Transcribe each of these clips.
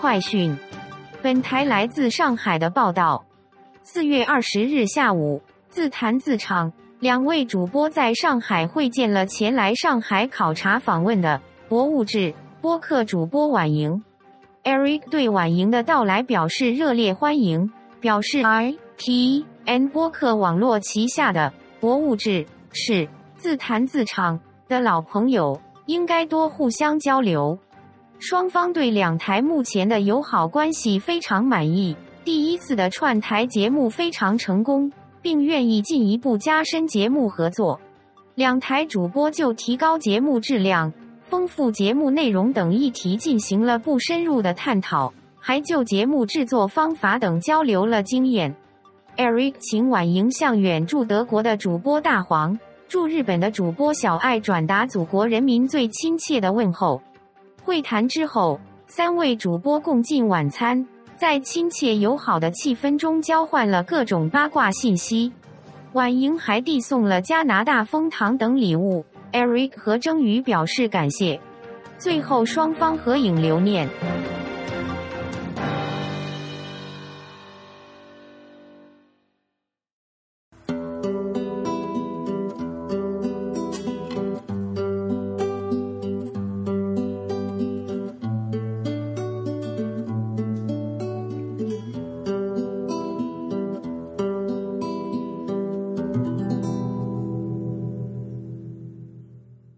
快讯，本台来自上海的报道。四月二十日下午，自弹自唱，两位主播在上海会见了前来上海考察访问的博物志播客主播婉莹。Eric 对婉莹的到来表示热烈欢迎，表示 I T N 播客网络旗下的博物志是自弹自唱的老朋友，应该多互相交流。双方对两台目前的友好关系非常满意，第一次的串台节目非常成功，并愿意进一步加深节目合作。两台主播就提高节目质量、丰富节目内容等议题进行了不深入的探讨，还就节目制作方法等交流了经验。Eric 请婉莹向远驻德国的主播大黄、驻日本的主播小爱转达祖国人民最亲切的问候。会谈之后，三位主播共进晚餐，在亲切友好的气氛中交换了各种八卦信息。婉莹还递送了加拿大枫糖等礼物，Eric 和蒸鱼表示感谢。最后双方合影留念。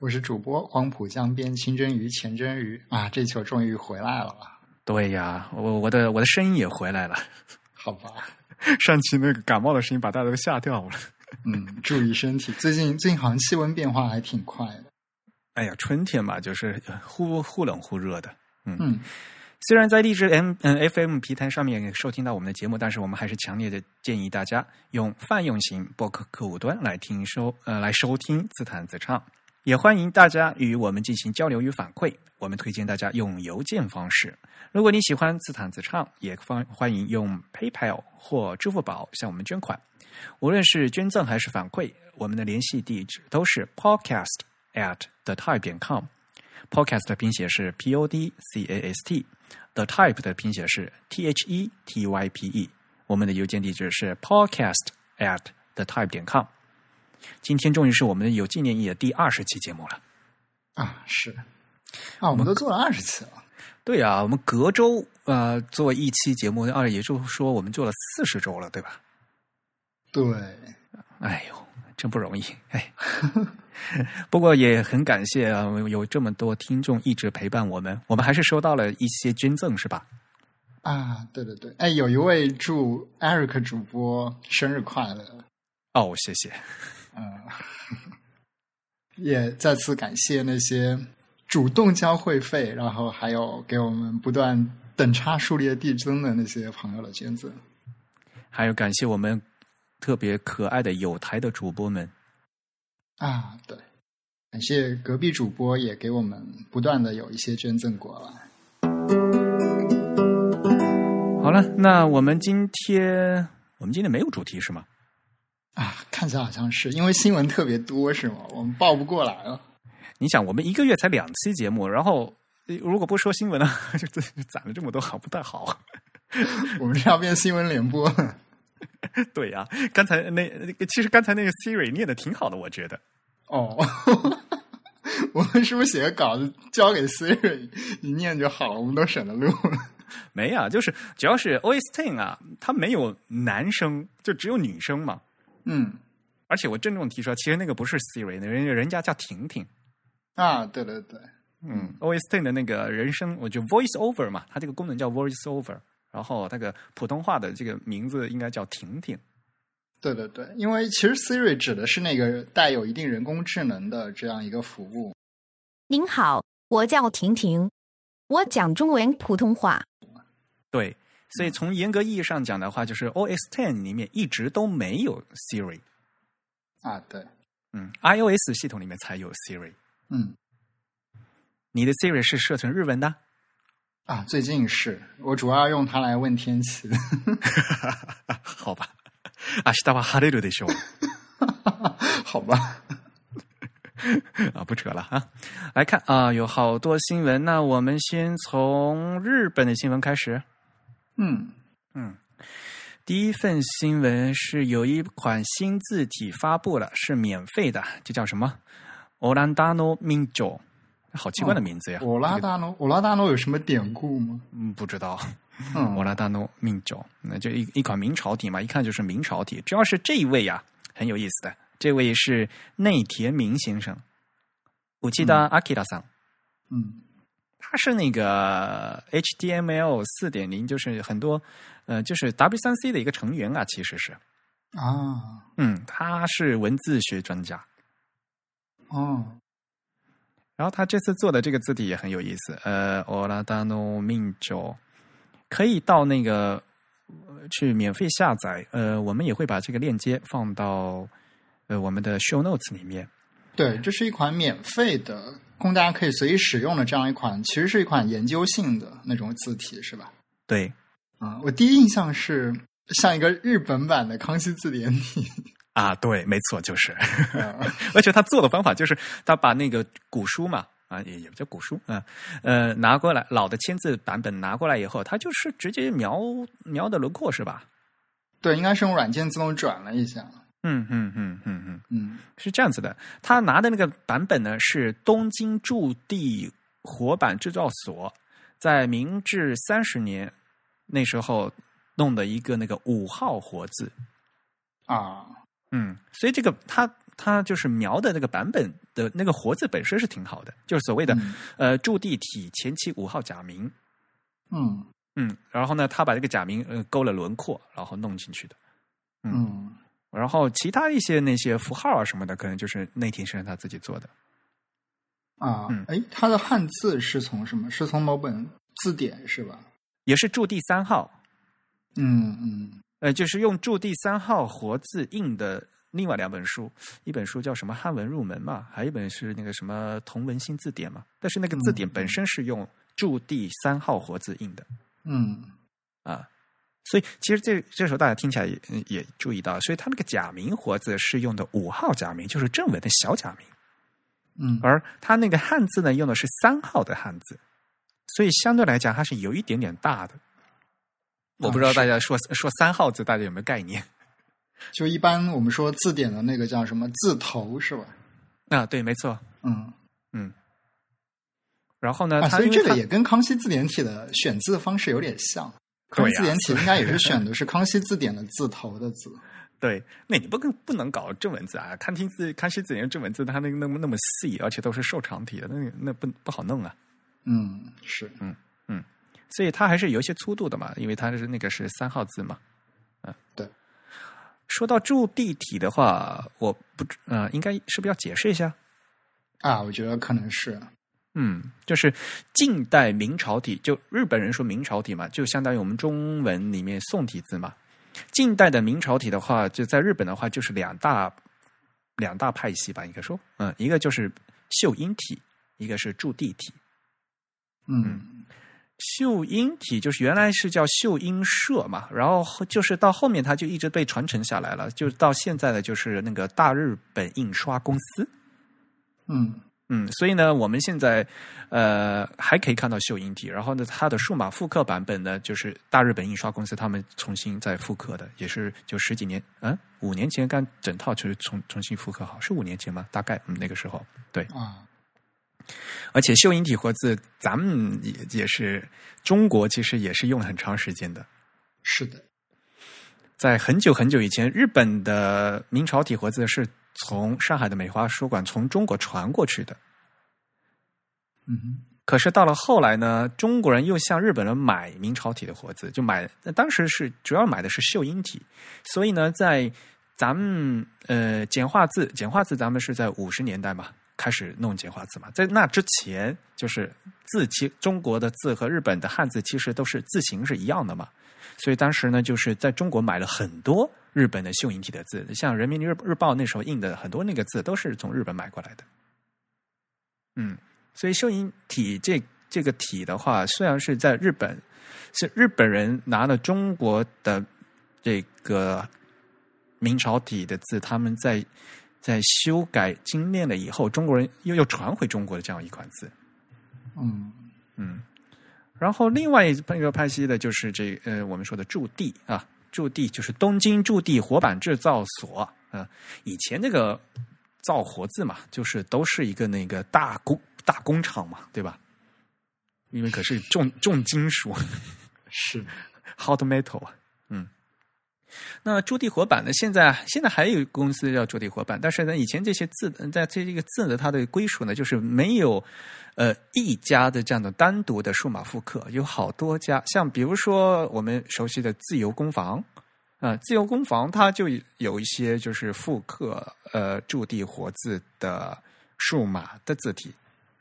我是主播黄浦江边清蒸鱼钱蒸鱼啊，这球终于回来了。对呀，我我的我的声音也回来了。好吧，上期那个感冒的声音把大家都吓掉了。嗯，注意身体。最近最近好像气温变化还挺快的。哎呀，春天嘛，就是忽忽冷忽热的。嗯嗯，虽然在荔枝 M 嗯 FM 皮台上面收听到我们的节目，但是我们还是强烈的建议大家用泛用型播客客户端来听收呃来收听自弹自唱。也欢迎大家与我们进行交流与反馈。我们推荐大家用邮件方式。如果你喜欢自弹自唱，也欢欢迎用 PayPal 或支付宝向我们捐款。无论是捐赠还是反馈，我们的联系地址都是 podcast at the type 点 com。podcast 的拼写是 p o d c a s t，the type 的拼写是 t h e t y p e。我们的邮件地址是 podcast at the type 点 com。今天终于是我们有纪念意义的第二十期节目了，啊是，啊我们都做了二十次了，对啊，我们隔周呃做一期节目，二也就是说我们做了四十周了，对吧？对，哎呦，真不容易，哎，不过也很感谢啊，有这么多听众一直陪伴我们，我们还是收到了一些捐赠，是吧？啊，对对对，哎，有一位祝 Eric 主播生日快乐，哦，谢谢。嗯，也再次感谢那些主动交会费，然后还有给我们不断等差数列递增的那些朋友的捐赠，还有感谢我们特别可爱的有台的主播们啊，对，感谢隔壁主播也给我们不断的有一些捐赠过来。好了，那我们今天我们今天没有主题是吗？啊，看起来好像是因为新闻特别多，是吗？我们报不过来了。你想，我们一个月才两期节目，然后如果不说新闻呢，就攒了这么多，好不太好。我们是要变新闻联播。对呀，刚才那那个，其实刚才那个 Siri 念的挺好的，我觉得。哦，我们是不是写个稿子交给 Siri 一念就好了？我们都省得录了。没啊，就是主要是 OS Ten 啊，它没有男生，就只有女生嘛。嗯，而且我郑重提出，其实那个不是 Siri，人人家叫婷婷啊，对对对，嗯，OS Ten 的那个人声，我就 Voice Over 嘛，它这个功能叫 Voice Over，然后那个普通话的这个名字应该叫婷婷。对对对，因为其实 Siri 指的是那个带有一定人工智能的这样一个服务。您好，我叫婷婷，我讲中文普通话。对，所以从严格意义上讲的话，就是 OS Ten 里面一直都没有 Siri。啊，对，嗯，iOS 系统里面才有 Siri。嗯，你的 Siri 是设成日文的？啊，最近是我主要用它来问天气。好吧，明日は晴れるでしょう。好吧。啊，不扯了啊！来看啊，有好多新闻。那我们先从日本的新闻开始。 嗯嗯，第一份新闻是有一款新字体发布了，是免费的，这叫什么“ o 兰达诺明九”，好奇怪的名字呀！欧拉达诺，欧拉达诺有什么典故吗？嗯，不知道。嗯，欧拉达诺明九，那就一一款明朝体嘛，一看就是明朝体。主要是这一位呀，很有意思的。这位是内田明先生，我记得阿基拉桑，嗯，他是那个 HTML 四点零，就是很多呃，就是 W 三 C 的一个成员啊，其实是。啊，嗯，他是文字学专家，哦，然后他这次做的这个字体也很有意思，呃，Oladano Minjo 可以到那个去免费下载，呃，我们也会把这个链接放到。呃，我们的 show notes 里面，对，这是一款免费的，供大家可以随意使用的这样一款，其实是一款研究性的那种字体，是吧？对，啊，我第一印象是像一个日本版的康熙字典体 啊，对，没错，就是，而且他做的方法就是他把那个古书嘛，啊，也也不叫古书，啊，呃，拿过来老的签字版本拿过来以后，他就是直接描描的轮廓，是吧？对，应该是用软件自动转了一下。嗯嗯嗯嗯嗯嗯，是这样子的。他拿的那个版本呢，是东京驻地活版制造所，在明治三十年那时候弄的一个那个五号活字啊。嗯，所以这个他他就是描的那个版本的那个活字本身是挺好的，就是所谓的呃驻地体前期五号假名。嗯嗯，然后呢，他把这个假名呃勾了轮廓，然后弄进去的。嗯。然后其他一些那些符号啊什么的，可能就是内田先生他自己做的。啊，哎，他的汉字是从什么？是从某本字典是吧？也是注第三号。嗯嗯，呃，就是用注第三号活字印的另外两本书，一本书叫什么《汉文入门》嘛，还有一本是那个什么《同文新字典》嘛。但是那个字典本身是用注第三号活字印的。嗯，啊。所以，其实这这时候大家听起来也也注意到，所以他那个假名活字是用的五号假名，就是正文的小假名，嗯，而他那个汉字呢，用的是三号的汉字，所以相对来讲，它是有一点点大的。我不知道大家说说三号字，大家有没有概念？就一般我们说字典的那个叫什么字头是吧？啊，对，没错，嗯嗯。然后呢，所以这个也跟康熙字典体的选字方式有点像。康熙字典体应该也是选的是康熙字典的字头的字。对，那你不更不能搞正文字啊？康熙字康熙字典正文字，它那个那么那么细，而且都是瘦长体的，那那不不好弄啊。嗯，是，嗯嗯，所以它还是有一些粗度的嘛，因为它是那个是三号字嘛。嗯，对。说到铸地体的话，我不呃，应该是不是要解释一下？啊，我觉得可能是。嗯，就是近代明朝体，就日本人说明朝体嘛，就相当于我们中文里面宋体字嘛。近代的明朝体的话，就在日本的话，就是两大两大派系吧，应该说，嗯，一个就是秀英体，一个是驻地体。嗯，秀英体就是原来是叫秀英社嘛，然后就是到后面它就一直被传承下来了，就到现在的就是那个大日本印刷公司。嗯。嗯，所以呢，我们现在呃还可以看到秀英体，然后呢，它的数码复刻版本呢，就是大日本印刷公司他们重新再复刻的，也是就十几年，嗯，五年前刚整套就是重重新复刻好，是五年前吗？大概嗯那个时候，对啊。而且秀英体活字，咱们也也是中国，其实也是用了很长时间的。是的，在很久很久以前，日本的明朝体活字是。从上海的美华书馆从中国传过去的，嗯，可是到了后来呢，中国人又向日本人买明朝体的活字，就买，当时是主要买的是秀英体，所以呢，在咱们呃简化字，简化字咱们是在五十年代嘛，开始弄简化字嘛。在那之前，就是字其中国的字和日本的汉字其实都是字形是一样的嘛。所以当时呢，就是在中国买了很多日本的秀英体的字，像《人民日日报》那时候印的很多那个字都是从日本买过来的。嗯，所以秀英体这这个体的话，虽然是在日本，是日本人拿了中国的这个明朝体的字，他们在在修改精炼了以后，中国人又又传回中国的这样一款字。嗯嗯。然后另外一个派系的就是这呃我们说的驻地啊，驻地就是东京驻地活板制造所啊，以前那个造活字嘛，就是都是一个那个大工大工厂嘛，对吧？因为可是重重金属，是 hot metal。那驻地活板呢？现在现在还有公司叫驻地活板，但是呢，以前这些字在这这个字呢，它的归属呢，就是没有呃一家的这样的单独的数码复刻，有好多家。像比如说我们熟悉的自由工坊啊，自由工坊它就有一些就是复刻呃驻地活字的数码的字体，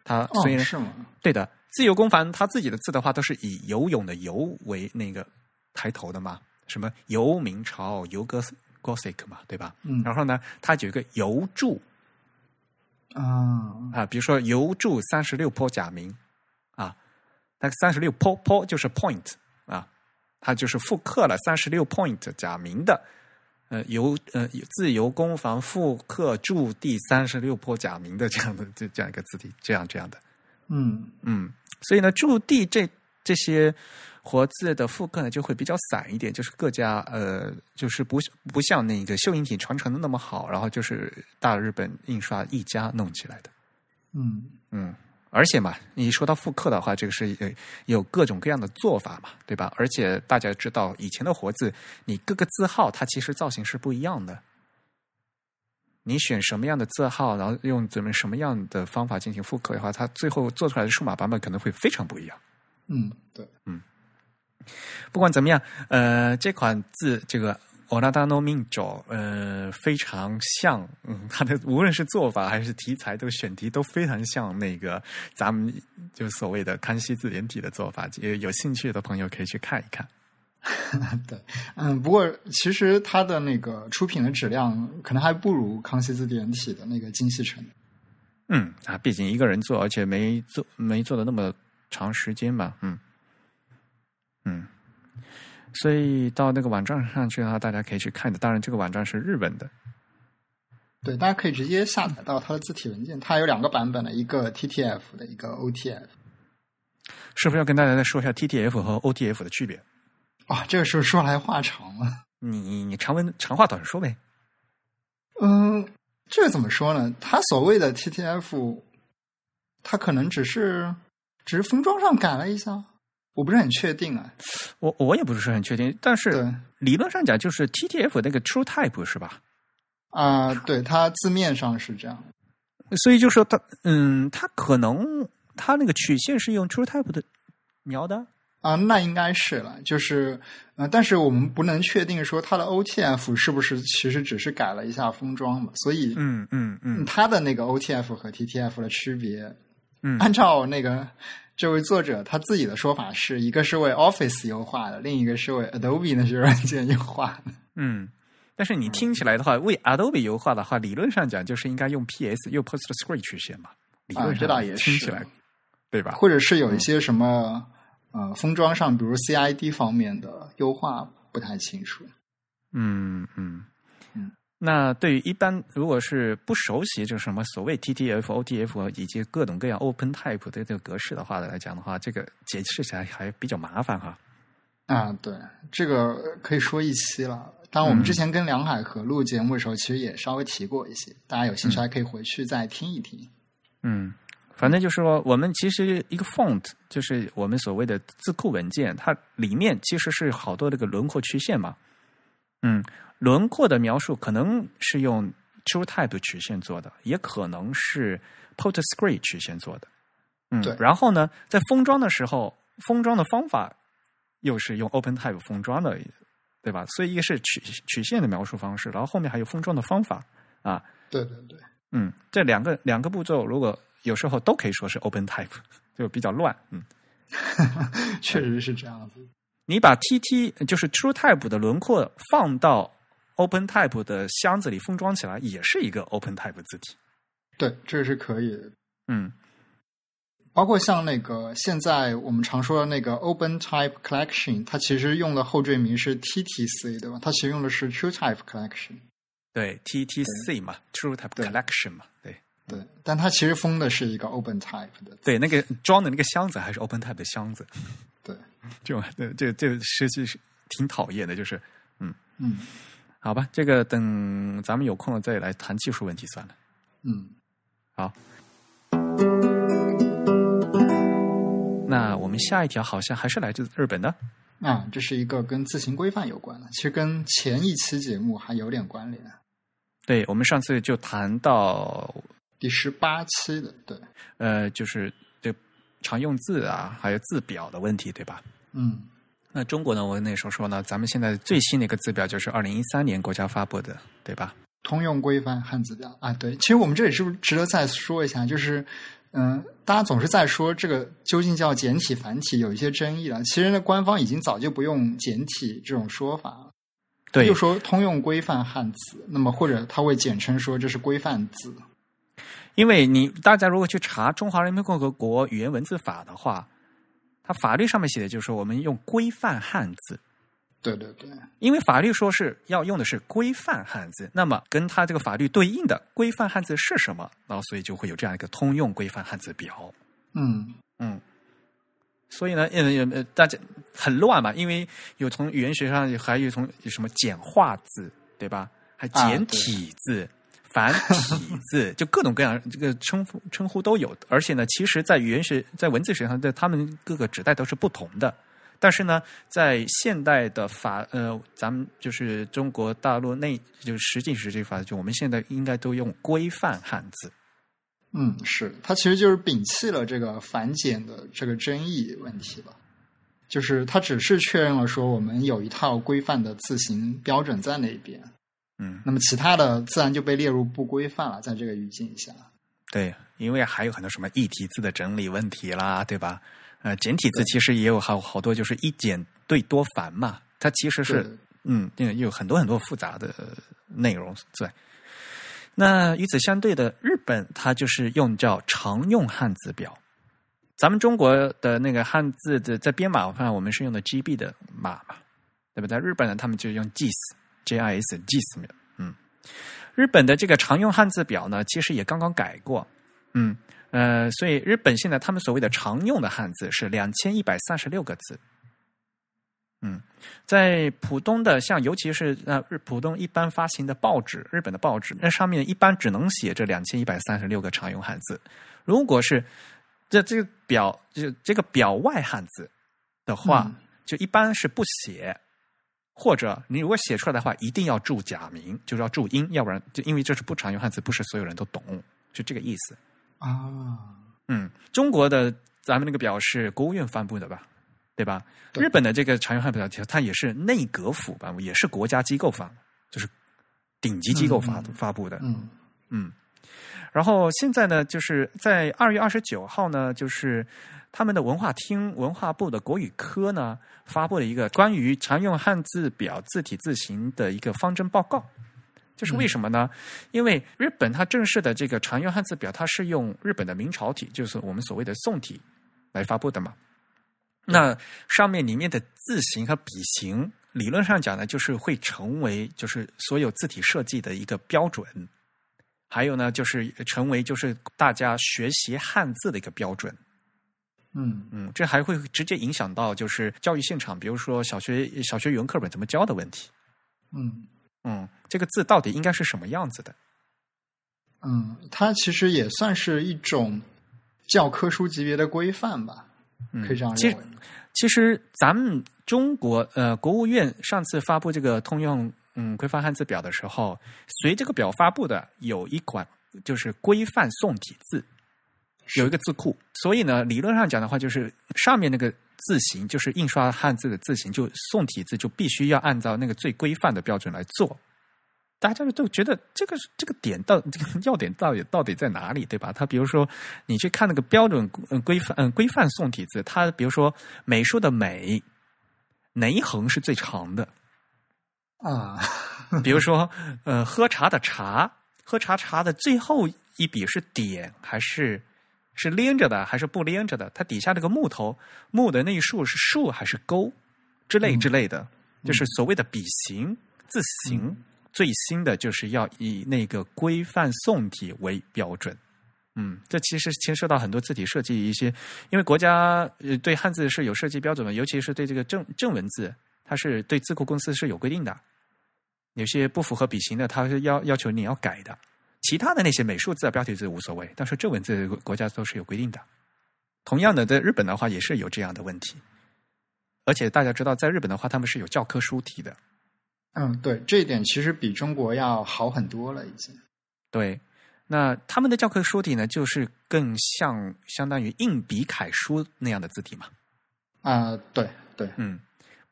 它所以是吗？对的，自由工坊它自己的字的话，都是以游泳的游为那个抬头的嘛。什么游明朝游哥 Gothic 嘛，对吧？嗯，然后呢，它有一个游注啊啊，比如说游注三十六坡假名啊，那三十六坡坡就是 point 啊，它就是复刻了三十六 point 假名的呃游呃自由攻防复刻注第三十六坡假名的这样的这这样一个字体，这样这样的，嗯嗯，所以呢，注地这这些。活字的复刻呢就会比较散一点，就是各家呃，就是不不像那个秀英体传承的那么好，然后就是大日本印刷一家弄起来的。嗯嗯，而且嘛，你说到复刻的话，这个是有各种各样的做法嘛，对吧？而且大家知道，以前的活字，你各个字号它其实造型是不一样的。你选什么样的字号，然后用怎么什么样的方法进行复刻的话，它最后做出来的数码版本可能会非常不一样。嗯，对，嗯。不管怎么样，呃，这款字这个 “onadano minjo”，呃，非常像，嗯，它的无论是做法还是题材，都选题都非常像那个咱们就所谓的康熙字典体的做法。有有兴趣的朋友可以去看一看。对，嗯，不过其实它的那个出品的质量可能还不如康熙字典体的那个精细程度。嗯，啊，毕竟一个人做，而且没做没做的那么长时间吧，嗯。嗯，所以到那个网站上去的话，大家可以去看的。当然，这个网站是日本的。对，大家可以直接下载到它的字体文件。它有两个版本的，一个 TTF 的，一个 OTF。是不是要跟大家再说一下 TTF 和 OTF 的区别？啊，这个时候说来话长了。你你长文长话短说呗。嗯，这个怎么说呢？它所谓的 TTF，它可能只是只是封装上改了一下。我不是很确定啊，我我也不是很确定，但是理论上讲就是 TTF 那个 True Type 是吧？啊，对，它字面上是这样，所以就说它，嗯，它可能它那个曲线是用 True Type 的描的？啊，那应该是了，就是呃，但是我们不能确定说它的 OTF 是不是其实只是改了一下封装嘛，所以嗯嗯嗯，它的那个 OTF 和 TTF 的区别，嗯，按照那个。这位作者他自己的说法是一个是为 Office 优化的，另一个是为 Adobe 那些软件优化的。嗯，但是你听起来的话，为 Adobe 优化的话，理论上讲就是应该用 PS 用 PostScript 去写嘛？理论上倒也听起来，对吧？或者是有一些什么呃封装上，比如 CID 方面的优化不太清楚。嗯嗯。那对于一般如果是不熟悉，就什么所谓 TTF、OTF 以及各种各样 Open Type 的这个格式的话来讲的话，这个解释起来还比较麻烦哈。啊，对，这个可以说一期了。当然，我们之前跟梁海合录节目的时候，其实也稍微提过一些，大家有兴趣还可以回去再听一听。嗯，反正就是说，我们其实一个 font 就是我们所谓的字库文件，它里面其实是好多这个轮廓曲线嘛。嗯。轮廓的描述可能是用 True Type 曲线做的，也可能是 PostScript 曲线做的。嗯，对。然后呢，在封装的时候，封装的方法又是用 Open Type 封装的，对吧？所以一个是曲曲线的描述方式，然后后面还有封装的方法啊。对对对。嗯，这两个两个步骤，如果有时候都可以说是 Open Type，就比较乱。嗯，确实是这样子。你把 TT 就是 True Type 的轮廓放到 Open Type 的箱子里封装起来，也是一个 Open Type 字体。对，这是可以的。嗯，包括像那个现在我们常说的那个 Open Type Collection，它其实用的后缀名是 TTC，对吧？它其实用的是 True Type Collection。对，TTC 嘛，True Type Collection 嘛，对对。但它其实封的是一个 Open Type 的。对，那个装的那个箱子还是 Open Type 的箱子。对，就这这实际是挺讨厌的，就是嗯嗯，好吧，这个等咱们有空了再来谈技术问题算了。嗯。好，那我们下一条好像还是来自日本的啊，这是一个跟字形规范有关的，其实跟前一期节目还有点关联。对，我们上次就谈到第十八期的，对，呃，就是这常用字啊，还有字表的问题，对吧？嗯，那中国呢，我那时候说呢，咱们现在最新的一个字表就是二零一三年国家发布的，对吧？通用规范汉字表啊，对，其实我们这里是不是值得再说一下？就是，嗯，大家总是在说这个究竟叫简体繁体，有一些争议了。其实呢，官方已经早就不用简体这种说法了，对，就说通用规范汉字。那么或者他会简称说这是规范字。因为你大家如果去查《中华人民共和国语言文字法》的话，它法律上面写的就是说我们用规范汉字。对对对，因为法律说是要用的是规范汉字，那么跟它这个法律对应的规范汉字是什么？然后所以就会有这样一个通用规范汉字表。嗯嗯，所以呢，呃呃，大家很乱嘛，因为有从语言学上还有从什么简化字，对吧？还简体字、繁体字，就各种各样这个称呼称呼都有。而且呢，其实，在语言学、在文字学上，在他们各个指代都是不同的。但是呢，在现代的法呃，咱们就是中国大陆内，就是实际实际法，就我们现在应该都用规范汉字。嗯，是，它其实就是摒弃了这个繁简的这个争议问题吧，就是它只是确认了说我们有一套规范的字形标准在那边。嗯，那么其他的自然就被列入不规范了，在这个语境下。对，因为还有很多什么异体字的整理问题啦，对吧？呃，简体字其实也有好好多，就是一简对多繁嘛。它其实是嗯，有很多很多复杂的内容在。那与此相对的，日本它就是用叫常用汉字表。咱们中国的那个汉字的在编码上，我们是用的 GB 的码嘛，对不对？日本呢，他们就用 JIS，JIS，JIS 嗯，日本的这个常用汉字表呢，其实也刚刚改过，嗯。呃，所以日本现在他们所谓的常用的汉字是两千一百三十六个字。嗯，在浦东的，像尤其是呃日浦东一般发行的报纸，日本的报纸，那上面一般只能写这两千一百三十六个常用汉字。如果是这这个表，就这个表外汉字的话，就一般是不写，或者你如果写出来的话，一定要注假名，就是要注音，要不然就因为这是不常用汉字，不是所有人都懂，是这个意思。啊，嗯，中国的咱们那个表是国务院发布的吧，对吧？日本的这个常用汉表，它也是内阁府颁布，也是国家机构发，就是顶级机构发发布的。嗯嗯。然后现在呢，就是在二月二十九号呢，就是他们的文化厅文化部的国语科呢，发布了一个关于常用汉字表字体字形的一个方针报告。就是为什么呢？因为日本它正式的这个常用汉字表，它是用日本的明朝体，就是我们所谓的宋体来发布的嘛。那上面里面的字形和笔形，理论上讲呢，就是会成为就是所有字体设计的一个标准。还有呢，就是成为就是大家学习汉字的一个标准。嗯嗯，这还会直接影响到就是教育现场，比如说小学小学语文课本怎么教的问题。嗯。嗯，这个字到底应该是什么样子的？嗯，它其实也算是一种教科书级别的规范吧，可以这样认为。其实咱们中国呃，国务院上次发布这个通用嗯规范汉字表的时候，随这个表发布的有一款就是规范宋体字，有一个字库。所以呢，理论上讲的话，就是上面那个。字形就是印刷汉字的字形，就宋体字就必须要按照那个最规范的标准来做。大家都觉得这个这个点到这个 要点到底到底在哪里，对吧？他比如说你去看那个标准规范嗯规范宋体字，它比如说美术的美哪一横是最长的啊？比如说呃喝茶的茶，喝茶茶的最后一笔是点还是是连着的还是不连着的？它底下那个木头木的那一竖是竖还是钩之类之类的，就是所谓的笔形字形。最新的就是要以那个规范宋体为标准，嗯，这其实牵涉到很多字体设计一些，因为国家呃对汉字是有设计标准的，尤其是对这个正正文字，它是对字库公司是有规定的，有些不符合笔形的，它是要要求你要改的，其他的那些美术字啊、标题字无所谓，但是这文字国家都是有规定的。同样的，在日本的话也是有这样的问题，而且大家知道，在日本的话，他们是有教科书体的。嗯，对，这一点其实比中国要好很多了，已经。对，那他们的教科书体呢，就是更像相当于硬笔楷书那样的字体嘛。啊，对对，嗯，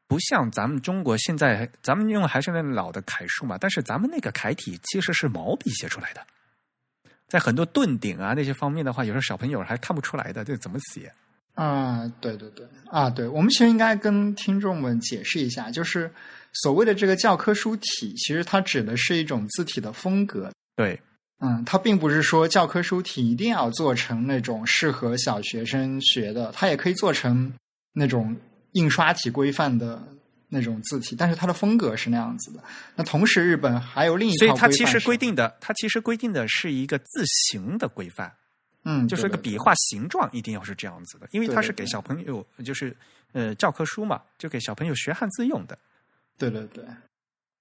不像咱们中国现在，咱们用还是那老的楷书嘛，但是咱们那个楷体其实是毛笔写出来的，在很多顿顶啊那些方面的话，有时候小朋友还看不出来的，这怎么写？啊，对对对，啊，对，我们其实应该跟听众们解释一下，就是。所谓的这个教科书体，其实它指的是一种字体的风格。对，嗯，它并不是说教科书体一定要做成那种适合小学生学的，它也可以做成那种印刷体规范的那种字体，但是它的风格是那样子的。那同时，日本还有另一套，所以它其实规定的，它其实规定的是一个字形的规范。嗯，就是个笔画形状一定要是这样子的，因为它是给小朋友，就是呃教科书嘛，就给小朋友学汉字用的。对对对，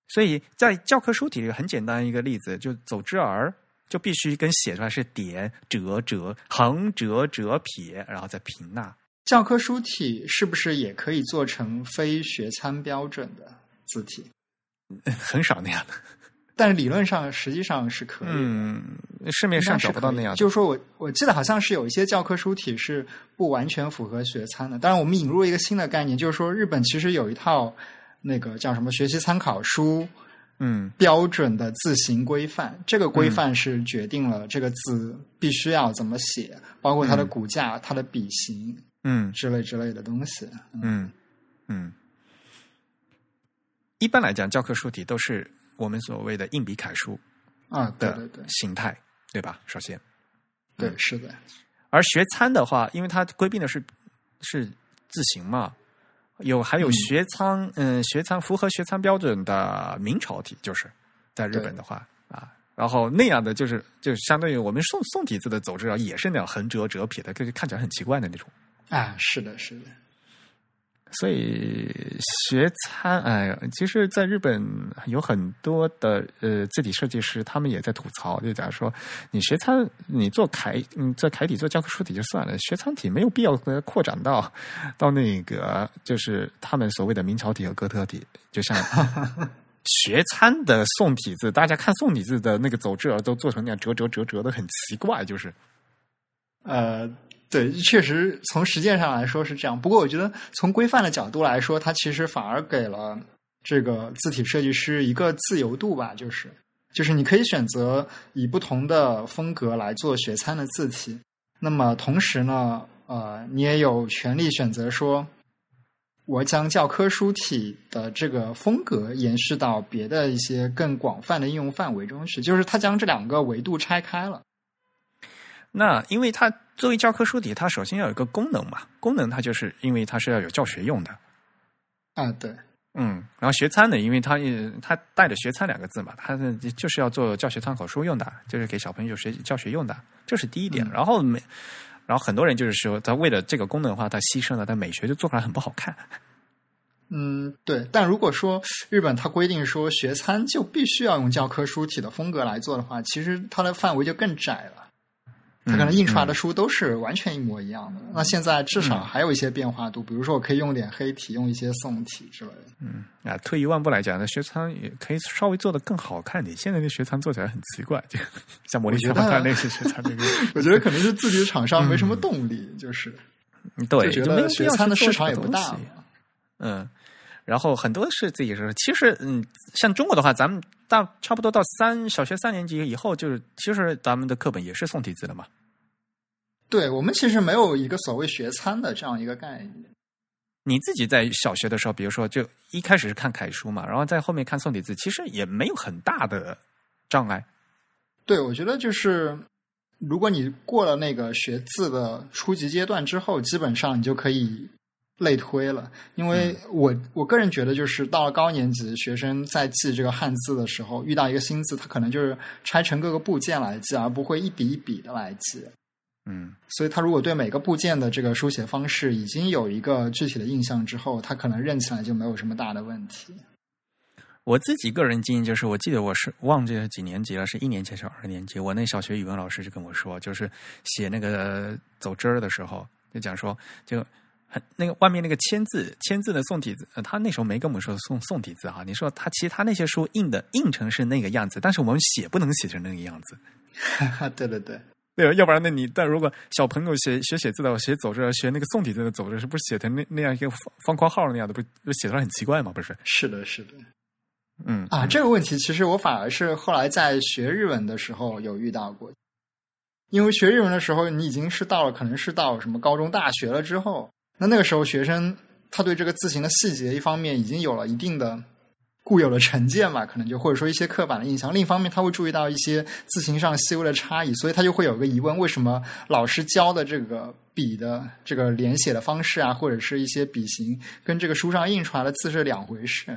所以在教科书体里很简单一个例子，就走之儿就必须跟写出来是点折折横折折撇，然后再平捺。教科书体是不是也可以做成非学参标准的字体？很少那样的，但是理论上实际上是可以。嗯，市面上找不到那样的。就是说我我记得好像是有一些教科书体是不完全符合学参的。当然，我们引入一个新的概念，就是说日本其实有一套。那个叫什么学习参考书，嗯，标准的字形规范，这个规范是决定了这个字必须要怎么写，包括它的骨架、它的笔形，嗯，之类之类的东西，嗯嗯。一般来讲，教科书体都是我们所谓的硬笔楷书啊的形态，对吧？首先，对，是的。而学参的话，因为它规定的是是字形嘛。有还有学仓，嗯，学仓符合学仓标准的明朝体，就是在日本的话啊，然后那样的就是就相当于我们宋宋体字的走之啊，也是那样横折折撇的，就是看起来很奇怪的那种啊，是的，是的。所以学餐，哎，其实，在日本有很多的呃字体设计师，他们也在吐槽，就假如说你学餐，你做楷，你做楷体做教科书体就算了，学餐体没有必要扩展到到那个就是他们所谓的明朝体和哥特体，就像 学餐的宋体字，大家看宋体字的那个走之儿都做成那样折折折折的，很奇怪，就是呃。对，确实从实践上来说是这样。不过，我觉得从规范的角度来说，它其实反而给了这个字体设计师一个自由度吧，就是就是你可以选择以不同的风格来做学餐的字体。那么同时呢，呃，你也有权利选择说，我将教科书体的这个风格延续到别的一些更广泛的应用范围中去，就是它将这两个维度拆开了。那因为它作为教科书体，它首先要有一个功能嘛，功能它就是因为它是要有教学用的。啊，对，嗯，然后学餐呢，因为它也它带着学餐两个字嘛，它就是要做教学参考书用的，就是给小朋友学教学用的，这是第一点。然后美，然后很多人就是说，他为了这个功能的话，他牺牲了，但美学就做出来很不好看。嗯，对。但如果说日本它规定说学餐就必须要用教科书体的风格来做的话，其实它的范围就更窄了。它可能印出来的书都是完全一模一样的。那现在至少还有一些变化度，比如说我可以用点黑体，用一些宋体之类的。嗯，啊，退一万步来讲，那学仓也可以稍微做的更好看点。现在的学仓做起来很奇怪，就像魔力学霸那些学仓那个。我觉得可能是自己的厂商没什么动力，就是对，觉得学仓的市场也不大。嗯，然后很多是自己说，其实嗯，像中国的话，咱们。大差不多到三小学三年级以后，就是其实咱们的课本也是宋体字了嘛。对我们其实没有一个所谓学参的这样一个概念。你自己在小学的时候，比如说就一开始是看楷书嘛，然后在后面看宋体字，其实也没有很大的障碍。对，我觉得就是如果你过了那个学字的初级阶段之后，基本上你就可以类推了。因为我我个人觉得，就是到了高年级，学生在记这个汉字的时候，遇到一个新字，他可能就是拆成各个部件来记，而不会一笔一笔的来记。嗯，所以他如果对每个部件的这个书写方式已经有一个具体的印象之后，他可能认起来就没有什么大的问题。我自己个人经验就是，我记得我是忘记了几年级了，是一年级还是二年级？我那小学语文老师就跟我说，就是写那个走之儿的时候，就讲说，就很那个外面那个签字签字的宋体字，他那时候没跟我们说宋宋体字哈。你说他其实他那些书印的印成是那个样子，但是我们写不能写成那个样子。对对对。对，要不然那你但如果小朋友写学写字的，写走着学那个宋体字的走着，是不是写成那那样一个方方括号那样的，不不写出来很奇怪吗？不是？是的，是的。嗯啊，这个问题其实我反而是后来在学日文的时候有遇到过，因为学日文的时候你已经是到了可能是到什么高中大学了之后，那那个时候学生他对这个字形的细节一方面已经有了一定的。固有的成见嘛，可能就或者说一些刻板的印象。另一方面，他会注意到一些字形上细微的差异，所以他就会有个疑问：为什么老师教的这个笔的这个连写的方式啊，或者是一些笔形，跟这个书上印出来的字是两回事？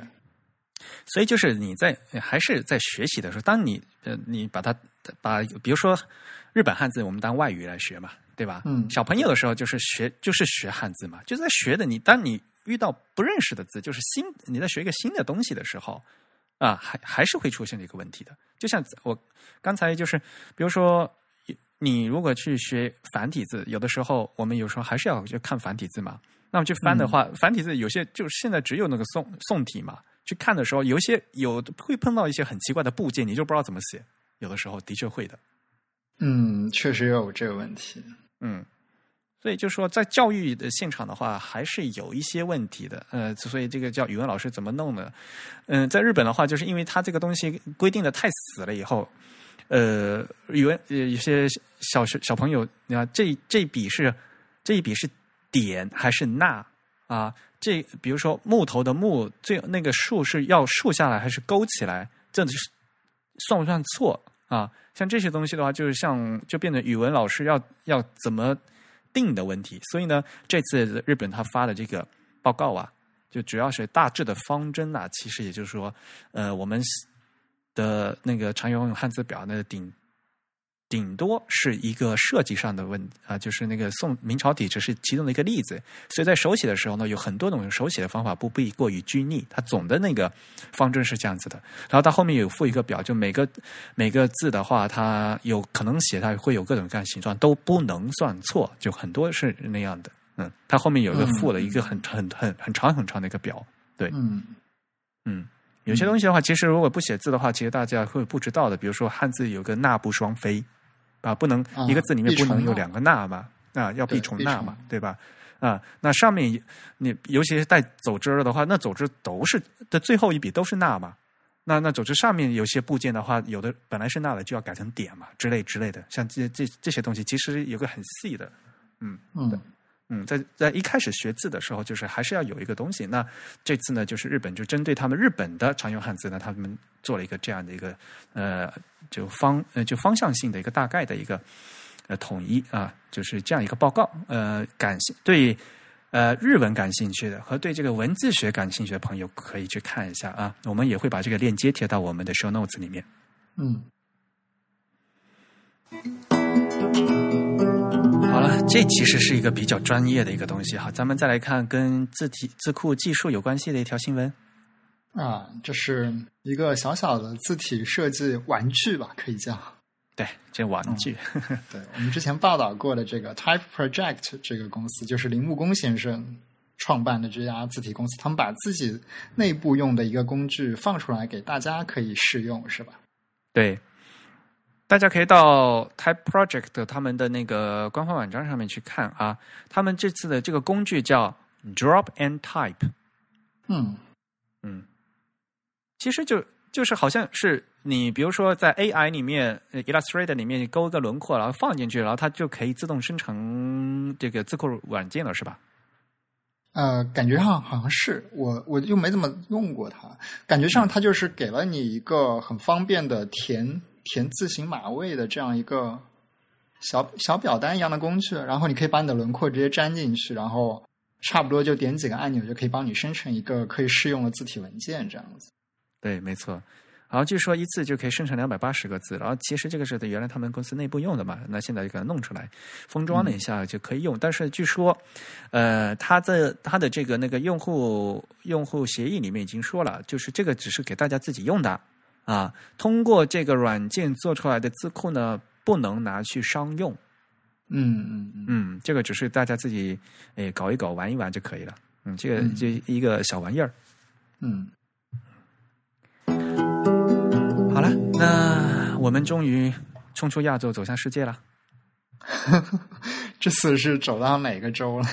所以，就是你在还是在学习的时候，当你呃，你把它把，比如说日本汉字，我们当外语来学嘛，对吧？嗯，小朋友的时候就是学，就是学汉字嘛，就是在学的。你当你。遇到不认识的字，就是新你在学一个新的东西的时候，啊，还还是会出现这个问题的。就像我刚才就是，比如说你如果去学繁体字，有的时候我们有时候还是要去看繁体字嘛。那么去翻的话，繁体字有些就是现在只有那个宋宋体嘛。去看的时候，有些有会碰到一些很奇怪的部件，你就不知道怎么写。有的时候的确会的。嗯，确实有这个问题。嗯。所以就说，在教育的现场的话，还是有一些问题的。呃，所以这个叫语文老师怎么弄呢？嗯，在日本的话，就是因为他这个东西规定的太死了，以后，呃，语文呃有些小学小朋友，你看这这笔是这一笔是点还是捺啊？这比如说木头的木，最那个竖是要竖下来还是勾起来？这是算不算错啊？像这些东西的话，就是像就变成语文老师要要怎么？定的问题，所以呢，这次日本他发的这个报告啊，就主要是大致的方针啊，其实也就是说，呃，我们的那个常用汉字表那个，顶。顶多是一个设计上的问啊，就是那个宋明朝体只是其中的一个例子，所以在手写的时候呢，有很多种手写的方法，不必过于拘泥。它总的那个方针是这样子的，然后它后面有附一个表，就每个每个字的话，它有可能写它会有各种各样形状，都不能算错，就很多是那样的。嗯，它后面有一个附了一个很很很很长很长的一个表，对，嗯嗯，有些东西的话，其实如果不写字的话，其实大家会不知道的，比如说汉字有个捺不双飞。啊，不能一个字里面不能有两个捺嘛？啊，要必重捺嘛，对吧？啊，那上面你尤其是带走之的话，那走之都是的最后一笔都是捺嘛？那那走之上面有些部件的话，有的本来是捺的，就要改成点嘛，之类之类的。像这这这些东西，其实有个很细的，嗯嗯嗯，在在一开始学字的时候，就是还是要有一个东西。那这次呢，就是日本就针对他们日本的常用汉字呢，他们做了一个这样的一个呃。就方呃，就方向性的一个大概的一个呃统一啊，就是这样一个报告。呃，感兴对呃日文感兴趣的和对这个文字学感兴趣的朋友可以去看一下啊。我们也会把这个链接贴到我们的 show notes 里面。嗯，好了，这其实是一个比较专业的一个东西哈。咱们再来看跟字体字库技术有关系的一条新闻。啊，这是一个小小的字体设计玩具吧，可以叫。对，这玩具。对我们之前报道过的这个 Type Project 这个公司，就是铃木工先生创办的这家字体公司，他们把自己内部用的一个工具放出来给大家可以试用，是吧？对，大家可以到 Type Project 他们的那个官方网站上面去看啊。他们这次的这个工具叫 Drop and Type。嗯嗯。其实就就是好像是你比如说在 AI 里面，Illustrator 里面勾一个轮廓，然后放进去，然后它就可以自动生成这个字库软件了，是吧？呃，感觉上好像是我，我又没怎么用过它。感觉上它就是给了你一个很方便的填填字形码位的这样一个小小表单一样的工具，然后你可以把你的轮廓直接粘进去，然后差不多就点几个按钮就可以帮你生成一个可以试用的字体文件，这样子。对，没错。然后据说一次就可以生成两百八十个字，然后其实这个是原来他们公司内部用的嘛，那现在就给它弄出来，封装了一下就可以用。但是据说，呃，它的它的这个那个用户用户协议里面已经说了，就是这个只是给大家自己用的啊，通过这个软件做出来的字库呢，不能拿去商用。嗯嗯嗯，嗯，这个只是大家自己诶搞一搞玩一玩就可以了。嗯，这个就一个小玩意儿。嗯。那我们终于冲出亚洲，走向世界了。这次是走到哪个州了？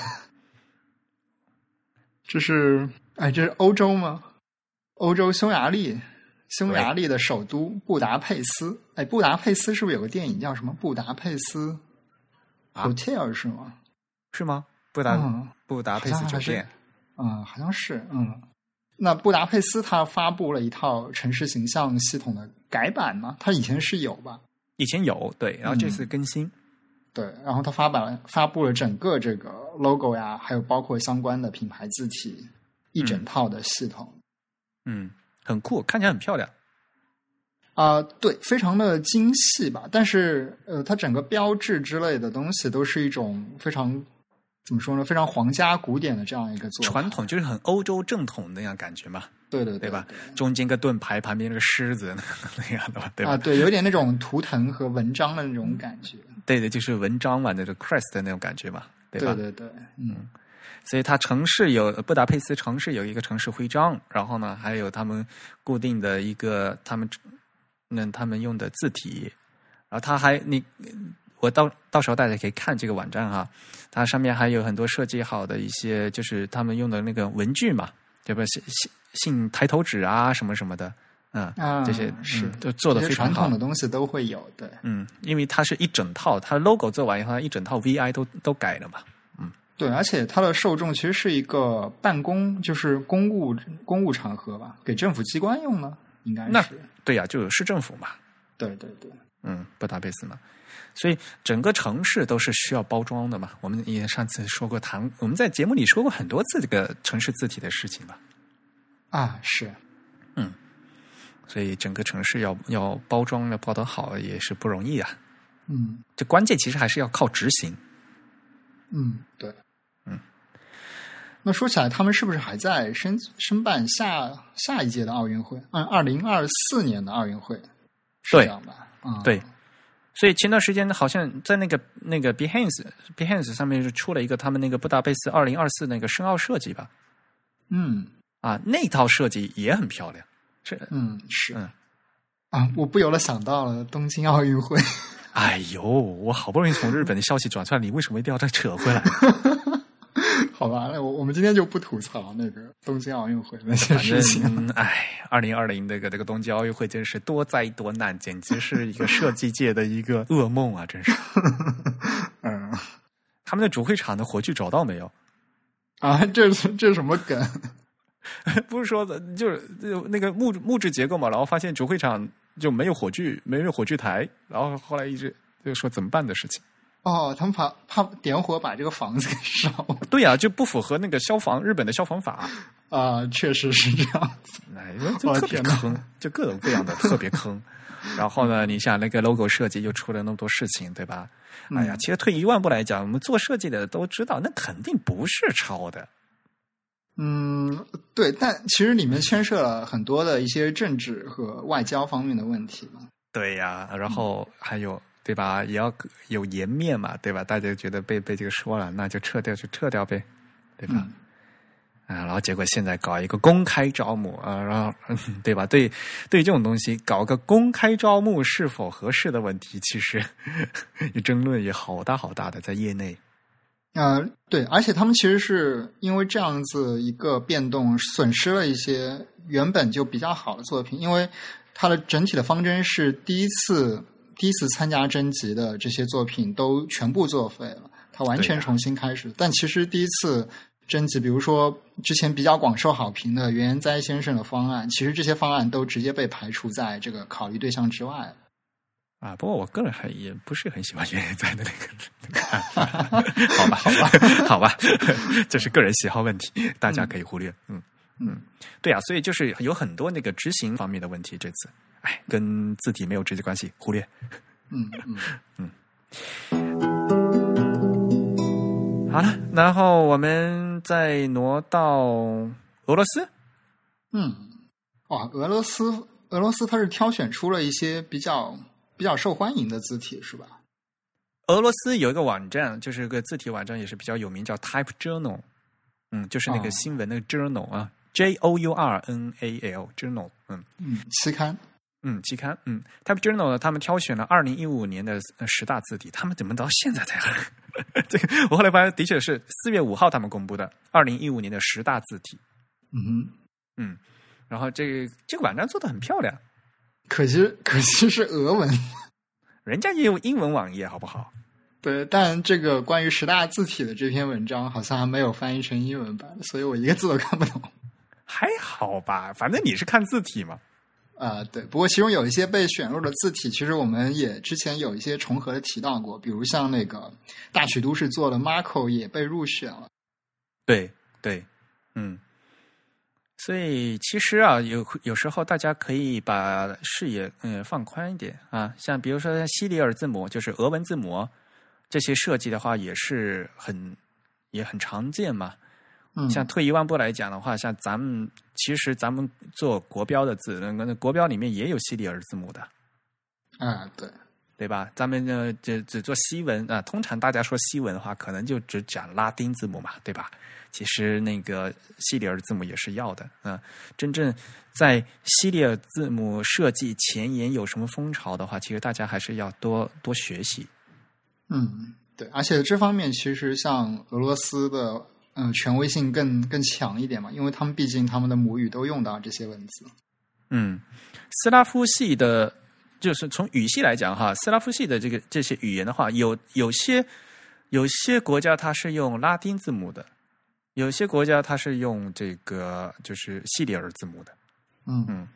这是哎，这是欧洲吗？欧洲匈牙利，匈牙利的首都布达佩斯。哎，布达佩斯是不是有个电影叫什么《布达佩斯 Hotel》是吗？是吗？布达布达佩斯酒店？嗯，好像是。嗯。那布达佩斯它发布了一套城市形象系统的改版吗？它以前是有吧？以前有，对，然后这次更新，对，然后它发版发布了整个这个 logo 呀，还有包括相关的品牌字体一整套的系统，嗯，很酷，看起来很漂亮。啊，对，非常的精细吧？但是呃，它整个标志之类的东西都是一种非常。怎么说呢？非常皇家古典的这样一个做传统，就是很欧洲正统那样感觉嘛。对对对吧？中间个盾牌，旁边那个狮子 那样的吧？对吧？啊，对，有点那种图腾和文章的那种感觉。对对，就是文章嘛，那个 crest 的那种感觉嘛，对吧？对对对，嗯。所以它城市有布达佩斯城市有一个城市徽章，然后呢，还有他们固定的一个他们那他们用的字体，然后他还你。我到到时候大家可以看这个网站哈，它上面还有很多设计好的一些，就是他们用的那个文具嘛，对吧？信信信抬头纸啊，什么什么的，嗯，这些是都做的非常好。传统的东西都会有，对，嗯，因为它是一整套，它 logo 做完以后，它一整套 VI 都都改了嘛，嗯，对，而且它的受众其实是一个办公，就是公务公务场合吧，给政府机关用呢，应该是那对呀，就有市政府嘛，对对对，嗯，布达佩斯嘛。所以整个城市都是需要包装的嘛？我们也上次说过，谈我们在节目里说过很多次这个城市字体的事情吧？啊，是，嗯，所以整个城市要要包装要包得好也是不容易啊。嗯，这关键其实还是要靠执行。嗯，对，嗯。那说起来，他们是不是还在申申办下下一届的奥运会？按，二零二四年的奥运会是这样吧？啊，对。所以前段时间好像在那个那个 Behance Behance 上面是出了一个他们那个布达佩斯二零二四那个申奥设计吧，嗯，啊，那套设计也很漂亮，这嗯是嗯。啊，我不由得想到了东京奥运会，哎呦，我好不容易从日本的消息转出来，你为什么一定要再扯回来？好吧，那我我们今天就不吐槽那个东京奥运会那些事情。哎，二零二零那个这个东京奥运会真是多灾多难，简直是一个设计界的一个噩梦啊！真是。嗯，他们的主会场的火炬找到没有？啊，这是这是什么梗？不是说的，就是就那个木木质结构嘛，然后发现主会场就没有火炬，没有火炬台，然后后来一直就说怎么办的事情。哦，他们怕怕点火把这个房子给烧。对呀，就不符合那个消防日本的消防法啊，确实是这样子。哎，就特别坑，就各种各样的特别坑。然后呢，你想那个 logo 设计又出了那么多事情，对吧？哎呀，其实退一万步来讲，我们做设计的都知道，那肯定不是抄的。嗯，对，但其实里面牵涉了很多的一些政治和外交方面的问题嘛。对呀，然后还有。对吧？也要有颜面嘛，对吧？大家觉得被被这个说了，那就撤掉就撤掉呗，对吧？啊，然后结果现在搞一个公开招募啊，然后 对吧？对，对这种东西搞个公开招募是否合适的问题，其实 争论也好大好大的在业内。嗯，对，而且他们其实是因为这样子一个变动，损失了一些原本就比较好的作品，因为。它的整体的方针是第一次第一次参加征集的这些作品都全部作废了，他完全重新开始。但其实第一次征集，比如说之前比较广受好评的袁研哉先生的方案，其实这些方案都直接被排除在这个考虑对象之外。啊，不过我个人还也不是很喜欢袁研哉的那个好吧，好吧，好吧，这是个人喜好问题，大家可以忽略。嗯嗯，对啊，所以就是有很多那个执行方面的问题。这次，哎，跟字体没有直接关系，忽略。嗯嗯 嗯。好了，然后我们再挪到俄罗斯。嗯，哇，俄罗斯，俄罗斯它是挑选出了一些比较。比较受欢迎的字体是吧？俄罗斯有一个网站，就是个字体网站，也是比较有名，叫 Type Journal。嗯，就是那个新闻那个 Journal 啊，J O U R N A L Journal。嗯嗯，期刊。嗯，期刊。嗯，Type Journal 呢，他们挑选了二零一五年的十大字体，他们怎么到现在才？这个我后来发现，的确是四月五号他们公布的二零一五年的十大字体。嗯嗯，然后这个这个网站做的很漂亮。可惜，可惜是俄文，人家也有英文网页，好不好？对，但这个关于十大字体的这篇文章好像还没有翻译成英文版，所以我一个字都看不懂。还好吧，反正你是看字体嘛。啊，对。不过其中有一些被选入的字体，其实我们也之前有一些重合的提到过，比如像那个大曲都市做的 Marco 也被入选了。对对，嗯。所以其实啊，有有时候大家可以把视野嗯放宽一点啊，像比如说西里尔字母，就是俄文字母这些设计的话，也是很也很常见嘛。嗯，像退一万步来讲的话，像咱们其实咱们做国标的字，那个国标里面也有西里尔字母的。啊，对。对吧？咱们呢，只只做西文啊。通常大家说西文的话，可能就只讲拉丁字母嘛，对吧？其实那个西里尔字母也是要的啊。真正在西里尔字母设计前沿有什么风潮的话，其实大家还是要多多学习。嗯，对。而且这方面其实像俄罗斯的，嗯，权威性更更强一点嘛，因为他们毕竟他们的母语都用到这些文字。嗯，斯拉夫系的。就是从语系来讲哈，斯拉夫系的这个这些语言的话，有有些有些国家它是用拉丁字母的，有些国家它是用这个就是西里尔字母的。嗯嗯，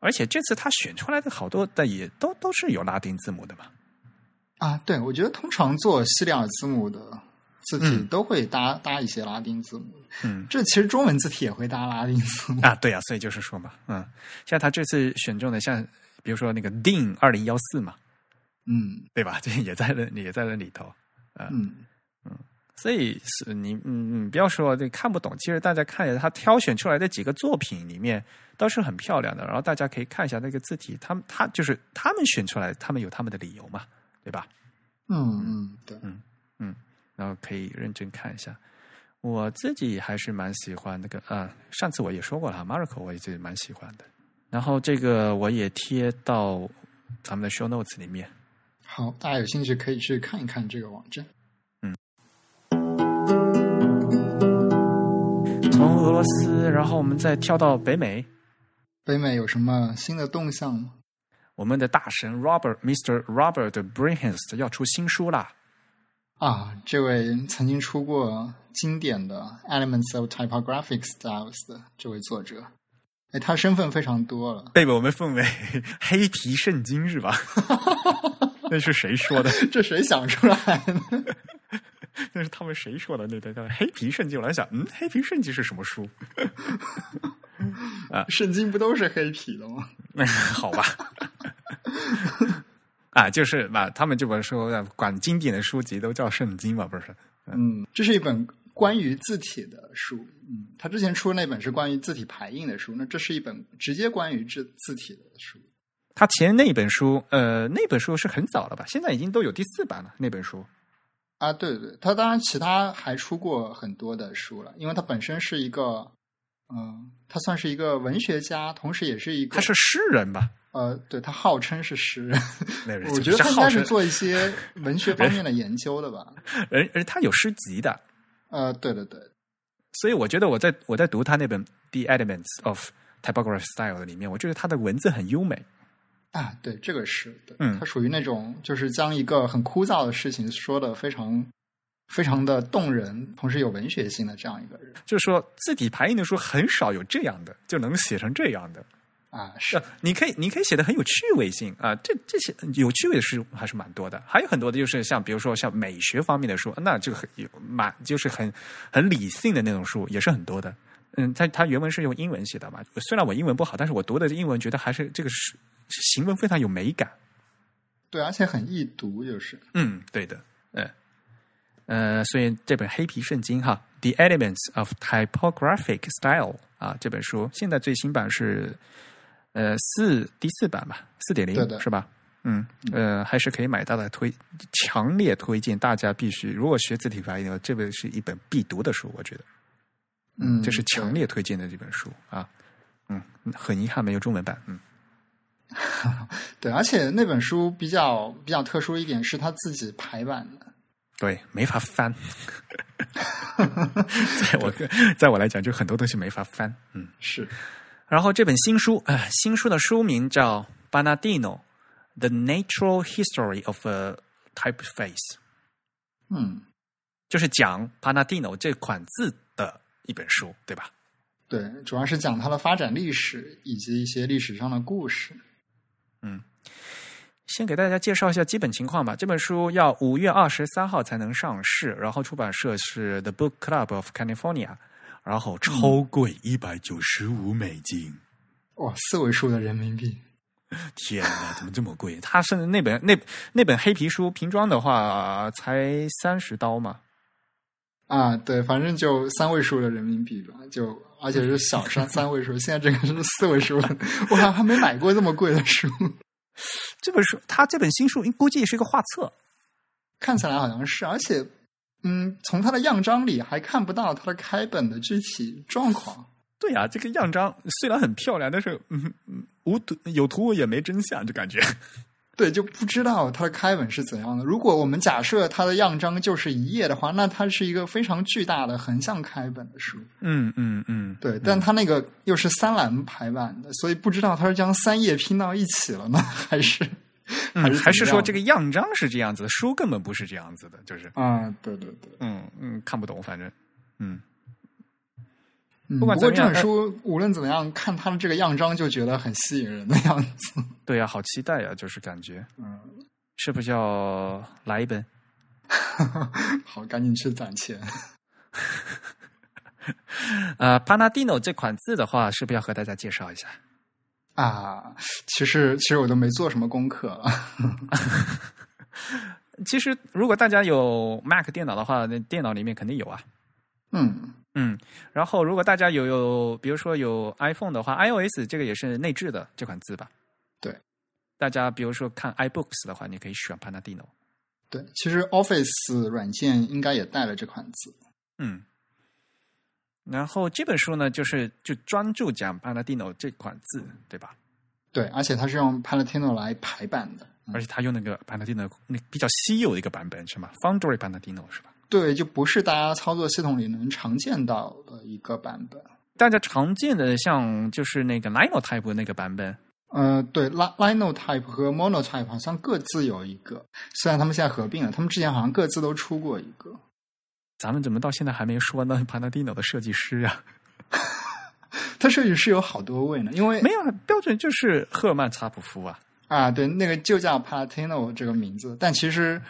而且这次他选出来的好多的也都都是有拉丁字母的嘛。啊，对，我觉得通常做西里尔字母的字体都会搭搭一些拉丁字母。嗯，这其实中文字体也会搭拉丁字母啊。对啊，所以就是说嘛，嗯，像他这次选中的像。比如说那个 DIN 二零幺四嘛，嗯，对吧？这也在那，也在那里头，嗯嗯，所以是你嗯嗯，不要说这看不懂，其实大家看一下他挑选出来的几个作品里面都是很漂亮的，然后大家可以看一下那个字体，他们他就是他们选出来，他们有他们的理由嘛，对吧？嗯嗯，对，嗯嗯，然后可以认真看一下。我自己还是蛮喜欢那个啊，上次我也说过了，Marco 我也自己蛮喜欢的。然后这个我也贴到咱们的 show notes 里面。好，大家有兴趣可以去看一看这个网站。嗯。从俄罗斯，然后我们再跳到北美。北美有什么新的动向吗？我们的大神 Robert Mr. Robert Brinhest 要出新书啦！啊，这位曾经出过经典的 Elements of Typographic Styles 的这位作者。哎，他身份非常多了，被我们奉为黑皮圣经是吧？那是谁说的？这谁想出来的？那是他们谁说的？那叫黑皮圣经。我来想，嗯，黑皮圣经是什么书？啊，圣经不都是黑皮的吗？好吧。啊，就是嘛，他们这本书管经典的书籍都叫圣经嘛，不是？嗯，这是一本。关于字体的书，嗯，他之前出的那本是关于字体排印的书，那这是一本直接关于字字体的书。他前那本书，呃，那本书是很早了吧？现在已经都有第四版了。那本书啊，对对，他当然其他还出过很多的书了，因为他本身是一个，嗯，他算是一个文学家，同时也是一个，他是诗人吧？呃，对他号称是诗人，我觉得他应该是做一些文学方面的研究的吧？而而他有诗集的。呃，对对对，所以我觉得我在我在读他那本《The Elements of typography style 的里面，我觉得他的文字很优美。啊，对，这个是，嗯，他属于那种就是将一个很枯燥的事情说的非常非常的动人，同时有文学性的这样一个人。就是说，字体排印的书很少有这样的，就能写成这样的。啊，是，你可以，你可以写的很有趣味性啊，这这些有趣味的书还是蛮多的，还有很多的就是像比如说像美学方面的书，那这个很有蛮就是很很理性的那种书也是很多的。嗯，他他原文是用英文写的嘛，虽然我英文不好，但是我读的英文觉得还是这个是行文非常有美感。对，而且很易读，就是。嗯，对的，嗯，呃，所以这本黑皮圣经哈，《The Elements of Typographic Style》啊，这本书现在最新版是。呃，四第四版吧，四点零是吧？嗯，呃，还是可以买到的，推强烈推荐大家必须，如果学字体排印，这本是一本必读的书，我觉得，嗯，这是强烈推荐的这本书啊，嗯，很遗憾没有中文版，嗯，对，而且那本书比较比较特殊一点是他自己排版的，对，没法翻，在我在我来讲，就很多东西没法翻，嗯，是。然后这本新书，呃，新书的书名叫《Banadino: The Natural History of a Typeface》。嗯，就是讲 Banadino 这款字的一本书，对吧？对，主要是讲它的发展历史以及一些历史上的故事。嗯，先给大家介绍一下基本情况吧。这本书要五月二十三号才能上市，然后出版社是 The Book Club of California。然后超贵一百九十五美金，哇，四位数的人民币！天哪，怎么这么贵？他是那本那那本黑皮书瓶装的话才三十刀嘛？啊，对，反正就三位数的人民币吧，就而且是小三三位数。现在这个是四位数，我还还没买过这么贵的书。这本书，他这本新书估计是一个画册，看起来好像是，而且。嗯，从他的样章里还看不到他的开本的具体状况。对呀，这个样章虽然很漂亮，但是嗯嗯，无图有图也没真相，就感觉。对，就不知道它的开本是怎样的。如果我们假设它的样章就是一页的话，那它是一个非常巨大的横向开本的书。嗯嗯嗯，对，但它那个又是三栏排版的，所以不知道它是将三页拼到一起了呢，还是？还是还是说这个样章是这样子的，书根本不是这样子的，就是啊，对对对，嗯嗯，看不懂，反正嗯，不管这本书无论怎么样，看它的这个样章就觉得很吸引人的样子。对呀，好期待呀，就是感觉，嗯，是不是要来一本？好，赶紧去攒钱。呃 p a n a d i n o 这款字的话，是不是要和大家介绍一下？啊，其实其实我都没做什么功课。其实如果大家有 Mac 电脑的话，那电脑里面肯定有啊。嗯嗯，然后如果大家有有，比如说有 iPhone 的话，iOS 这个也是内置的这款字吧？对，大家比如说看 iBooks 的话，你可以选 Panadino。对，其实 Office 软件应该也带了这款字。嗯。然后这本书呢，就是就专注讲 Panadino 这款字，对吧？对，而且它是用 Panadino 来排版的，而且它用那个 Panadino 那比较稀有的一个版本，是吗？Foundry Panadino 是吧？对，就不是大家操作系统里能常见到的一个版本。大家常见的像就是那个 Linotype 那个版本。呃，对，Linotype 和 Monotype 好像各自有一个，虽然他们现在合并了，他们之前好像各自都出过一个。咱们怎么到现在还没说呢 p a n a d i n o 的设计师啊？他设计师有好多位呢，因为没有标准就是赫曼查普夫啊。啊，对，那个就叫 Palatino 这个名字，但其实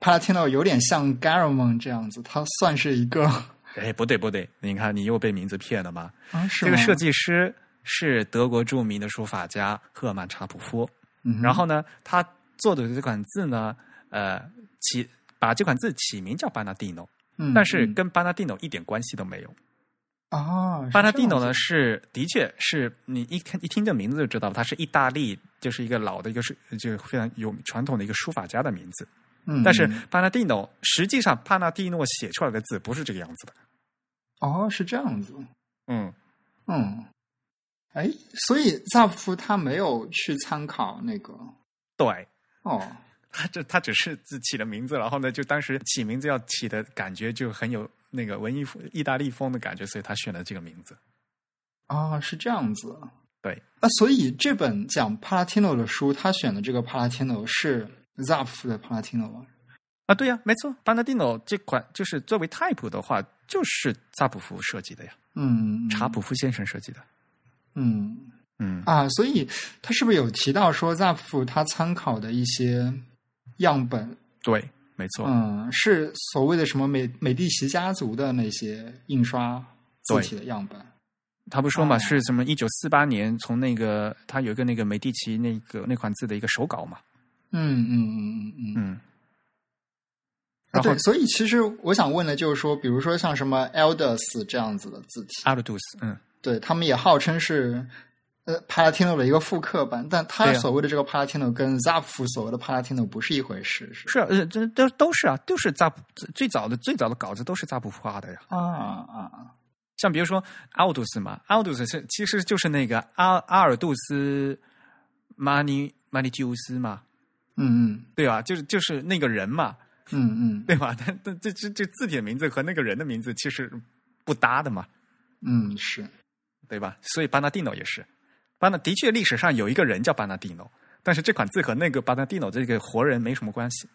Palatino 有点像 Garamond 这样子，他算是一个。哎，不对不对，你看你又被名字骗了吗？啊，是这个设计师是德国著名的书法家赫曼查普夫。嗯，然后呢，他做的这款字呢，呃，起把这款字起名叫 Banadino。但是跟巴纳蒂诺一点关系都没有啊！巴纳蒂诺呢是的确是你一看一听这名字就知道，它是意大利，就是一个老的一个是就非常有传统的一个书法家的名字。嗯，但是帕纳蒂诺实际上帕纳蒂诺写出来的字不是这个样子的。哦，是这样子。嗯嗯，哎，所以萨夫他没有去参考那个对哦。他这他只是自起了名字，然后呢，就当时起名字要起的感觉就很有那个文艺风、意大利风的感觉，所以他选了这个名字。啊，是这样子。对，啊，所以这本讲帕拉蒂诺的书，他选的这个帕拉蒂诺是 Zapf 的帕拉蒂诺吗？啊，对呀，没错，巴纳蒂诺这款就是作为 Type 的话，就是扎普夫设计的呀。嗯，查普夫先生设计的。嗯嗯啊，所以他是不是有提到说 Zapf 他参考的一些样本？对，没错。嗯，是所谓的什么美美第奇家族的那些印刷字体的样本。他不说嘛，是什么？一九四八年从那个他有一个那个美第奇那个那款字的一个手稿嘛。嗯嗯嗯嗯嗯。嗯。啊，对，所以其实我想问的就是说，比如说像什么 Elders 这样子的字体，Aldus，嗯，对他们也号称是呃 Palatino 的一个复刻版，但他所谓的这个 Palatino 跟 Zapf 所谓的 Palatino 不是一回事，是是呃，这都都是啊，都是 Zapf 最早的最早的稿子都是 Zapf 画的呀，啊啊，像比如说 Aldus 嘛，Aldus 是其实就是那个阿阿尔杜斯马尼马尼吉乌斯嘛，嗯嗯，对吧？就是就是那个人嘛。嗯嗯，对吧？但但这这这字体的名字和那个人的名字其实不搭的嘛。嗯，是，对吧？所以巴纳蒂诺也是，巴纳的确历史上有一个人叫巴纳蒂诺，但是这款字和那个巴纳蒂诺这个活人没什么关系。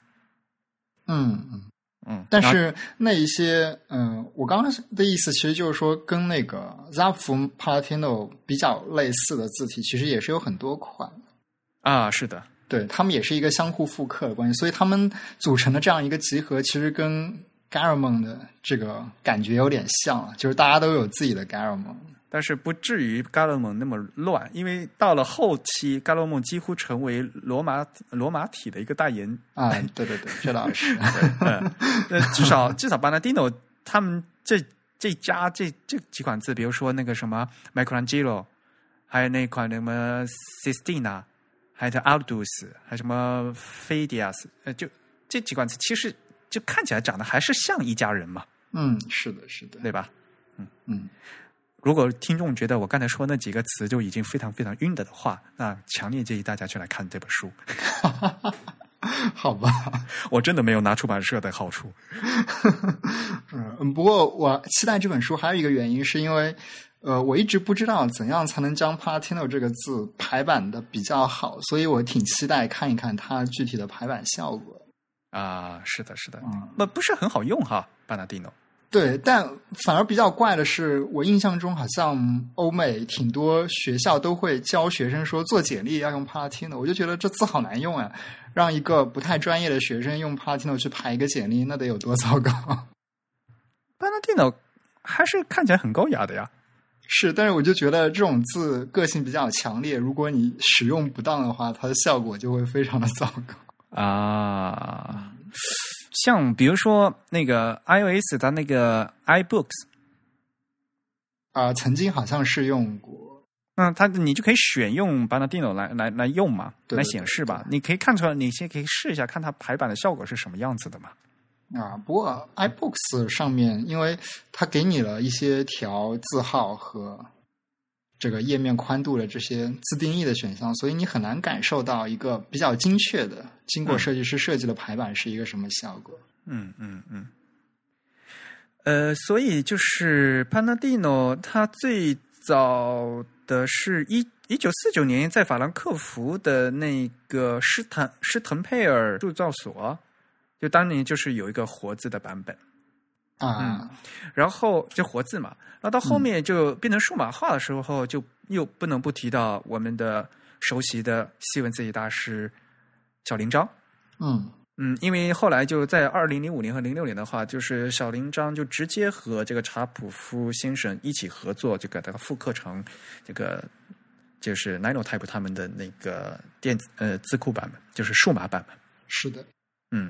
嗯嗯嗯，但是那一些嗯，我刚刚的意思其实就是说，跟那个 Zapf Palatino 比较类似的字体，其实也是有很多款啊，是的。对他们也是一个相互复刻的关系，所以他们组成的这样一个集合，其实跟 Garamond 的这个感觉有点像，就是大家都有自己的 Garamond，但是不至于 Garamond 那么乱，因为到了后期，Garamond 几乎成为罗马罗马体的一个代言啊，对对对，这倒是，嗯，至少至少 Banadino 他们这这家这这几款字，比如说那个什么 Michelangelo，还有那款什么 Sistina。还有 Aldus，还有什么 Fadias，呃，就这几款词，其实就看起来长得还是像一家人嘛。嗯，是的，是的，对吧？嗯嗯。如果听众觉得我刚才说那几个词就已经非常非常晕的的话，那强烈建议大家去来看这本书。好吧，我真的没有拿出版社的好处。嗯，不过我期待这本书还有一个原因，是因为。呃，我一直不知道怎样才能将 Palatino 这个字排版的比较好，所以我挺期待看一看它具体的排版效果。啊，是的，是的，嗯，不不是很好用哈，Palatino。对，但反而比较怪的是，我印象中好像欧美挺多学校都会教学生说做简历要用 Palatino，我就觉得这字好难用啊，让一个不太专业的学生用 Palatino 去排一个简历，那得有多糟糕？Palatino 还是看起来很高雅的呀。是，但是我就觉得这种字个性比较强烈，如果你使用不当的话，它的效果就会非常的糟糕 啊。像比如说那个 iOS 的那个 iBooks 啊，曾经好像是用过，那，它你就可以选用 Banadino 来来来用嘛，来显示吧。你可以看出来，你先可以试一下，看它排版的效果是什么样子的嘛。啊，不过 iBooks 上面，因为它给你了一些调字号和这个页面宽度的这些自定义的选项，所以你很难感受到一个比较精确的经过设计师设计的排版是一个什么效果。嗯嗯嗯。呃，所以就是 Panadino，它最早的是一一九四九年在法兰克福的那个施坦施滕佩尔铸造所。就当年就是有一个活字的版本啊，嗯然后就活字嘛，然后到后面就变成数码化的时候，就又不能不提到我们的熟悉的西文字体大师小林章。嗯嗯，因为后来就在二零零五年和零六年的话，就是小林章就直接和这个查普夫先生一起合作，就给它复刻成这个就是 Nanotype 他们的那个电子呃字库版本，就是数码版本。是的，嗯。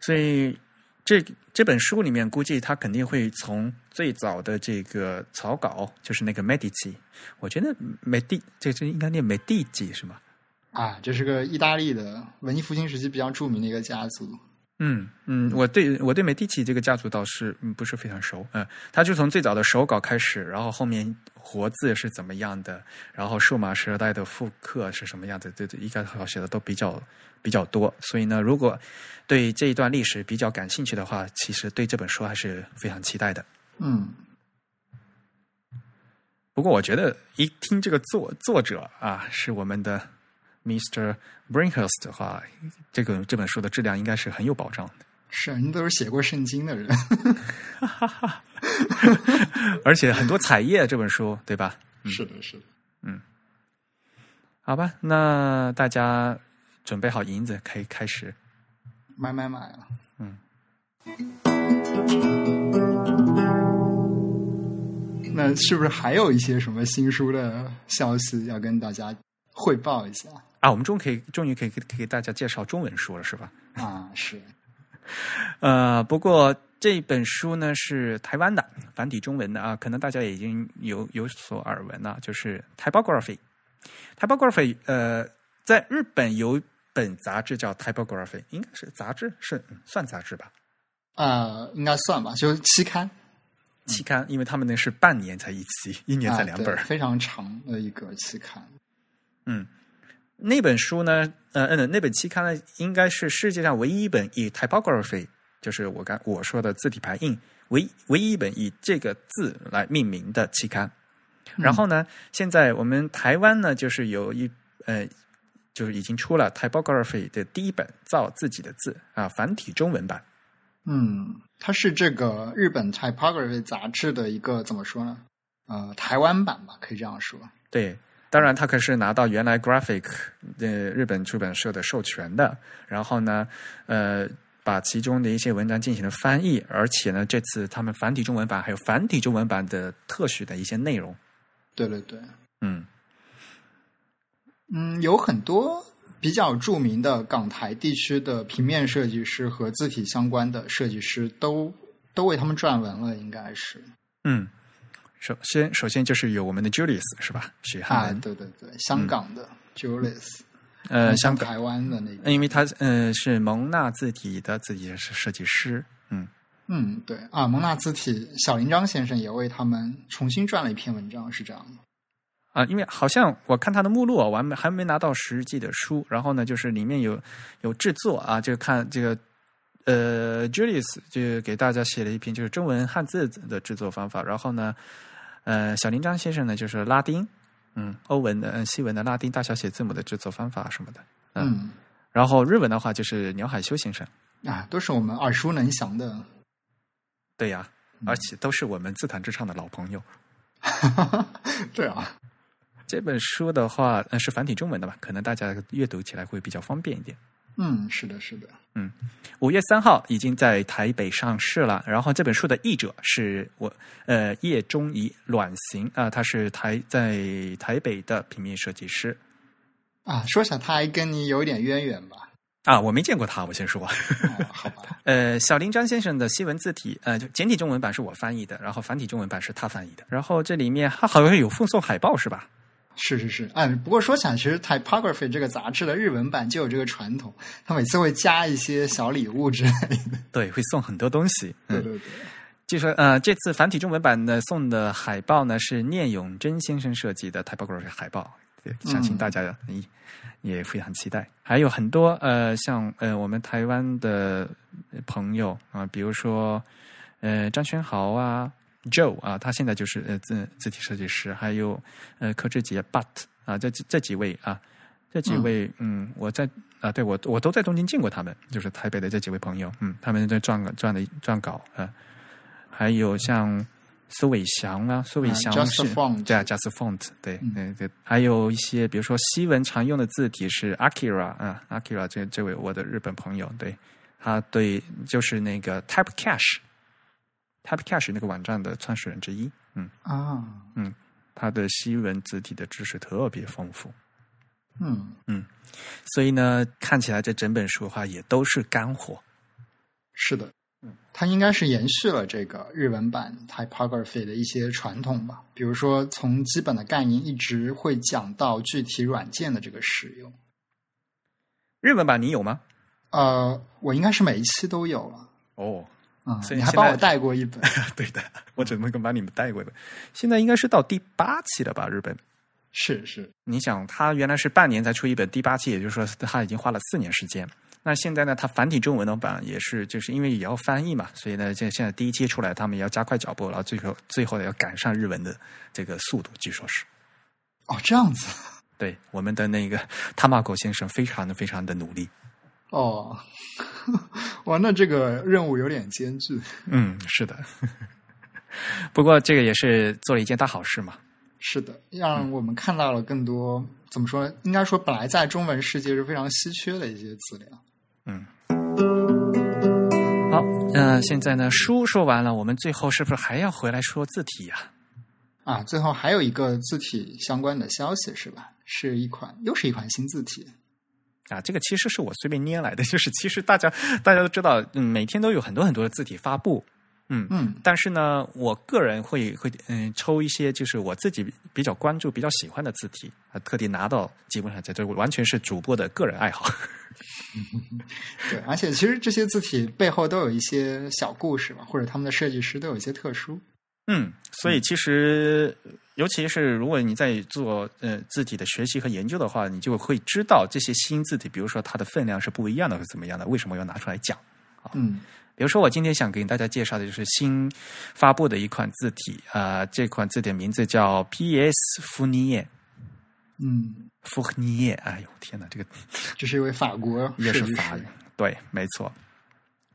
所以，这这本书里面估计他肯定会从最早的这个草稿，就是那个 Medici，我觉得 Medi 这这应该念 Medici 是吗？啊，这是个意大利的文艺复兴时期比较著名的一个家族。嗯嗯，我对我对美第奇这个家族倒是不是非常熟。嗯，他就从最早的手稿开始，然后后面活字是怎么样的，然后数码时代的复刻是什么样的，对对，一开始写的都比较比较多。所以呢，如果对这一段历史比较感兴趣的话，其实对这本书还是非常期待的。嗯。不过我觉得一听这个作作者啊是我们的 Mr. Brinkhurst 的话，这个这本书的质量应该是很有保障的。是，您都是写过圣经的人，而且很多彩页这本书，对吧？是的，是的，嗯。好吧，那大家准备好银子，可以开始买买买了。嗯。那是不是还有一些什么新书的消息要跟大家汇报一下啊？我们终于可以终于可以给给大家介绍中文书了，是吧？啊，是。呃，不过这本书呢是台湾的繁体中文的啊，可能大家已经有有所耳闻了，就是《Typography》。Typography，呃，在日本有本杂志叫《Typography》，应该是杂志，是算杂志吧？啊，应该算吧，就是期刊。期刊，因为他们那是半年才一期，一年才两本，非常长的一个期刊。嗯，那本书呢，呃嗯，那本期刊呢，应该是世界上唯一一本以 typography，就是我刚我说的字体排印，唯唯一一本以这个字来命名的期刊。然后呢，现在我们台湾呢，就是有一呃，就是已经出了 typography 的第一本造自己的字啊，繁体中文版。嗯，它是这个日本 Typography 杂志的一个怎么说呢？呃，台湾版吧，可以这样说。对，当然他可是拿到原来 Graphic 的日本出版社的授权的，然后呢，呃，把其中的一些文章进行了翻译，而且呢，这次他们繁体中文版还有繁体中文版的特许的一些内容。对对对，嗯，嗯，有很多。比较著名的港台地区的平面设计师和字体相关的设计师都都为他们撰文了，应该是。嗯，首先首先就是有我们的 Julius 是吧？许汉文，对对对，香港的 Julius，呃，香港台湾的那个，因为他嗯是蒙纳字体的字体设计师，嗯嗯，对啊，蒙纳字体小林章先生也为他们重新撰了一篇文章，是这样的。啊，因为好像我看他的目录，我还没还没拿到实际的书。然后呢，就是里面有有制作啊，就看这个呃，Julius 就给大家写了一篇就是中文汉字的制作方法。然后呢，呃，小林章先生呢就是拉丁，嗯，欧文的嗯西文的拉丁大小写字母的制作方法什么的，嗯。然后日文的话就是鸟海修先生啊，都是我们耳熟能详的。对呀，而且都是我们自弹自唱的老朋友。哈哈对啊。这本书的话，呃，是繁体中文的吧？可能大家阅读起来会比较方便一点。嗯，是的，是的。嗯，五月三号已经在台北上市了。然后这本书的译者是我，呃，叶中仪卵形啊，他是台在台北的平面设计师。啊，说起来他还跟你有点渊源吧？啊，我没见过他，我先说。好吧。呃，小林张先生的西文字体，呃，就简体中文版是我翻译的，然后繁体中文版是他翻译的。然后这里面他好像有附送海报，是吧？是是是，哎，不过说起来，其实《Typography》这个杂志的日文版就有这个传统，它每次会加一些小礼物之类的，对，会送很多东西。对对对，就说呃，这次繁体中文版的送的海报呢是聂永贞先生设计的《Typography》海报，相信大家也也非常期待。还有很多呃，像呃，我们台湾的朋友啊，比如说呃，张轩豪啊。Joe 啊，他现在就是呃字字体设计师，还有呃柯志杰 But 啊，这这几位啊，这几位嗯，我在啊，对我我都在东京见过他们，就是台北的这几位朋友，嗯，他们在撰撰的撰稿啊，还有像苏伟翔啊，苏伟翔是对啊，Just Font 对对对，还有一些比如说西文常用的字体是 Akira 啊，Akira 这这位我的日本朋友，对他对就是那个 Type Cache。Typecache 那个网站的创始人之一，嗯啊，嗯，他的西文字体的知识特别丰富，嗯嗯，所以呢，看起来这整本书的话也都是干货。是的，嗯，它应该是延续了这个日文版 Typography 的一些传统吧，比如说从基本的概念一直会讲到具体软件的这个使用。日文版你有吗？呃，我应该是每一期都有了。哦。啊，你还帮我带过一本？对的，我只能够把你们带过的。现在应该是到第八期了吧？日本是是，你想他原来是半年才出一本，第八期，也就是说他已经花了四年时间。那现在呢，他繁体中文的版也是，就是因为也要翻译嘛，所以呢，现现在第一期出来，他们也要加快脚步，然后最后最后要赶上日文的这个速度，据说是。哦，这样子。对，我们的那个塔马狗先生非常的非常的努力。哦，哇，那这个任务有点艰巨。嗯，是的。不过这个也是做了一件大好事嘛。是的，让我们看到了更多，怎么说？应该说，本来在中文世界是非常稀缺的一些资料。嗯。好，那现在呢，书说完了，我们最后是不是还要回来说字体呀？啊，最后还有一个字体相关的消息是吧？是一款，又是一款新字体。啊，这个其实是我随便捏来的，就是其实大家大家都知道，嗯，每天都有很多很多的字体发布。嗯嗯，但是呢，我个人会会嗯抽一些，就是我自己比较关注、比较喜欢的字体，啊，特地拿到，基本上在这完全是主播的个人爱好。对，而且其实这些字体背后都有一些小故事嘛，或者他们的设计师都有一些特殊。嗯，所以其实，尤其是如果你在做呃字体的学习和研究的话，你就会知道这些新字体，比如说它的分量是不一样的，是怎么样的，为什么要拿出来讲？嗯。比如说，我今天想给大家介绍的就是新发布的一款字体啊，这款字体名字叫 P.S. 福尼耶。嗯，福尼耶，哎呦天哪，这个这是一位法国也是法语，对，没错。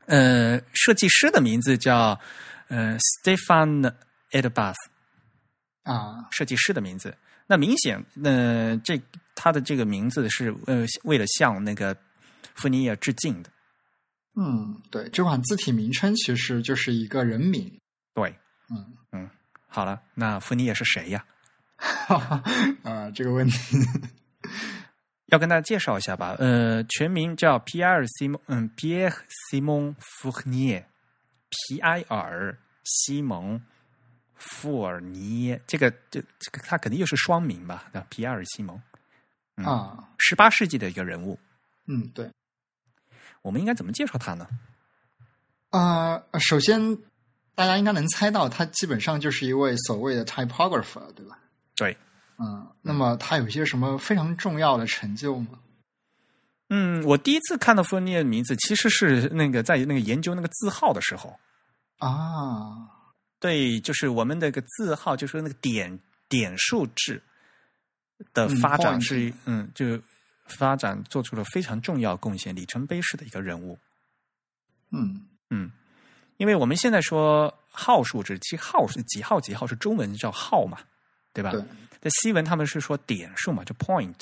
呃，设计师的名字叫呃 Stefan Edbas 啊，设计师的名字。那明显，呃，这他的这个名字是呃为了向那个福尼耶致敬的。嗯，对，这款字体名称其实就是一个人名。对，嗯嗯，好了，那福尼耶是谁呀？啊，这个问题要跟大家介绍一下吧。呃，全名叫皮埃尔西蒙，嗯，皮埃尔西蒙福尼耶，皮埃尔西蒙富尔尼耶，这个这这个他肯定又是双名吧？皮埃尔西蒙啊，十八世纪的一个人物。嗯，对。我们应该怎么介绍他呢？啊，首先大家应该能猜到，他基本上就是一位所谓的 typographer，对吧？对，嗯，那么他有些什么非常重要的成就吗？嗯，我第一次看到弗尼的名字，其实是那个在那个研究那个字号的时候啊，对，就是我们那个字号，就是那个点点数制的发展是，嗯，就。发展做出了非常重要贡献、里程碑式的一个人物。嗯嗯，因为我们现在说号数制，其实号是几号几号是中文叫号嘛，对吧？对。在西文他们是说点数嘛，就 point。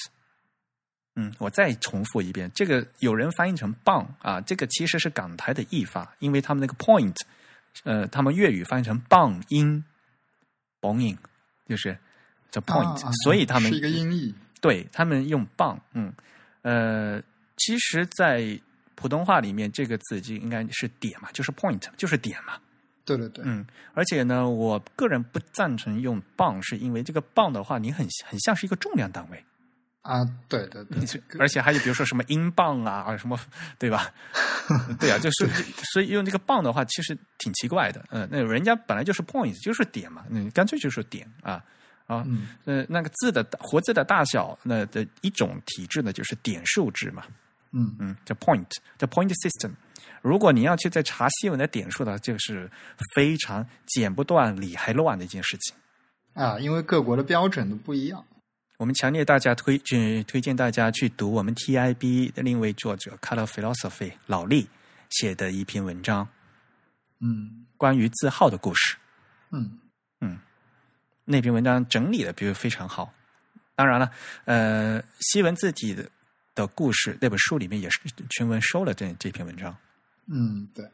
嗯，我再重复一遍，这个有人翻译成棒啊，这个其实是港台的译法，因为他们那个 point，呃，他们粤语翻译成棒音，，bong 音就是叫 point，所以他们是一个音译。对他们用棒，嗯，呃，其实，在普通话里面，这个字就应该是点嘛，就是 point，就是点嘛。对对对，嗯，而且呢，我个人不赞成用磅，是因为这个磅的话，你很很像是一个重量单位啊。对对对，而且还有比如说什么英镑啊，什么对吧？对啊，就是所以用这个磅的话，其实挺奇怪的。嗯，那人家本来就是 point，就是点嘛，你干脆就是点啊。啊，呃，那个字的活字的大小，那的一种体制呢，就是点数制嘛。嗯嗯，叫 point，叫 point system。如果你要去再查新闻的点数呢，就是非常剪不断、理还乱的一件事情。啊，因为各国的标准都不一样。我们强烈大家推荐推荐大家去读我们 TIB 的另一位作者 Color Philosophy 老力写的一篇文章。嗯，关于字号的故事。嗯嗯。那篇文章整理的比如非常好，当然了，呃，西文字体的的故事那本书里面也是全文收了这这篇文章。嗯，对，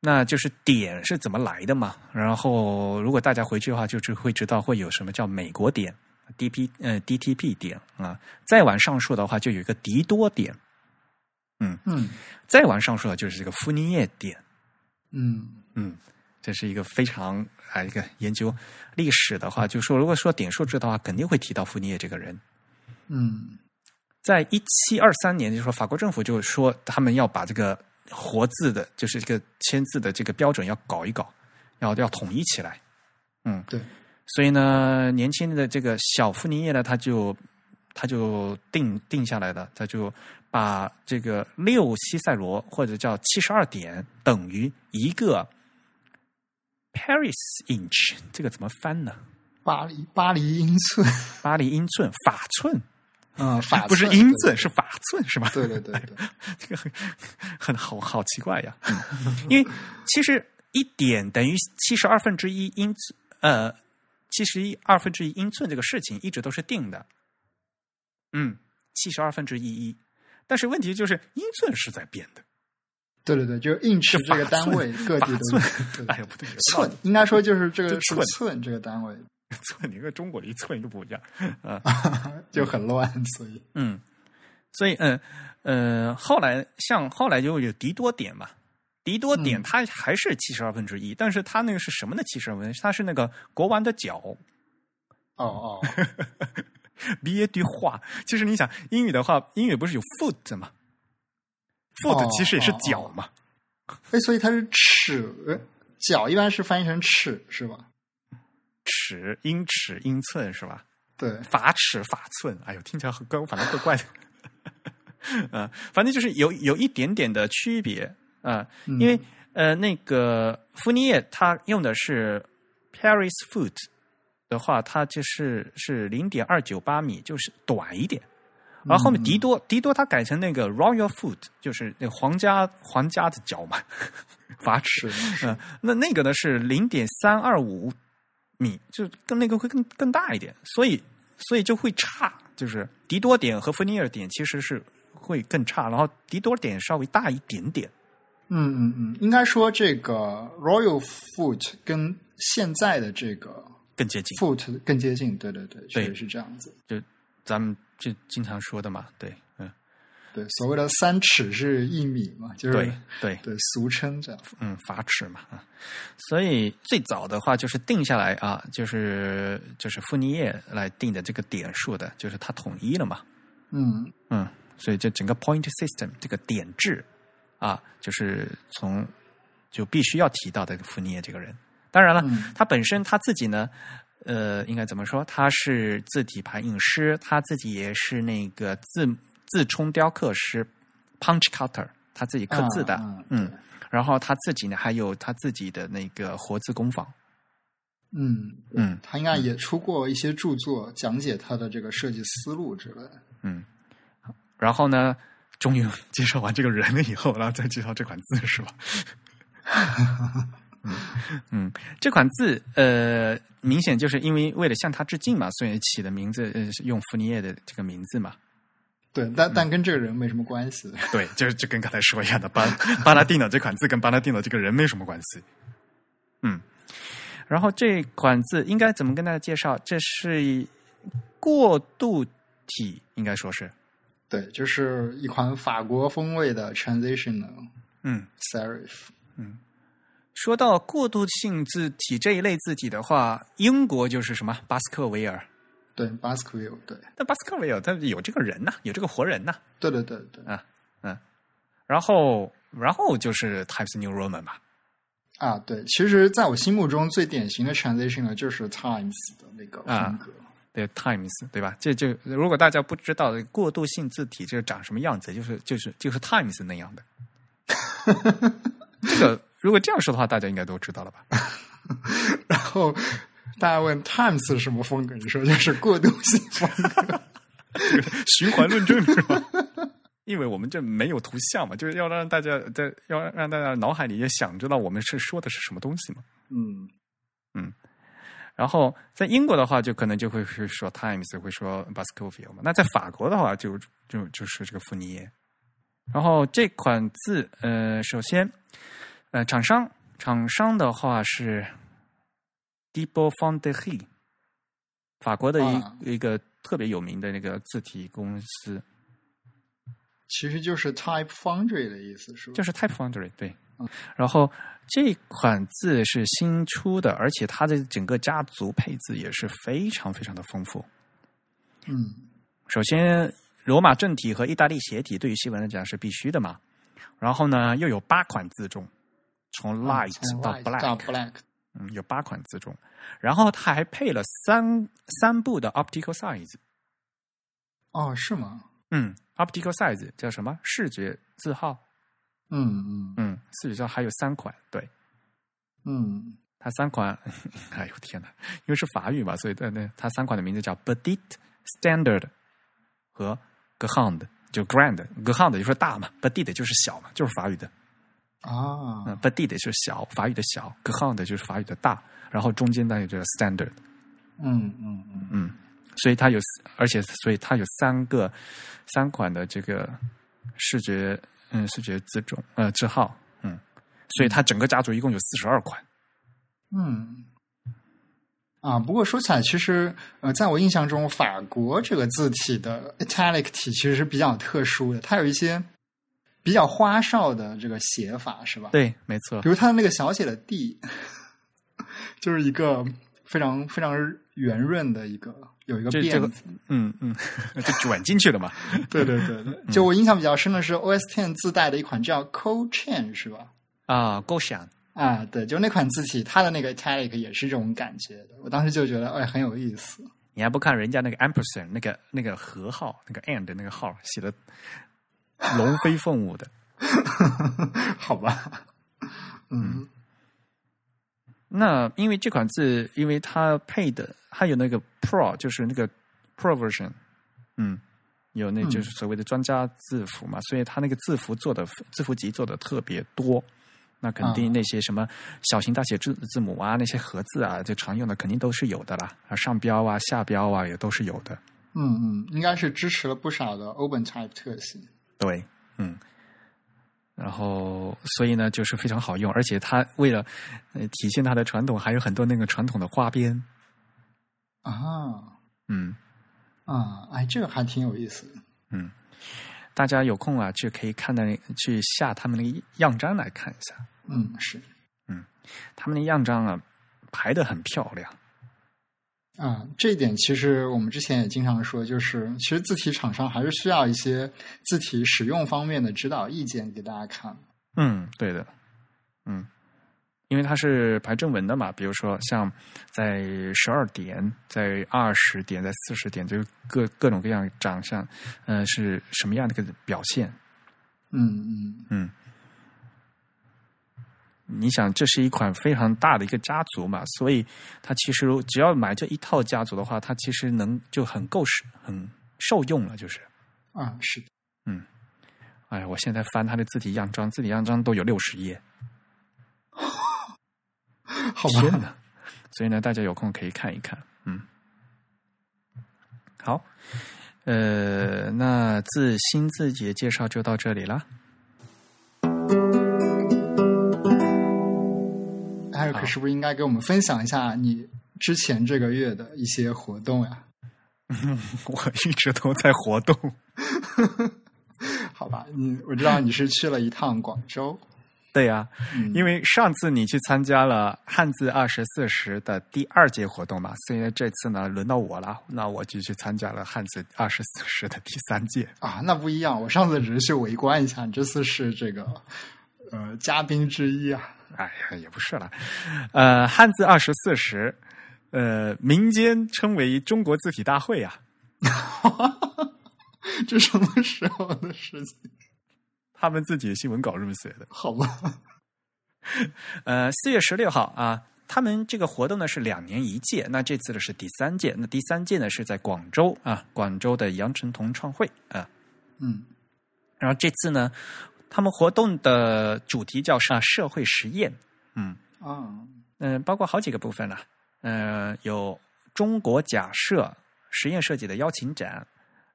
那就是点是怎么来的嘛？然后如果大家回去的话，就是会知道会有什么叫美国点，D P 呃 D T P 点啊，再往上数的话就有一个迪多点，嗯嗯，再往上数的就是这个傅尼叶点，嗯嗯。这是一个非常啊，一个研究历史的话，就说如果说点数制的话，肯定会提到傅尼叶这个人。嗯，在一七二三年，就说法国政府就说他们要把这个活字的，就是这个签字的这个标准要搞一搞，要要统一起来。嗯，对。所以呢，年轻的这个小傅尼叶呢，他就他就定定下来的，他就把这个六西塞罗或者叫七十二点等于一个 Paris inch，这个怎么翻呢？巴黎巴黎英寸，巴黎英寸法寸，嗯，法不是英寸是法寸是吧？对对对对，这个很很好好奇怪呀，因为其实一点等于七十二分之一英寸，呃，七十一二分之一英寸这个事情一直都是定的，嗯，七十二分之一一。但是问题就是英寸是在变的，对对对，就英尺这个单位，各地都哎呀不对，寸应该说就是这个寸。寸这个单位，寸你跟中国的一寸都不一样。啊，就很乱，所以。嗯，所以嗯呃，后来像后来就有迪多点嘛，迪多点它还是七十二分之一，但是它那个是什么的七十二分？它是那个国王的脚，哦哦。毕业对话，其实你想英语的话，英语不是有 foot 吗？foot 其实也是脚嘛。哎，所以它是尺，脚一般是翻译成尺，是吧？尺、英尺、英寸是吧？对，法尺、法寸，哎呦，听起来很怪，反正怪怪的。嗯，反正就是有有一点点的区别啊，因为呃，那个福尼叶他用的是 Paris foot。的话，它就是是零点二九八米，就是短一点。然后后面迪多，迪多它改成那个 Royal Foot，就是那皇家皇家的脚嘛，法尺。嗯，那那个呢是零点三二五米，就跟那个会更更大一点，所以所以就会差。就是迪多点和芬尼尔点其实是会更差，然后迪多点稍微大一点点。嗯嗯嗯，应该说这个 Royal Foot 跟现在的这个。更接近，foot 更接近，对对对，确实是这样子。就咱们就经常说的嘛，对，嗯，对，所谓的三尺是一米嘛，就是对对。对，俗称这样，嗯，法尺嘛啊。所以最早的话就是定下来啊，就是就是傅尼叶来定的这个点数的，就是他统一了嘛，嗯。嗯，所以就整个 point system 这个点制啊，就是从就必须要提到的福尼耶这个人。当然了，他本身他自己呢，呃，应该怎么说？他是字体排印师，他自己也是那个字字冲雕刻师，punch cutter，他自己刻字的，嗯，然后他自己呢还有他自己的那个活字工坊，嗯。嗯，他应该也出过一些著作，讲解他的这个设计思路之类的，嗯，然后呢，终于介绍完这个人了以后，然后再介绍这款字是吧？嗯 嗯，这款字呃，明显就是因为为了向他致敬嘛，所以起的名字呃用福尼叶的这个名字嘛。对，但但跟这个人没什么关系。对，就就跟刚才说一样的，巴巴拉蒂诺这款字跟巴拉蒂诺这个人没什么关系。嗯，然后这款字应该怎么跟大家介绍？这是过渡体，应该说是。对，就是一款法国风味的 transitional 嗯。serif 嗯。说到过渡性字体这一类字体的话，英国就是什么？巴斯克维尔，对巴斯克维尔，对。但巴斯克维尔他有这个人呐，有这个活人呐。对对对对，啊嗯，然后然后就是 Times New Roman 吧。啊，对，其实在我心目中最典型的 transition 呢，就是 Times 的那个风格，对 Times 对吧？这就如果大家不知道过渡性字体这长什么样子，就是就是就是 Times 那样的。这个。如果这样说的话，大家应该都知道了吧？然后大家问 Times 是什么风格？你说就是过渡性风格，循环论证是吧？因为我们这没有图像嘛，就是要让大家在要让大家脑海里也想知道我们是说的是什么东西嘛。嗯嗯。然后在英国的话，就可能就会是说 Times，会说 Baskerville 嘛。那在法国的话，就就就是这个福尼耶。然后这款字，呃，首先。呃，厂商厂商的话是 d e b o f o n d e h e 法国的一一个特别有名的那个字体公司，其实就是 Type Foundry 的意思，是吧？就是 Type Foundry，对。然后这款字是新出的，而且它的整个家族配字也是非常非常的丰富。嗯，首先罗马正体和意大利斜体对于西文来讲是必须的嘛。然后呢，又有八款字重。从 light 到 black，嗯，有八款字重，然后它还配了三三部的 optical size。哦，是吗？嗯，optical size 叫什么？视觉字号。嗯嗯。嗯，视觉字号还有三款，对，嗯，它三款，哎呦天哪，因为是法语嘛，所以对对，它三款的名字叫 b e d i t Standard 和 Grand，就 Grand，Grand 就是大嘛 b e d i t 就是小嘛，就是法语的。啊，嗯，Petit 是小，法语的小，Grand 就是法语的大，然后中间那个叫 Standard。嗯嗯嗯。嗯，所以它有，而且所以它有三个三款的这个视觉，嗯，视觉字种呃字号，嗯，所以它整个家族一共有四十二款。嗯，啊，不过说起来，其实呃，在我印象中，法国这个字体的 italic 体其实是比较特殊的，它有一些比较花哨的这个写法，是吧？对，没错比。如它的那个小写的 d，就是一个非常非常圆润的一个有一个这这个辫子。嗯嗯，就卷进去了嘛。对对对对，就我印象比较深的是 OS Ten 自带的一款叫 Cold Chain 是吧？啊，够响。啊，对，就那款字体，它的那个 italic 也是这种感觉的。我当时就觉得，哎，很有意思。你还不看人家那个 ampersand 那个那个和号，那个 and 那个号写的龙飞凤舞的。好吧，嗯那因为这款字，因为它配的它有那个 Pro，就是那个 Pro version，嗯，有那嗯就是所谓的专家字符嘛，所以它那个字符做的字符集做的特别多。那肯定啊那些什么小型大写字字母啊，那些盒子啊，就常用的肯定都是有的啦。啊，上标啊、下标啊也都是有的。嗯嗯，应该是支持了不少的 OpenType 特性。对，嗯，然后所以呢，就是非常好用，而且它为了呃体现它的传统，还有很多那个传统的花边，啊。嗯。啊，哎，这个还挺有意思。的。嗯，大家有空啊，就可以看到去下他们那个样章来看一下，嗯，是。嗯他们的样章啊排的很漂亮，啊，这一点其实我们之前也经常说，就是其实字体厂商还是需要一些字体使用方面的指导意见给大家看。嗯，对的，嗯。因为它是排正文的嘛，比如说像在十二点、在二十点、在四十点，就各各种各样长相，呃，是什么样的一个表现？嗯嗯嗯，你想，这是一款非常大的一个家族嘛，所以它其实只要买这一套家族的话，它其实能就很够使、很受用了，就是。啊，是哎呀，我现在翻它的字体样章，字体样章都有六十页，好吧？天！所以呢，大家有空可以看一看。嗯，好，呃，那自新字节介绍就到这里了。艾瑞克是不是应该给我们分享一下你之前这个月的一些活动呀？我一直都在活动。好吧，你我知道你是去了一趟广州，对呀、嗯因为上次你去参加了汉字二十四时的第二届活动嘛，所以这次呢轮到我了，那我就去参加了汉字二十四时的第三届。啊，那不一样。我上次只是去围观一下，你这次是这个呃嘉宾之一啊。哎呀，也不是了，呃，汉字二十四时，呃，民间称为中国字体大会啊，这什么时候的事情？他们自己的新闻稿这么写的。好吧，呃，四月十六号啊，他们这个活动呢是两年一届，那这次呢是第三届，那第三届呢是在广州啊，广州的羊城同创会啊，嗯。然后这次呢，他们活动的主题叫是啊社会实验，嗯。啊。嗯、包括好几个部分了，呃，有中国假设实验设计的邀请展，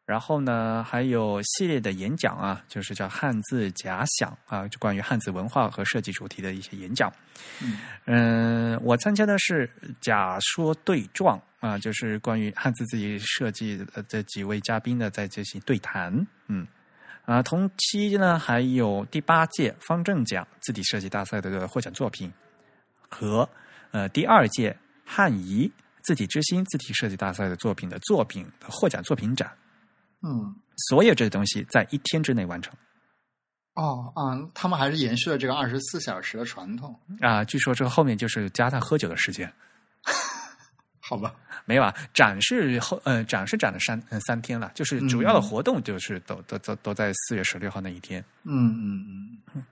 然后呢还有系列的演讲啊，就是叫汉字假想啊，就关于汉字文化和设计主题的一些演讲。嗯。嗯，我参加的是假说对撞啊，就是关于汉字自己设计的这几位嘉宾呢在进行对谈。嗯，啊，同期呢还有第八届方正奖字体设计大赛的获奖作品和呃第二届汉仪字体之星字体设计大赛的作品的作品的获奖作品展。嗯所有这些东西在一天之内完成哦啊，他们还是延续了这个二十四小时的传统。啊！据说这个后面就是加他喝酒的时间。好吧，没有啊，展示后呃，展示展了三嗯三天了，就是主要的活动就是都都都都在四月十六号那一天。嗯嗯嗯。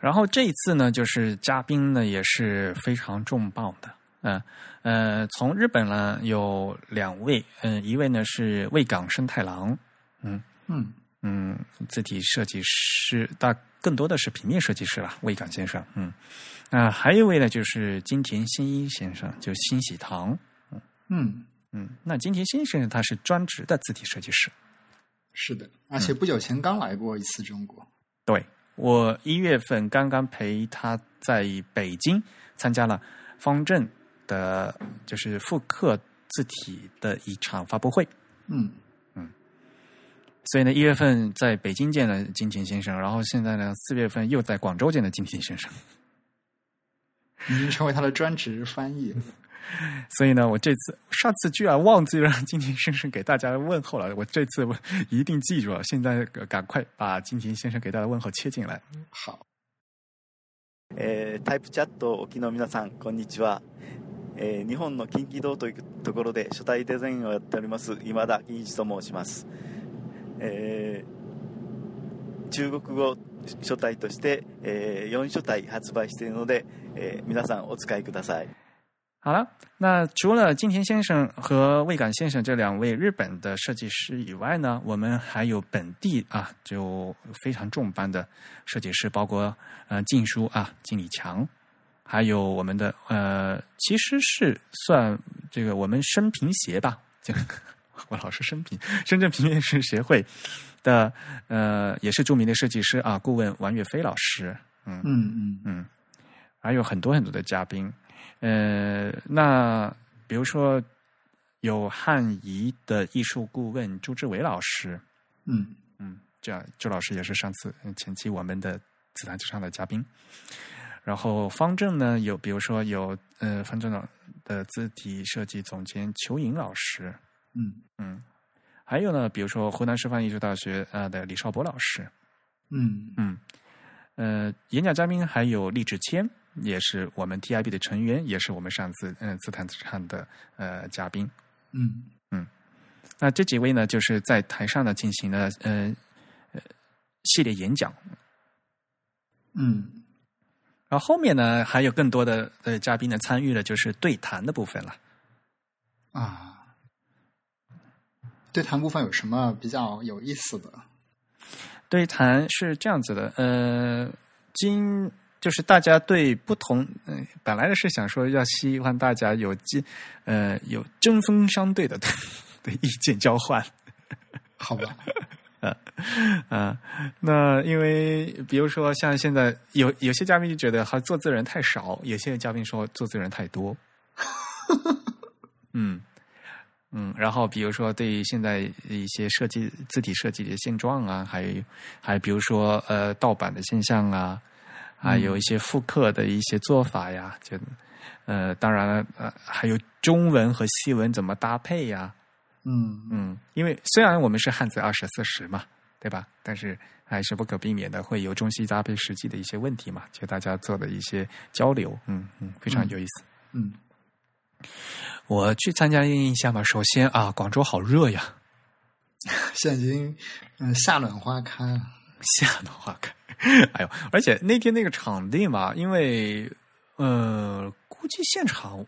然后这一次呢，就是嘉宾呢也是非常重磅的，嗯呃，从日本呢有两位，嗯，一位呢是卫岗生太郎，嗯嗯嗯，字体设计师，大更多的是平面设计师了，卫岗先生，嗯。啊，还有一位呢，就是金田新一先生，就新喜堂。嗯嗯，那金田新先生他是专职的字体设计师。是的，而且不久前刚来过一次中国。对，我一月份刚刚陪他在北京参加了方正的，就是复刻字体的一场发布会。嗯嗯，所以呢，一月份在北京见了金田先生，然后现在呢，四月份又在广州见了金田先生。已经成为他的专职翻译，所以呢，我这次上次居然忘记让金田先生给大家问候了，我这次一定记住了。现在赶快把金田先生给大家问候切进来。好。えー、タイプチャットお聞きの皆さんこんにちは、えー、日本の近畿道というところで書体デザインをやっております今田金一と申します、えー、中国語書体として、えー、4書体発売しているので、えー、皆さんお使いください。好了，那除了金田先生和魏感先生这两位日本的设计师以外呢，我们还有本地啊，就非常重磅的设计师，包括呃静书啊，金李强，还有我们的呃，其实是算这个我们生平协吧，这个我老是生平，深圳平面师协会。的呃，也是著名的设计师啊，顾问王岳飞老师，嗯嗯嗯嗯， 还有很多很多的嘉宾，呃，那比如说有汉仪的艺术顾问朱志伟老师，嗯。嗯，这样朱老师也是上次前期我们的紫檀之上的嘉宾，然后方正呢有，比如说有呃方正的字体设计总监邱颖老师，嗯。嗯。还有呢，比如说湖南师范艺术大学啊的李少博老师，嗯。嗯，呃，演讲嘉宾还有厉志谦，也是我们 TIB 的成员，也是我们上次嗯自弹自唱的呃嘉宾，嗯。嗯，那这几位呢，就是在台上呢进行了呃呃系列演讲，嗯，然后后面呢还有更多的呃嘉宾呢参与了，就是对谈的部分了，啊。对谈部分有什么比较有意思的？对谈是这样子的，呃，今就是大家对不同，嗯，本来的是想说要希望大家有机，呃，有针锋相对的 的意见交换，好吧？呃，呃，那因为比如说像现在有有些嘉宾就觉得他做字人太少，有些嘉宾说做字人太多，嗯。嗯，然后比如说对于现在一些设计字体设计的现状啊，还有还比如说呃盗版的现象啊，还有一些复刻的一些做法呀，就呃当然了呃还有中文和西文怎么搭配呀，嗯嗯，因为虽然我们是汉字二十四十嘛，对吧？但是还是不可避免的会有中西搭配实际的一些问题嘛，就大家做的一些交流，嗯嗯，非常有意思，嗯。我去参加一下吧。首先啊，广州好热呀，现在已经嗯夏暖花开了。夏暖花开，哎呦！而且那天那个场地嘛，因为呃，估计现场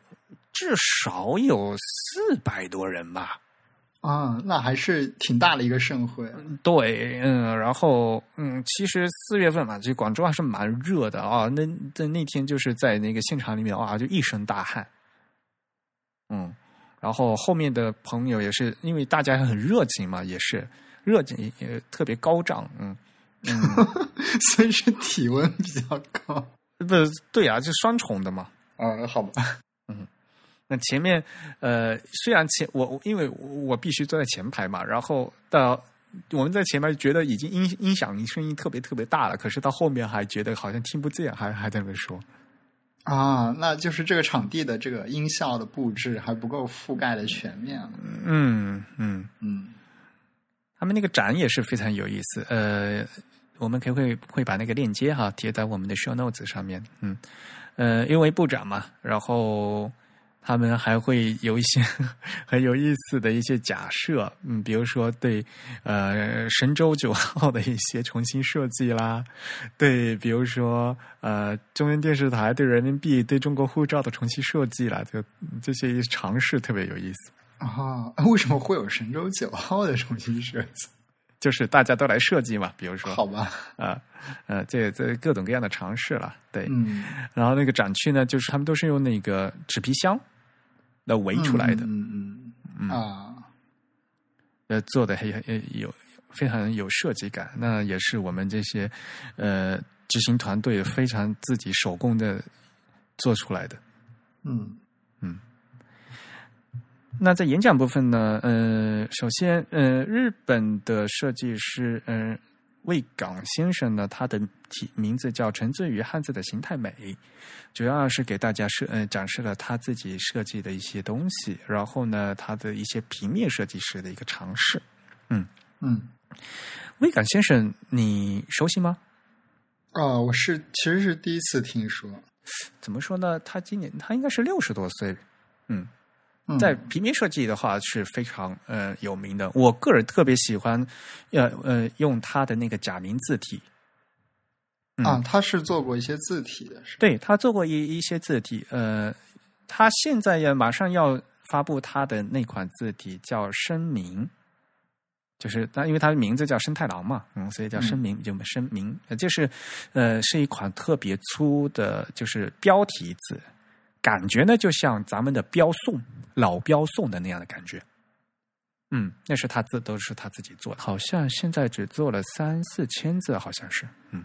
至少有四百多人吧。啊，那还是挺大的一个盛会。对，嗯，然后嗯，其实四月份嘛，这广州还是蛮热的啊。那在那天就是在那个现场里面哇，就一身大汗。嗯，然后后面的朋友也是因为大家很热情嘛，也是热情也特别高涨，嗯嗯，所以是体温比较高，不对啊，就双重的嘛，啊，好吧，嗯，那前面呃，虽然前我因为我必须坐在前排嘛，然后到我们在前面觉得已经音音响声音特别特别大了，可是到后面还觉得好像听不见，还还在那说。啊，那就是这个场地的这个音效的布置还不够覆盖的全面。嗯嗯嗯，他们那个展也是非常有意思。呃，我们可以会会把那个链接哈贴在我们的 show notes 上面。嗯呃，因为部长嘛，然后他们还会有一些 很有意思的一些假设，嗯，比如说对呃神舟九号的一些重新设计啦，对，比如说呃中央电视台对人民币、对中国护照的重新设计啦，就这些尝试特别有意思啊。为什么会有神舟九号的重新设计？就是大家都来设计嘛，比如说，好吧，啊，呃，这这各种各样的尝试了，对，嗯，然后那个展区呢，就是他们都是用那个纸皮箱来围出来的，嗯嗯啊，呃，做的很有非常有设计感，那也是我们这些呃执行团队非常自己手工的做出来的，嗯嗯。那在演讲部分呢？呃，首先，呃，日本的设计师，嗯，魏岗先生呢，他的题名字叫“沉醉于汉字的形态美”，主要是给大家设，呃，展示了他自己设计的一些东西，然后呢，他的一些平面设计师的一个尝试。嗯嗯，魏岗先生，你熟悉吗？哦，我是其实是第一次听说。怎么说呢？他今年他应该是六十多岁。嗯。在平面设计的话是非常呃有名的，我个人特别喜欢，呃呃用他的那个假名字体。啊，他是做过一些字体的，是对他做过一一些字体，呃，他现在也马上要发布他的那款字体，叫声明，就是他因为他的名字叫生太郎嘛，嗯，所以叫声明，就声明，就是呃是一款特别粗的，就是标题字。感觉呢，就像咱们的标送老标送的那样的感觉。嗯，那是他自都是他自己做的，好像现在只做了三四千字，好像是。嗯，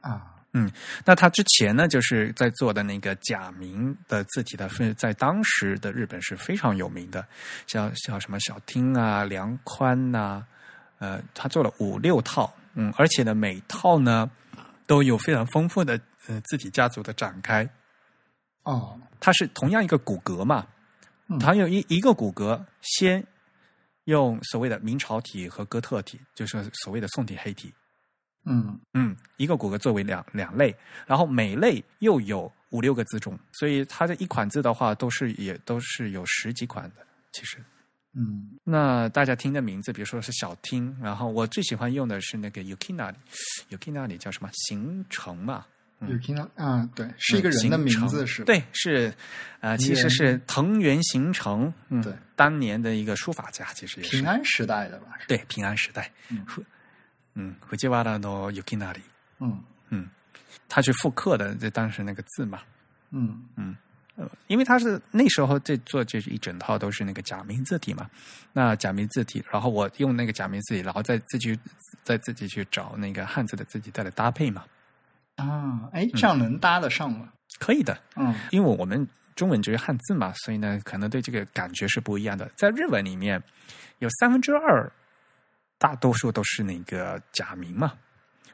啊，嗯，那他之前呢，就是在做的那个假名的字体的，在当时的日本是非常有名的，像像什么小町啊、梁宽呐，呃，他做了五六套，嗯，而且呢，每套呢都有非常丰富的呃字体家族的展开。哦，它是同样一个骨骼嘛，它有一一个骨骼，先用所谓的明朝体和哥特体，就是所谓的宋体、黑体，嗯。嗯，一个骨骼作为两两类，然后每类又有五六个字种，所以它的一款字的话，都是也都是有十几款的，其实，嗯，那大家听的名字，比如说是小听，然后我最喜欢用的是那个 Yukinari，Yukinari 叫什么？行程嘛。有听到啊？对，是一个人的名字是？对，是啊，其实是藤原行成，嗯，对，当年的一个书法家，其实也是平安时代的吧？对，平安时代，嗯，嗯，藤原の雪那里，嗯嗯，他去复刻的这当时那个字嘛，嗯嗯，呃，因为他是那时候这做这一整套都是那个假名字体嘛，那假名字体，然后我用那个假名字体，然后再自己再自己去找那个汉字的字体再来搭配嘛。啊，哎，这样能搭得上吗？可以的，嗯，因为我们中文就是汉字嘛，所以呢，可能对这个感觉是不一样的。在日文里面，有三分之二，大多数都是那个假名嘛，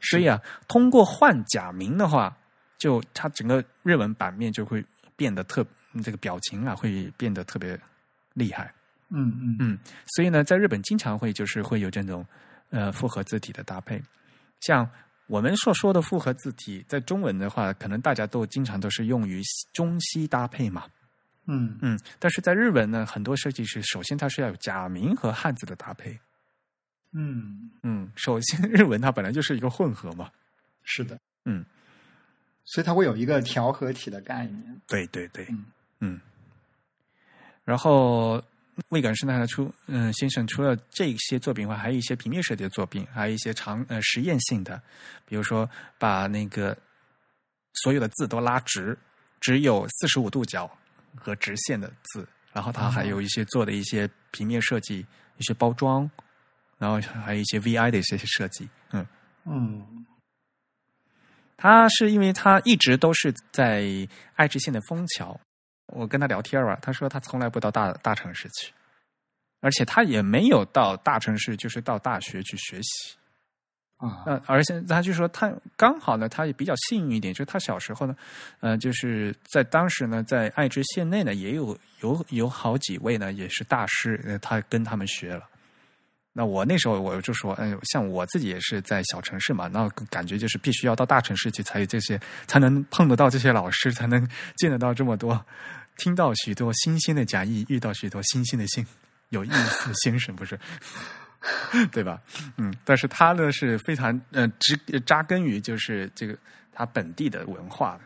所以啊，通过换假名的话，就它整个日文版面就会变得特，这个表情啊会变得特别厉害。嗯嗯嗯，所以呢，在日本经常会就是会有这种呃复合字体的搭配，像。我们所说的复合字体，在中文的话，可能大家都经常都是用于中西搭配嘛。嗯嗯，但是在日文呢，很多设计师首先它是要有假名和汉字的搭配。嗯嗯，首先 日文它本来就是一个混合嘛。是的，嗯，所以它会有一个调和体的概念。对对对，嗯嗯，然后。魏感生他的出，嗯，先生除了这些作品外，还有一些平面设计的作品，还有一些长呃实验性的，比如说把那个所有的字都拉直，只有四十五度角和直线的字，然后他还有一些做的一些平面设计，一些包装，然后还有一些 VI 的一些设计，嗯嗯，他是因为他一直都是在爱知县的枫桥。我跟他聊天吧，他说他从来不到大大城市去，而且他也没有到大城市，就是到大学去学习啊。呃，而且他就说他刚好呢，他也比较幸运一点，就是他小时候呢，呃，就是在当时呢，在爱知县内呢，也有有有好几位呢，也是大师，他跟他们学了。那我那时候我就说，嗯，像我自己也是在小城市嘛，那感觉就是必须要到大城市去才有这些，才能碰得到这些老师，才能见得到这么多。听到许多新鲜的假意，遇到许多新鲜的新有意思的先生，不是？对吧？嗯，但是他呢是非常呃植扎根于就是这个他本地的文化的。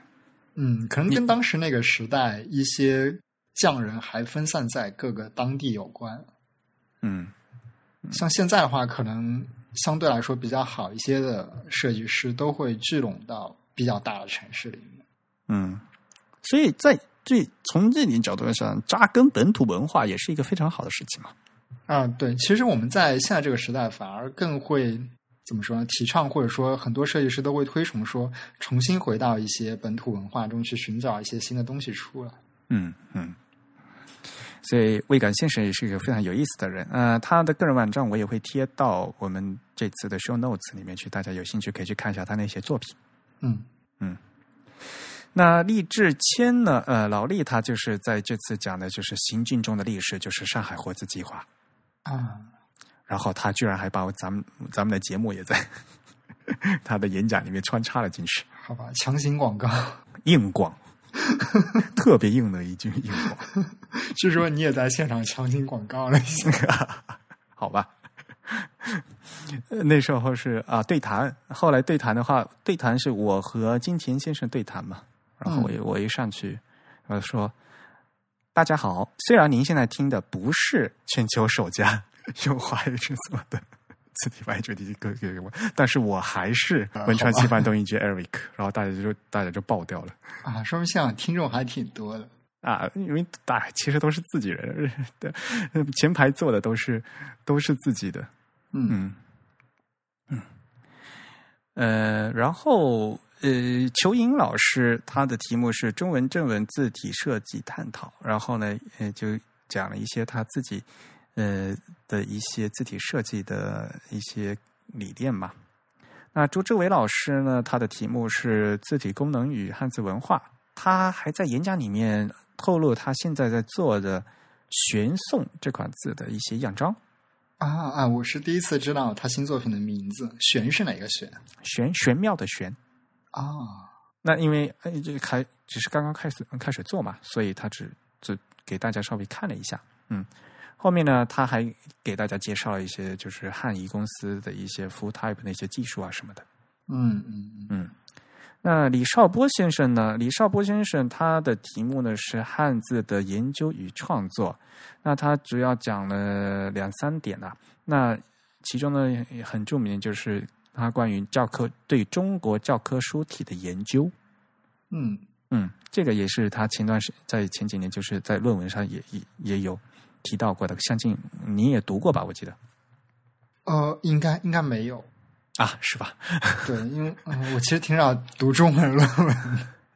嗯，可能跟当时那个时代一些匠人还分散在各个当地有关。嗯，像现在的话，可能相对来说比较好一些的设计师都会聚拢到比较大的城市里面。嗯，所以在这从这点角度上，扎根本土文化也是一个非常好的事情嘛。啊，对，其实我们在现在这个时代，反而更会怎么说呢？提倡或者说很多设计师都会推崇说，重新回到一些本土文化中去寻找一些新的东西出来。嗯嗯。所以未感先生也是一个非常有意思的人。呃，他的个人网站我也会贴到我们这次的 show notes 里面去，大家有兴趣可以去看一下他那些作品。嗯嗯。那厉志谦呢？呃，老厉他就是在这次讲的就是行进中的历史，就是上海活字计划。啊，然后他居然还把咱们咱们的节目也在 他的演讲里面穿插了进去。好吧，强行广告，硬广，特别硬的一句 硬广。据说你也在现场强行广告了一下，好吧？那时候是啊，对谈。后来对谈的话，对谈是我和金田先生对谈嘛。然后我我一上去，我说。大家好，虽然您现在听的不是全球首家用华语制作的字体外主题歌给我，但是我还是文川西番东一局 Eric，然后大家就大家就爆掉了啊！说明现场听众还挺多的啊，因为大其实都是自己人，对前排坐的都是都是自己的，嗯嗯，呃，然后。呃，裘莹老师他的题目是中文正文字体设计探讨，然后呢，呃，就讲了一些他自己呃的一些字体设计的一些理念嘛。那朱志伟老师呢，他的题目是字体功能与汉字文化，他还在演讲里面透露他现在在做的玄宋这款字的一些样章。啊啊，我是第一次知道他新作品的名字，玄是哪个玄？玄玄妙的玄。啊，那因为呃，这开只是刚刚开始开始做嘛，所以他只只给大家稍微看了一下，嗯，后面呢，他还给大家介绍了一些就是汉仪公司的一些 full type 那些技术啊什么的，嗯嗯嗯。那李少波先生呢？李少波先生他的题目呢是汉字的研究与创作，那他主要讲了两三点啊，那其中呢很著名就是。他关于教科对中国教科书体的研究，嗯嗯，这个也是他前段时在前几年就是在论文上也也也有提到过的，相信你也读过吧？我记得，呃，应该应该没有啊，是吧？对，因为我其实挺少读中文论文，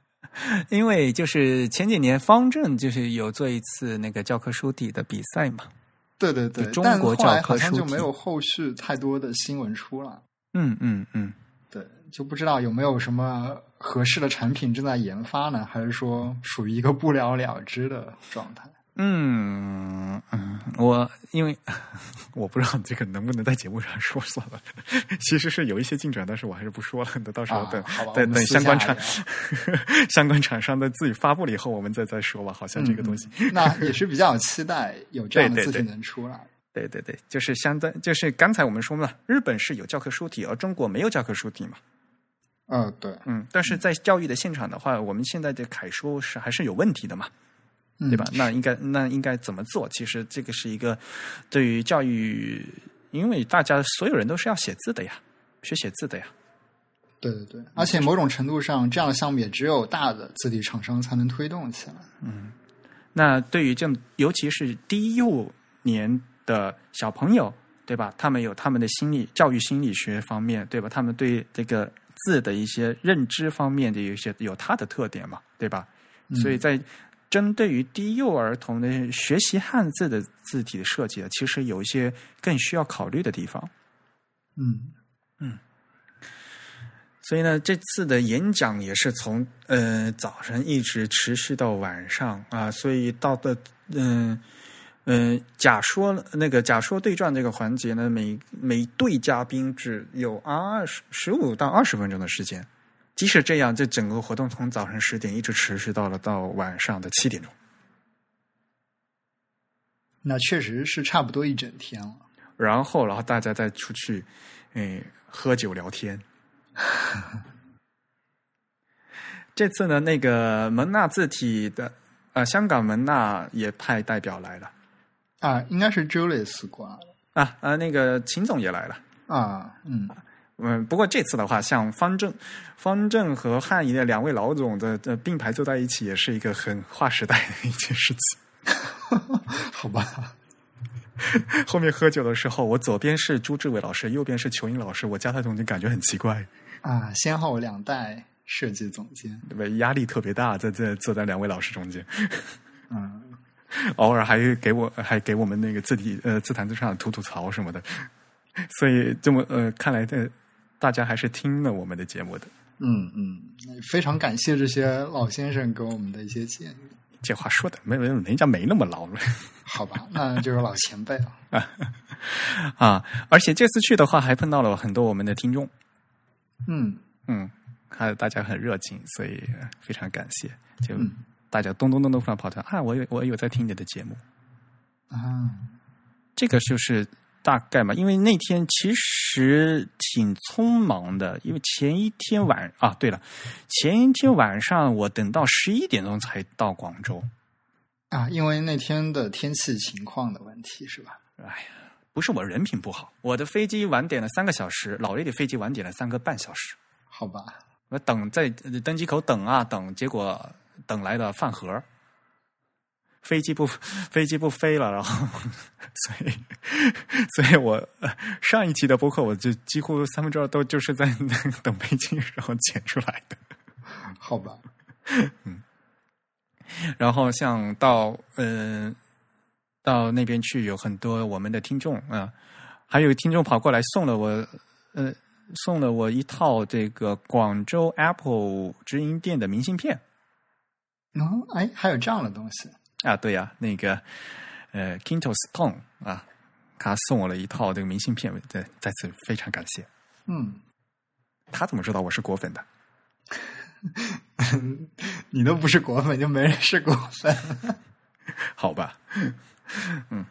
因为就是前几年方正就是有做一次那个教科书体的比赛嘛，对对对，中国教科书就没有后续太多的新闻出来。嗯嗯嗯，对，就不知道有没有什么合适的产品正在研发呢？还是说属于一个不了了之的状态？嗯嗯，我因为我不知道这个能不能在节目上说算了。其实是有一些进展，但是我还是不说了。等到时候等等等相关厂 相关厂商的自己发布了以后，我们再再说吧。好像这个东西，那也是比较期待有这样的字体能出来。对对对，就是相当，就是刚才我们说嘛，日本是有教科书体，而中国没有教科书体嘛。嗯，对，嗯，但是在教育的现场的话，我们现在的楷书是还是有问题的嘛，对吧？那应该那应该怎么做？其实这个是一个对于教育，因为大家所有人都是要写字的呀，学写字的呀。对对对，而且某种程度上，这样的项目也只有大的字体厂商才能推动起来。嗯，那对于这尤其是低幼年。的小朋友，对吧？他们有他们的心理教育心理学方面，对吧？他们对这个字的一些认知方面的有一些有它的特点嘛，对吧？所以在针对于低幼儿童的学习汉字的字体的设计啊，其实有一些更需要考虑的地方。嗯嗯。所以呢，这次的演讲也是从呃早晨一直持续到晚上啊，所以到的嗯。嗯，假说那个假说对战这个环节呢，每每对嘉宾只有二十十五到二十分钟的时间。即使这样，这整个活动从早上十点一直持续到了到晚上的七点钟。那确实是差不多一整天了。然后，然后大家再出去，哎，喝酒聊天。这次呢，那个蒙纳字体的，呃，香港蒙纳也派代表来了。啊，应该是 Julius 挂了。啊啊，那个秦总也来了。啊，嗯嗯，不过这次的话，像方正、方正和汉仪的两位老总的的并排坐在一起，也是一个很划时代的一件事情。好吧。后面喝酒的时候，我左边是朱志伟老师，右边是裘英老师，我加他总监感觉很奇怪啊，先后两代设计总监，对吧？压力特别大，在在坐在两位老师中间，嗯，偶尔还给我还给我们那个字体呃自弹自唱吐吐槽什么的，所以这么呃看来的大家还是听了我们的节目的，嗯嗯，非常感谢这些老先生给我们的一些建议。这话说的没没人家没那么老了，好吧，那就是老前辈了啊！而且这次去的话，还碰到了很多我们的听众，嗯嗯，还大家很热情，所以非常感谢。就大家咚咚咚咚突然跑出来啊！我有我有在听你的节目啊，这个就是。大概嘛，因为那天其实挺匆忙的，因为前一天晚啊，对了，前一天晚上我等到十一点钟才到广州啊，因为那天的天气情况的问题是吧？哎呀，不是我人品不好，我的飞机晚点了三个小时，老爷的飞机晚点了三个半小时，好吧，我等在登机口等啊等，结果等来的饭盒。飞机不飞机不飞了，然后所以所以我上一期的播客我就几乎三分之二都就是在 等飞机然后剪出来的，好吧，嗯，然后像到嗯到那边去有很多我们的听众啊，还有听众跑过来送了我呃送了我一套这个广州 Apple 直营店的明信片，哦，哎，还有这样的东西。啊，对呀，那个呃，Kinto Stone 啊，他送我了一套这个明信片，对，再次非常感谢。嗯，他怎么知道我是果粉的？你都不是果粉，就没人是果粉。好吧，嗯。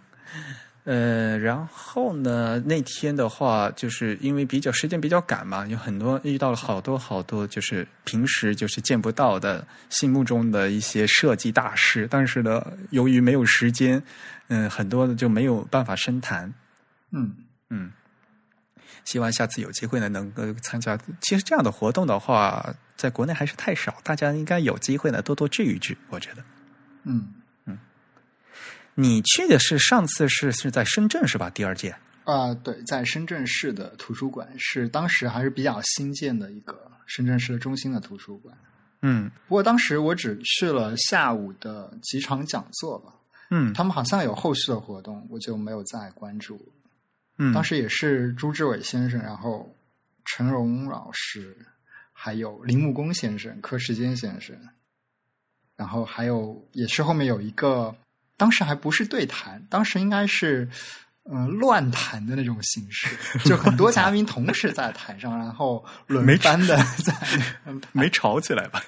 呃，然后呢？那天的话，就是因为比较时间比较赶嘛，有很多遇到了好多好多，就是平时就是见不到的心目中的一些设计大师。但是呢，由于没有时间，嗯，很多的就没有办法深谈。嗯嗯，希望下次有机会呢，能够参加。其实这样的活动的话，在国内还是太少，大家应该有机会呢，多多聚一聚。我觉得，嗯。你去的是上次是是在深圳是吧？第二届啊，对，在深圳市的图书馆是当时还是比较新建的一个深圳市的中心的图书馆。嗯，不过当时我只去了下午的几场讲座吧。嗯，他们好像有后续的活动，我就没有再关注。嗯，当时也是朱志伟先生，然后陈荣老师，还有林木工先生、柯时坚先生，然后还有也是后面有一个。当时还不是对谈，当时应该是嗯乱谈的那种形式，就很多嘉宾同时在台上，然后轮番的在 没吵起来吧？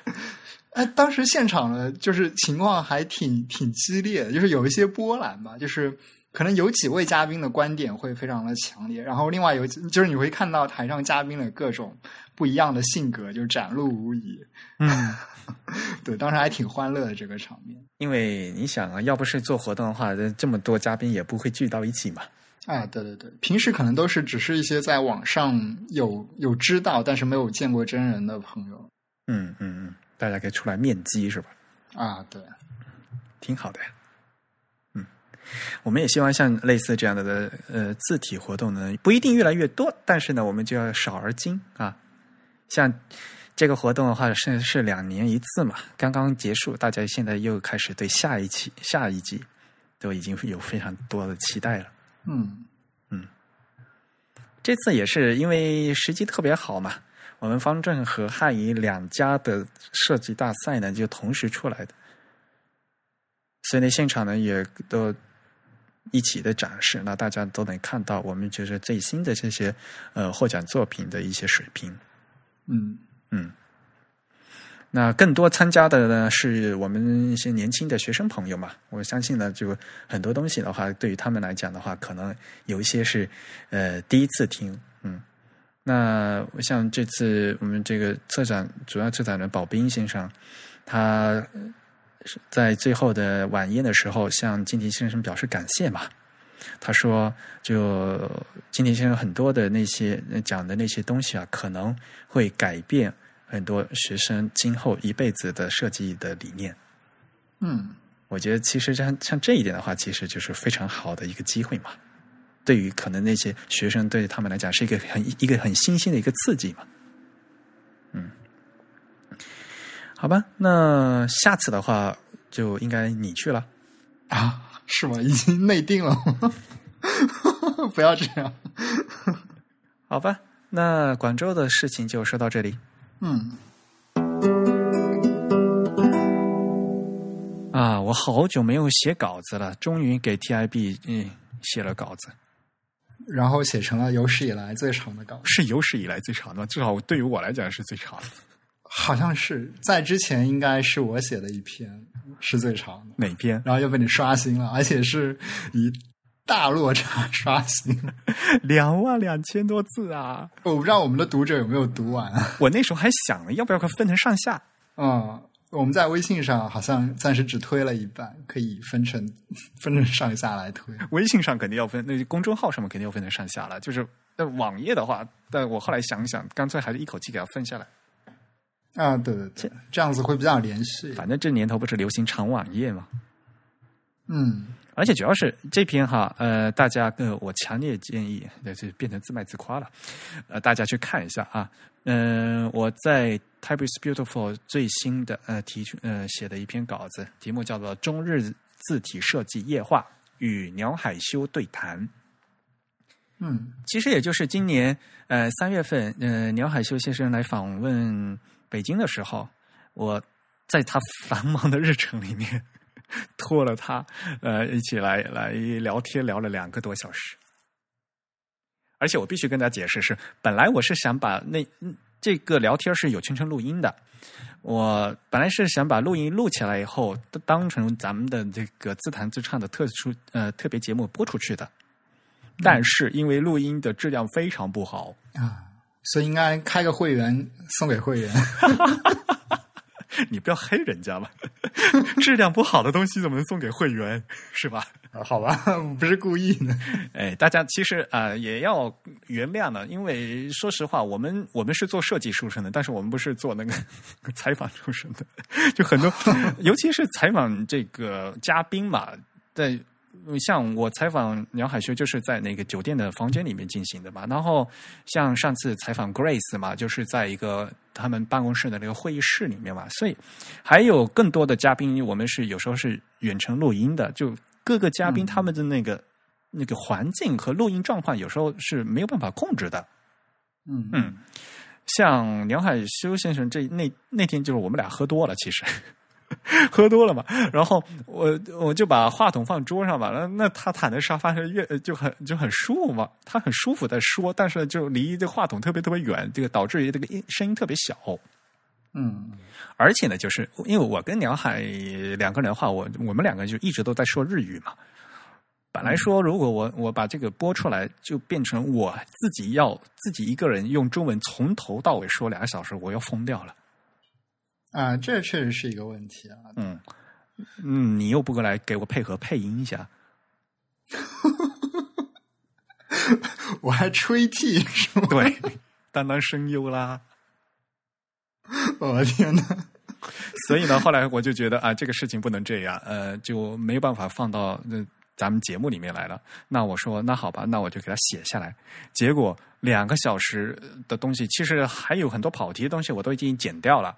哎，当时现场的就是情况还挺挺激烈的，就是有一些波澜吧，就是可能有几位嘉宾的观点会非常的强烈，然后另外有就是你会看到台上嘉宾的各种不一样的性格就展露无遗。嗯，对，当时还挺欢乐的这个场面。因为你想啊，要不是做活动的话，这么多嘉宾也不会聚到一起嘛。啊，对对对，平时可能都是只是一些在网上有有知道，但是没有见过真人的朋友。嗯嗯嗯，大家可以出来面基是吧？啊，对，挺好的呀。嗯，我们也希望像类似这样的的呃字体活动呢，不一定越来越多，但是呢，我们就要少而精啊，像。这个活动的话是是两年一次嘛，刚刚结束，大家现在又开始对下一期、下一季都已经有非常多的期待了。嗯嗯，这次也是因为时机特别好嘛，我们方正和汉仪两家的设计大赛呢就同时出来的，所以呢现场呢也都一起的展示，那大家都能看到我们就是最新的这些呃获奖作品的一些水平。嗯。嗯，那更多参加的呢，是我们一些年轻的学生朋友嘛。我相信呢，就很多东西的话，对于他们来讲的话，可能有一些是呃第一次听，嗯。那像这次我们这个策展主要策展人宝斌先生，他在最后的晚宴的时候向金田先生表示感谢嘛。他说：“就金田先生很多的那些讲的那些东西啊，可能会改变很多学生今后一辈子的设计的理念。”嗯，我觉得其实像像这一点的话，其实就是非常好的一个机会嘛。对于可能那些学生对他们来讲是一个很一个很新鲜的一个刺激嘛。嗯，好吧，那下次的话就应该你去了啊。是吗？已经内定了，不要这样。好吧，那广州的事情就说到这里。嗯。啊，我好久没有写稿子了，终于给 TIB 嗯写了稿子，然后写成了有史以来最长的稿，是有史以来最长的，至少对于我来讲是最长的。好像是在之前，应该是我写的一篇是最长的哪篇？然后又被你刷新了，而且是以大落差刷新，两万两千多字啊！我不知道我们的读者有没有读完。我那时候还想了，要不要分成上下？嗯，我们在微信上好像暂时只推了一半，可以分成 分成上下来推。微信上肯定要分，那公众号上面肯定要分成上下了。就是那网页的话，但我后来想想，干脆还是一口气给它分下来。啊，对对对，这样子会比较联系。反正这年头不是流行长网页吗？嗯，而且主要是这篇哈，呃，大家呃，我强烈建议，那就变成自卖自夸了，呃，大家去看一下啊。嗯，我在 Type is Beautiful 最新的呃提出呃写的一篇稿子，题目叫做《中日字体设计液化与鸟海修对谈》。嗯，其实也就是今年呃三月份，呃，鸟海修先生来访问。北京的时候，我在他繁忙的日程里面拖了他，呃，一起来来聊天，聊了两个多小时。而且我必须跟大家解释，是本来我是想把那这个聊天是有全程录音的，我本来是想把录音录起来以后，当成咱们的这个自弹自唱的特殊呃特别节目播出去的。但是因为录音的质量非常不好啊。所以应该开个会员送给会员，你不要黑人家嘛！质量不好的东西怎么能送给会员？是吧？好吧，不是故意的。哎，大家其实啊也要原谅呢，因为说实话，我们我们是做设计出身的，但是我们不是做那个采访出身的，就很多，尤其是采访这个嘉宾嘛，在。像我采访梁海修，就是在那个酒店的房间里面进行的嘛。然后像上次采访 Grace 嘛，就是在一个他们办公室的那个会议室里面嘛。所以还有更多的嘉宾，我们是有时候是远程录音的。就各个嘉宾他们的那个那个环境和录音状况，有时候是没有办法控制的。嗯嗯，像梁海修先生这那那天就是我们俩喝多了，其实。喝多了嘛，然后我我就把话筒放桌上嘛，那那他躺在沙发上越就很就很舒服嘛，他很舒服在说，但是就离这话筒特别特别远，这个导致于这个音声音特别小。嗯，而且呢，就是因为我跟鸟海两个人的话，我我们两个就一直都在说日语嘛。本来说如果我我把这个播出来，就变成我自己要自己一个人用中文从头到尾说两个小时，我要疯掉了。啊，这确实是一个问题啊。嗯，嗯，你又不过来给我配合配音一下，我还吹替是吗？对，当当声优啦。我的天呐！所以呢，后来我就觉得啊，这个事情不能这样，呃，就没有办法放到那咱们节目里面来了。那我说，那好吧，那我就给他写下来。结果两个小时的东西，其实还有很多跑题的东西，我都已经剪掉了。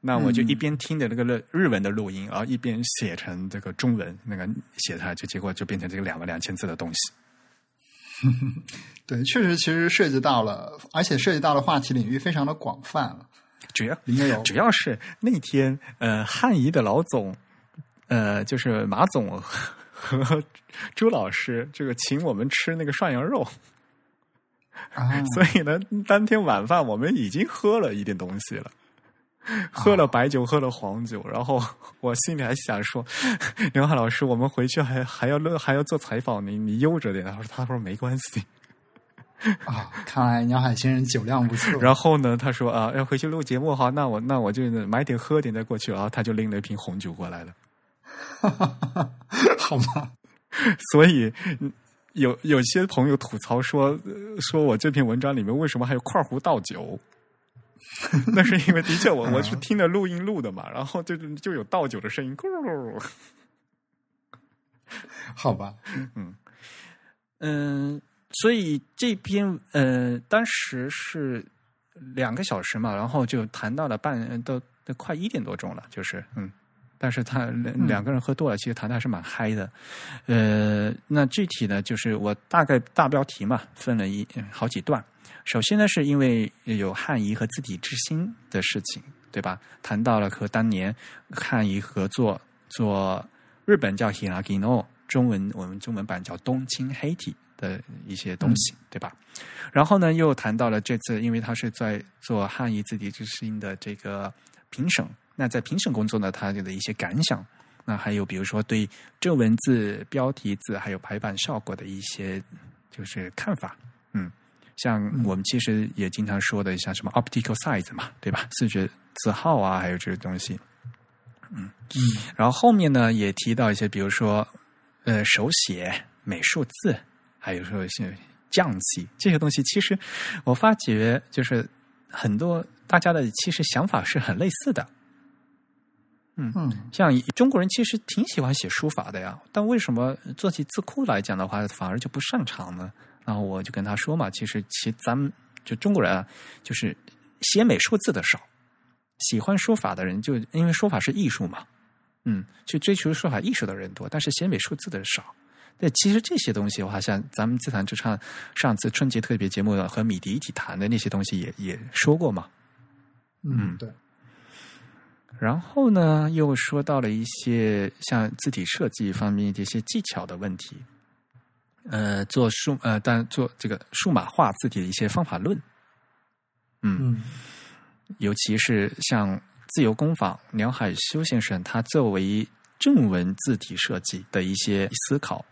那我就一边听着那个日日文的录音，然后一边写成这个中文，那个写出来，就结果就变成这个两万两千字的东西。对，确实，其实涉及到了，而且涉及到了话题领域非常的广泛了。主要应该有，主要是那天，呃，汉仪的老总，呃，就是马总和朱老师，这个请我们吃那个涮羊肉啊，所以呢，当天晚饭我们已经喝了一点东西了。喝了白酒，喝了黄酒，然后我心里还想说，刘海老师，我们回去还还要录，还要做采访，你你悠着点。他说他说没关系。啊，看来鸟海先生酒量不错。然后呢，他说啊，要回去录节目哈，那我那我就买点喝点再过去啊。他就拎了一瓶红酒过来了。好吗？所以有有些朋友吐槽说，说我这篇文章里面为什么还有块壶倒酒？那是因为的确我我是听的录音录的嘛，然后就就有倒酒的声音。咕 好吧，嗯嗯，所以这篇呃当时是两个小时嘛，然后就谈到了半都都快一点多钟了，就是嗯。但是他两个人喝多了，其实谈的还是蛮嗨的。呃，那具体呢，就是我大概大标题嘛，分了一好几段。首先呢，是因为有汉仪和字体之心的事情，对吧？谈到了和当年汉仪合作做日本叫 Hiragino，中文我们中文版叫冬青黑体的一些东西，对吧？然后呢，又谈到了这次，因为他是在做汉仪字体之心的这个评审。那在评审工作呢，他的一些感想，那还有比如说对正文字、标题字还有排版效果的一些就是看法，嗯，像我们其实也经常说的，像什么 optical size 嘛，对吧？视觉字号啊，还有这些东西，嗯嗯。然后后面呢，也提到一些，比如说呃手写、美术字，还有说一些匠气这些东西，其实我发觉就是很多大家的其实想法是很类似的。嗯嗯，像中国人其实挺喜欢写书法的呀，但为什么做起字库来讲的话，反而就不擅长呢？然后我就跟他说嘛，其实其咱们就中国人啊，就是写美术字的少，喜欢书法的人就因为书法是艺术嘛，嗯，去追求书法艺术的人多，但是写美术字的少。对，其实这些东西的话，像咱们自弹自唱上次春节特别节目和米迪一起谈的那些东西，也也说过嘛。嗯，对。然后呢，又说到了一些像字体设计方面的一些技巧的问题，呃，做数呃，但做这个数码化字体的一些方法论，嗯，尤其是像自由工坊梁海修先生，他作为正文字体设计的一些思考，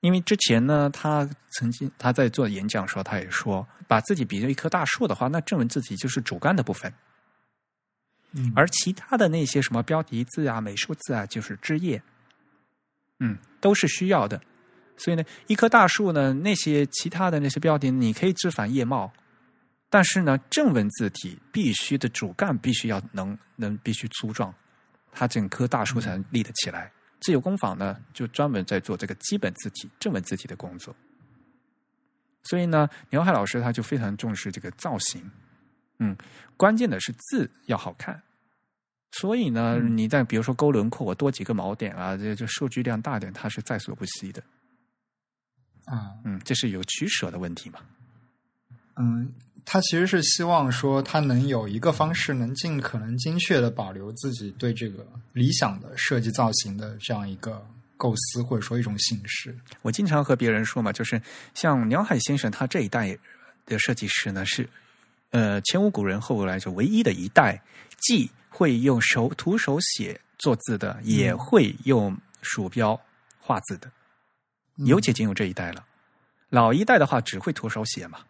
因为之前呢，他曾经他在做演讲时候，他也说，把自己比作一棵大树的话，那正文字体就是主干的部分。而其他的那些什么标题字啊、美术字啊，就是枝叶，嗯，都是需要的。所以呢，一棵大树呢，那些其他的那些标题，你可以枝繁叶茂，但是呢，正文字体必须的主干必须要能能必须粗壮，它整棵大树才能立得起来。自由工坊呢，就专门在做这个基本字体、正文字体的工作。所以呢，牛海老师他就非常重视这个造型，嗯，关键的是字要好看。所以呢，你再比如说勾轮廓，我多几个锚点啊，这这数据量大点，它是在所不惜的。啊，嗯，这是有取舍的问题嘛？嗯，他其实是希望说，他能有一个方式，能尽可能精确的保留自己对这个理想的设计造型的这样一个构思，或者说一种形式。我经常和别人说嘛，就是像鸟海先生他这一代的设计师呢，是呃前无古人后无来者唯一的一代，既会用手徒手写做字的，也会用鼠标画字的，尤其仅有这一代了。老一代的话，只会徒手写嘛。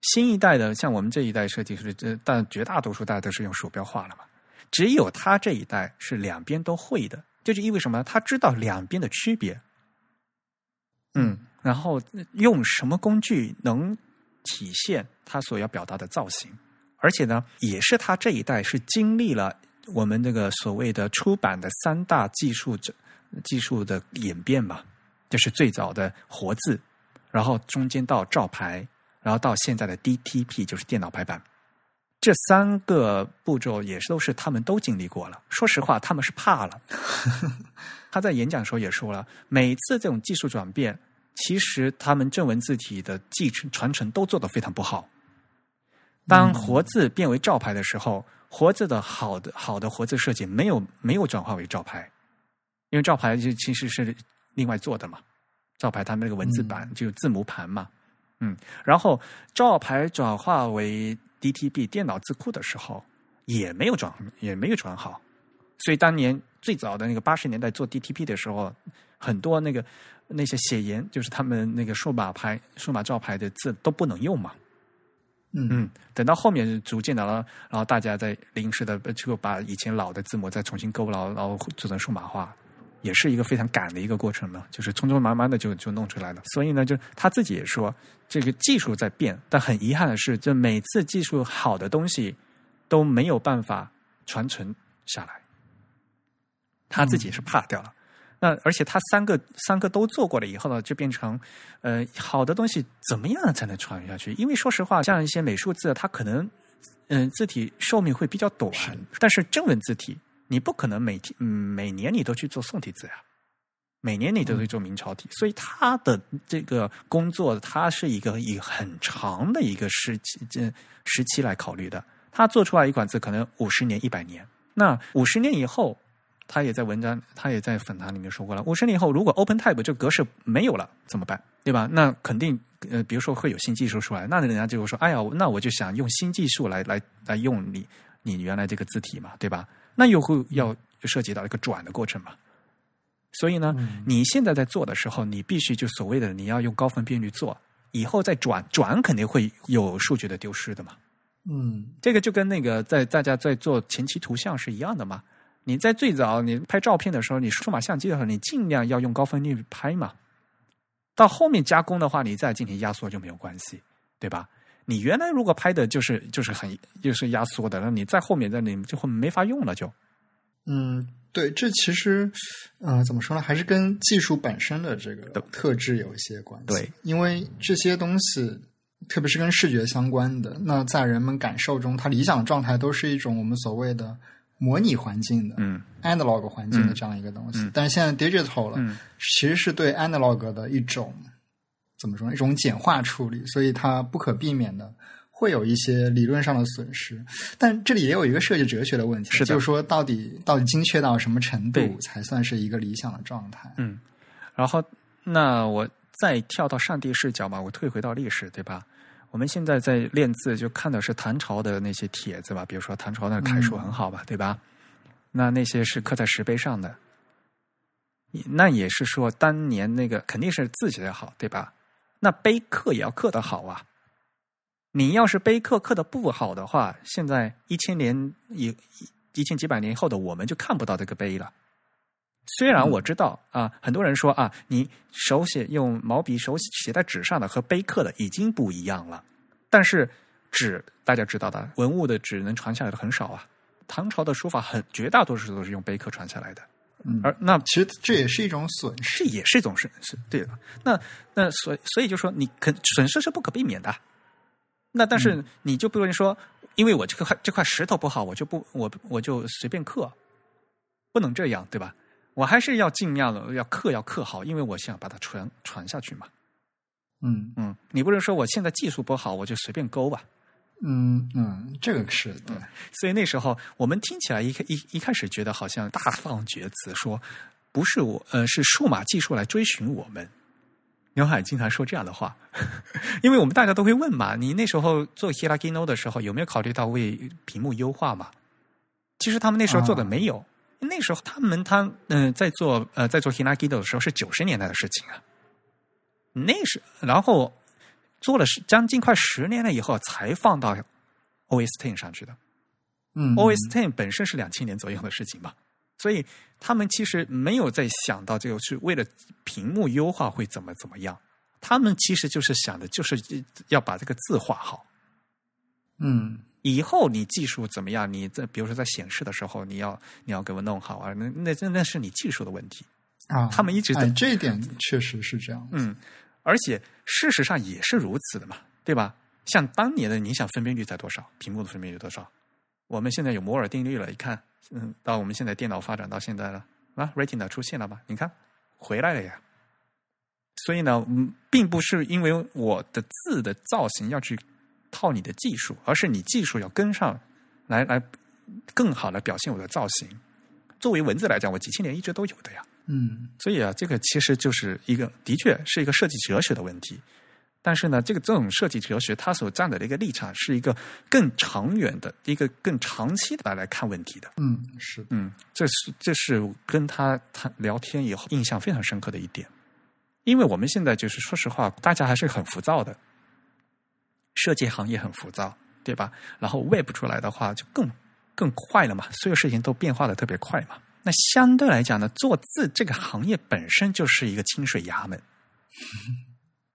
新一代的，像我们这一代设计师，这但绝大多数大家都是用鼠标画了嘛。只有他这一代是两边都会的，这就意味什么？他知道两边的区别。嗯，然后用什么工具能体现他所要表达的造型？而且呢，也是他这一代是经历了我们这个所谓的出版的三大技术技术的演变嘛，就是最早的活字，然后中间到照排，然后到现在的 DTP，就是电脑排版，这三个步骤也是都是他们都经历过了。说实话，他们是怕了。他在演讲的时候也说了，每次这种技术转变，其实他们正文字体的继承传承都做得非常不好。当活字变为照牌的时候，活字的好的好的活字设计没有没有转化为照牌，因为照牌就其实是另外做的嘛。照牌它那个文字版就字母盘嘛，嗯，然后照牌转化为 DTB 电脑字库的时候，也没有转，也没有转好。所以当年最早的那个八十年代做 DTP 的时候，很多那个那些写言，就是他们那个数码牌、数码照牌的字都不能用嘛。嗯嗯，等到后面逐渐的了，然后大家在临时的就把以前老的字母再重新勾牢，然后做成数码化，也是一个非常赶的一个过程嘛，就是匆匆忙忙的就就弄出来了。所以呢，就他自己也说，这个技术在变，但很遗憾的是，这每次技术好的东西都没有办法传承下来，他自己是怕掉了。那而且他三个三个都做过了以后呢，就变成，呃，好的东西怎么样才能传下去？因为说实话，像一些美术字，它可能，嗯，字体寿命会比较短，但是正文字体，你不可能每天每年你都去做宋体字呀，每年你都会做明朝体，所以他的这个工作，它是一个以很长的一个时期这时期来考虑的。他做出来一款字，可能五十年、一百年，那五十年以后。他也在文章，他也在访谈里面说过了。五十年以后，如果 OpenType 这个格式没有了怎么办？对吧？那肯定呃，比如说会有新技术出来，那人家就会说：“哎呀，那我就想用新技术来来来用你你原来这个字体嘛，对吧？”那又会要涉及到一个转的过程嘛。所以呢，你现在在做的时候，你必须就所谓的你要用高分辨率做，以后再转转肯定会有数据的丢失的嘛。嗯，这个就跟那个在大家在做前期图像是一样的嘛。你在最早你拍照片的时候，你数码相机的时候，你尽量要用高分辨率拍嘛。到后面加工的话，你再进行压缩就没有关系，对吧？你原来如果拍的就是就是很就是压缩的，那你在后面在你就会没法用了就。嗯，对，这其实呃怎么说呢，还是跟技术本身的这个特质有一些关系。对，因为这些东西，特别是跟视觉相关的，那在人们感受中，它理想状态都是一种我们所谓的。模拟环境的，嗯，analog 环境的这样一个东西，但是现在 digital 了，其实是对 analog 的一种怎么说？一种简化处理，所以它不可避免的会有一些理论上的损失。但这里也有一个设计哲学的问题，是就是说，到底到底精确到什么程度才算是一个理想的状态？嗯，然后那我再跳到上帝视角吧，我退回到历史，对吧？我们现在在练字，就看的是唐朝的那些帖子吧，比如说唐朝的楷书很好吧，对吧？那那些是刻在石碑上的，那也是说当年那个肯定是字写的好，对吧？那碑刻也要刻得好啊。你要是碑刻刻的不好的话，现在一千年一一千几百年后的我们就看不到这个碑了。虽然我知道啊，很多人说啊，你手写用毛笔手写在纸上的和碑刻的已经不一样了，但是纸大家知道的，文物的纸能传下来的很少啊。唐朝的书法很绝大多数都是用碑刻传下来的，嗯，而那其实这也是一种损失，也是一种损失，对的。那那所所以就说你肯损失是不可避免的，那但是你就不能说，因为我这块这块石头不好，我就不我我就随便刻，不能这样，对吧？我还是要尽量的要刻要刻好，因为我想把它传传下去嘛。嗯嗯，你不能说我现在技术不好，我就随便勾吧。嗯嗯，这个是对。所以那时候我们听起来一开一一开始觉得好像大放厥词，说不是我呃是数码技术来追寻我们。刘海经常说这样的话，因为我们大家都会问嘛，你那时候做 Hiragino 的时候有没有考虑到为屏幕优化嘛？其实他们那时候做的没有。那时候他们他嗯在做呃在做 Hiragino 的时候是九十年代的事情啊，那是然后做了将近快十年了以后才放到 OS Ten 上去的，嗯，OS Ten 本身是两千年左右的事情吧，所以他们其实没有在想到这个是为了屏幕优化会怎么怎么样，他们其实就是想的就是要把这个字画好，嗯。以后你技术怎么样？你在比如说在显示的时候，你要你要给我弄好啊，那那那那是你技术的问题啊。他们一直在这一点确实是这样。嗯，而且事实上也是如此的嘛，对吧？像当年的，你想分辨率在多少？屏幕的分辨率多少？我们现在有摩尔定律了，一看，嗯，到我们现在电脑发展到现在了啊，Retina 出现了吧？你看回来了呀。所以呢，嗯，并不是因为我的字的造型要去。套你的技术，而是你技术要跟上来，来更好的表现我的造型。作为文字来讲，我几千年一直都有的呀。嗯，所以啊，这个其实就是一个，的确是一个设计哲学的问题。但是呢，这个这种设计哲学，它所站的一个立场是一个更长远的、一个更长期的来看问题的。嗯，是，嗯，这是这是跟他谈聊天以后印象非常深刻的一点。因为我们现在就是说实话，大家还是很浮躁的，设计行业很浮躁，对吧？然后 Web 出来的话，就更更快了嘛，所有事情都变化的特别快嘛。那相对来讲呢，做字这个行业本身就是一个清水衙门。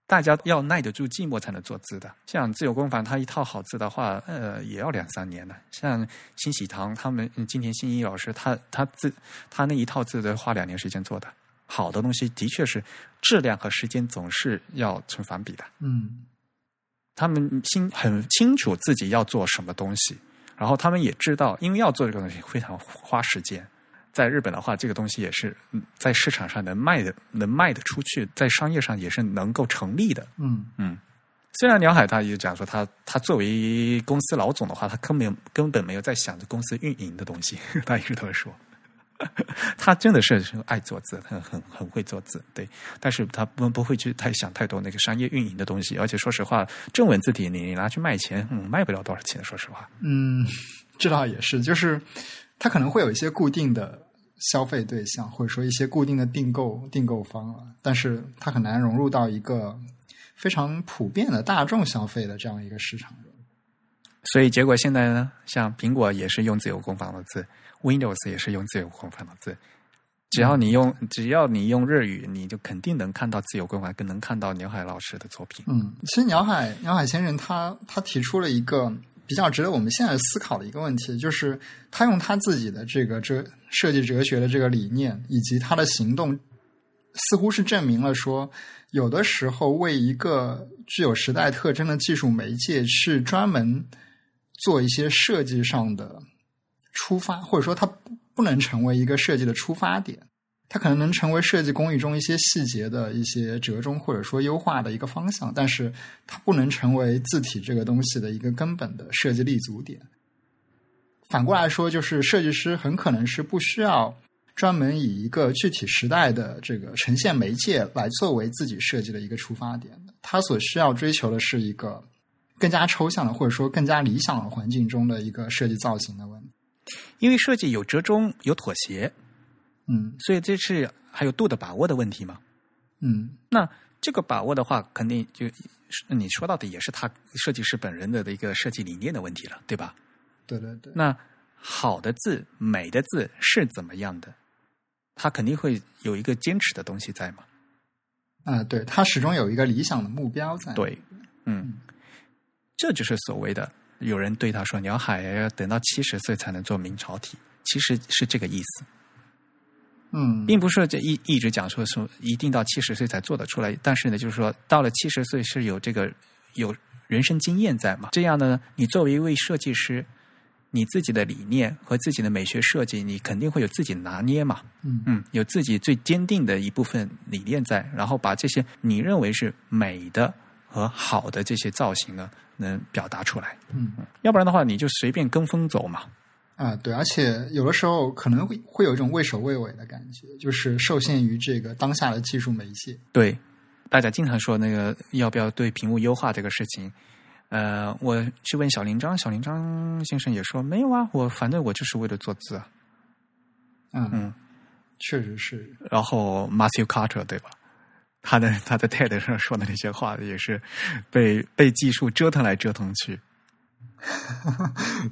大家要耐得住寂寞才能做字的，像自由工坊，他一套好字的话，呃，也要两三年呢。像新喜堂他们，今天新一老师，他他字他那一套字得花两年时间做的。好的东西的确是质量和时间总是要成反比的。嗯，他们心很清楚自己要做什么东西，然后他们也知道，因为要做这个东西非常花时间。在日本的话，这个东西也是在市场上能卖的，能卖得出去，在商业上也是能够成立的。嗯嗯，虽然梁海他也讲说，他他作为公司老总的话，他根本根本没有在想着公司运营的东西，他一直都说，他真的是爱做字，很很很会做字，对，但是他不不会去太想太多那个商业运营的东西，而且说实话，正文字体你拿去卖钱，嗯，卖不了多少钱，说实话。嗯，这倒也是，就是。它可能会有一些固定的消费对象，或者说一些固定的订购订购方啊，但是它很难融入到一个非常普遍的大众消费的这样一个市场中。所以结果现在呢，像苹果也是用自由工坊的字，Windows 也是用自由工坊的字，只要你用只要你用日语，你就肯定能看到自由工坊，更能看到鸟海老师的作品。嗯，其实鸟海鸟海先生他他提出了一个。比较值得我们现在思考的一个问题，就是他用他自己的这个哲设计哲学的这个理念，以及他的行动，似乎是证明了说，有的时候为一个具有时代特征的技术媒介，是专门做一些设计上的出发，或者说它不能成为一个设计的出发点。它可能能成为设计工艺中一些细节的一些折中，或者说优化的一个方向，但是它不能成为字体这个东西的一个根本的设计立足点。反过来说，就是设计师很可能是不需要专门以一个具体时代的这个呈现媒介来作为自己设计的一个出发点的，他所需要追求的是一个更加抽象的，或者说更加理想的环境中的一个设计造型的问题。因为设计有折中，有妥协。嗯，所以这是还有度的把握的问题嘛？嗯，那这个把握的话，肯定就你说到的也是他设计师本人的的一个设计理念的问题了，对吧？对对对。那好的字、美的字是怎么样的？他肯定会有一个坚持的东西在嘛？啊，对他始终有一个理想的目标在。对，嗯，这就是所谓的有人对他说：“鸟海要等到七十岁才能做明朝体。”其实是这个意思。嗯，并不是这一一直讲说说一定到七十岁才做得出来，但是呢，就是说到了七十岁是有这个有人生经验在嘛？这样呢，你作为一位设计师，你自己的理念和自己的美学设计，你肯定会有自己拿捏嘛。嗯嗯，有自己最坚定的一部分理念在，然后把这些你认为是美的和好的这些造型呢，能表达出来。嗯，要不然的话，你就随便跟风走嘛。啊，对，而且有的时候可能会会有一种畏首畏尾的感觉，就是受限于这个当下的技术媒介。对，大家经常说那个要不要对屏幕优化这个事情，呃，我去问小林章，小林章先生也说没有啊，我反正我就是为了做字啊。嗯嗯，确实是。然后 Matthew Carter 对吧？他的他在 TED 上说的那些话也是被被技术折腾来折腾去。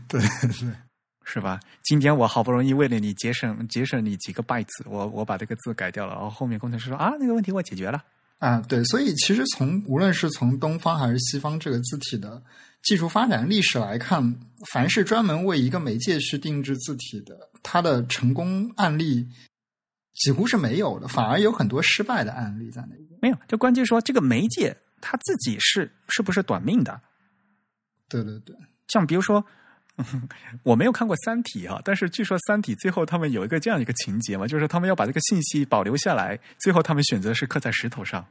对 对。是吧？今天我好不容易为了你节省节省你几个 bytes，我我把这个字改掉了，然后后面工程师说啊，那个问题我解决了。啊，对，所以其实从无论是从东方还是西方这个字体的技术发展历史来看，凡是专门为一个媒介去定制字体的，它的成功案例几乎是没有的，反而有很多失败的案例在那边。没有，就关键说这个媒介它自己是是不是短命的？对对对，像比如说。我没有看过《三体》哈，但是据说《三体》最后他们有一个这样一个情节嘛，就是他们要把这个信息保留下来，最后他们选择是刻在石头上。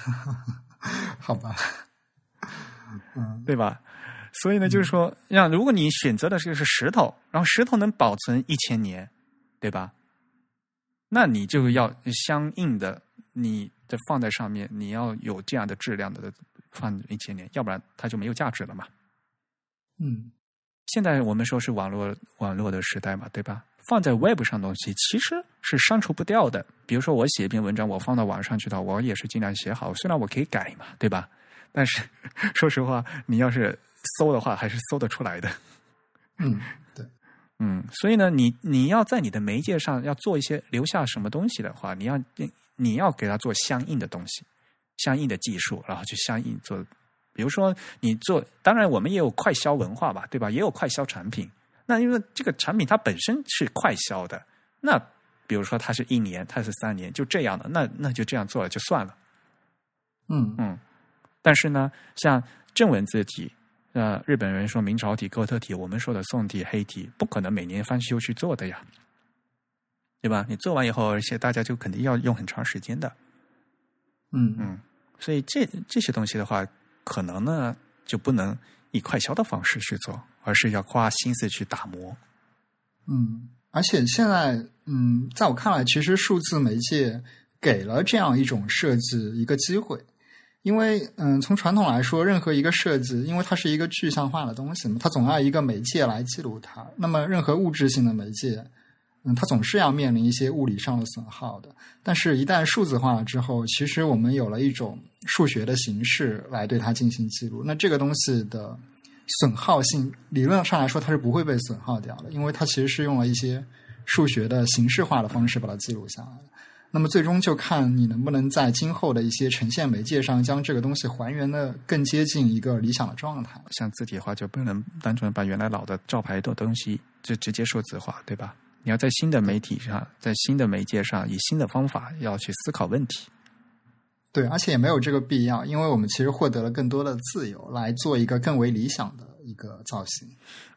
好吧，嗯，对吧？所以呢，就是说，让如果你选择的是是石头，然后石头能保存一千年，对吧？那你就要相应的你的放在上面，你要有这样的质量的放一千年，要不然它就没有价值了嘛。嗯，现在我们说是网络网络的时代嘛，对吧？放在 Web 上东西其实是删除不掉的。比如说我写一篇文章，我放到网上去的，我也是尽量写好，虽然我可以改嘛，对吧？但是 说实话，你要是搜的话，还是搜得出来的。嗯，对，嗯，所以呢，你你要在你的媒介上要做一些留下什么东西的话，你要你要给他做相应的东西，相应的技术，然后去相应做。比如说你做，当然我们也有快销文化吧，对吧？也有快销产品。那因为这个产品它本身是快销的，那比如说它是一年，它是三年，就这样的，那那就这样做了就算了。嗯嗯，但是呢，像正文字体。呃日本人说明朝体、哥特体，我们说的宋体、黑体，不可能每年翻修去做的呀，对吧？你做完以后，而且大家就肯定要用很长时间的。嗯嗯，所以这这些东西的话，可能呢就不能以快销的方式去做，而是要花心思去打磨。嗯，而且现在，嗯，在我看来，其实数字媒介给了这样一种设计一个机会。因为，嗯，从传统来说，任何一个设计，因为它是一个具象化的东西嘛，它总要一个媒介来记录它。那么，任何物质性的媒介，嗯，它总是要面临一些物理上的损耗的。但是，一旦数字化了之后，其实我们有了一种数学的形式来对它进行记录。那这个东西的损耗性，理论上来说，它是不会被损耗掉的，因为它其实是用了一些数学的形式化的方式把它记录下来。那么最终就看你能不能在今后的一些呈现媒介上，将这个东西还原的更接近一个理想的状态。像字体化就不能单纯把原来老的招牌的东西就直接数字化，对吧？你要在新的媒体上，在新的媒介上，以新的方法要去思考问题。对，而且也没有这个必要，因为我们其实获得了更多的自由，来做一个更为理想的一个造型。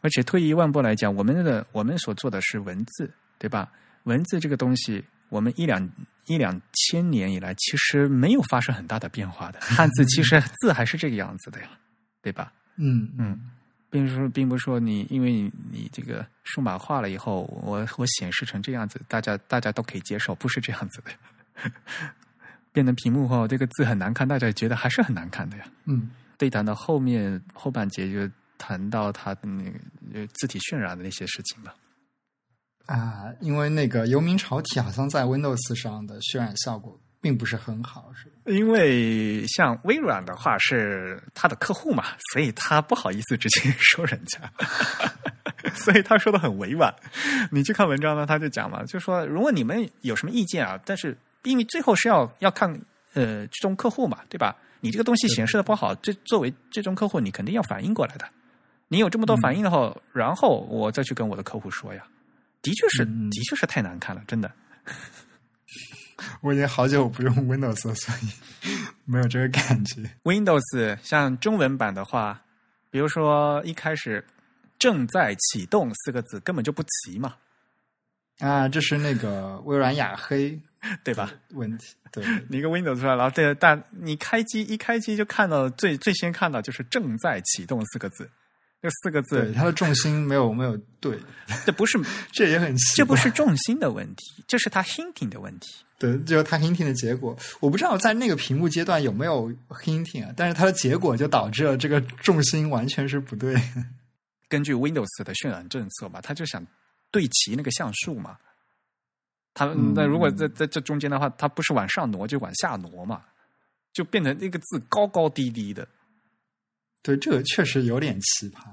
而且退一万步来讲，我们的我们所做的是文字，对吧？文字这个东西。我们一两一两千年以来，其实没有发生很大的变化的。汉字其实字还是这个样子的呀，对吧？嗯嗯，并不是，并不是说你因为你你这个数码化了以后，我我显示成这样子，大家大家都可以接受，不是这样子的。变成屏幕后，这个字很难看，大家觉得还是很难看的呀。嗯，对谈到后面后半节就谈到他的那个字体渲染的那些事情吧。啊，因为那个游民朝体好像在 Windows 上的渲染效果并不是很好，是吧？因为像微软的话是他的客户嘛，所以他不好意思直接 说人家，所以他说的很委婉。你去看文章呢，他就讲嘛，就说如果你们有什么意见啊，但是因为最后是要要看呃最终客户嘛，对吧？你这个东西显示的不好，这作为最终客户，你肯定要反应过来的。你有这么多反应的话，然后我再去跟我的客户说呀。的确是，的确是太难看了，真的。我已经好久不用 Windows 了，所以 没有这个感觉。Windows 像中文版的话，比如说一开始“正在启动”四个字根本就不齐嘛。啊，这是那个微软雅黑，对吧？问题对，你一个 Windows 出来，然后对，但你开机一开机就看到最最先看到就是“正在启动”四个字。这四个字，它的重心没有没有对，这不是 这也很这不是重心的问题，这是他 hinting 的问题。对，就是他 hinting 的结果。我不知道在那个屏幕阶段有没有 hinting 啊，但是它的结果就导致了这个重心完全是不对。根据 Windows 的渲染政策嘛，他就想对齐那个像素嘛。他那如果在在这中间的话，它不是往上挪就往下挪嘛，就变成那个字高高低低的。对，这个确实有点奇葩。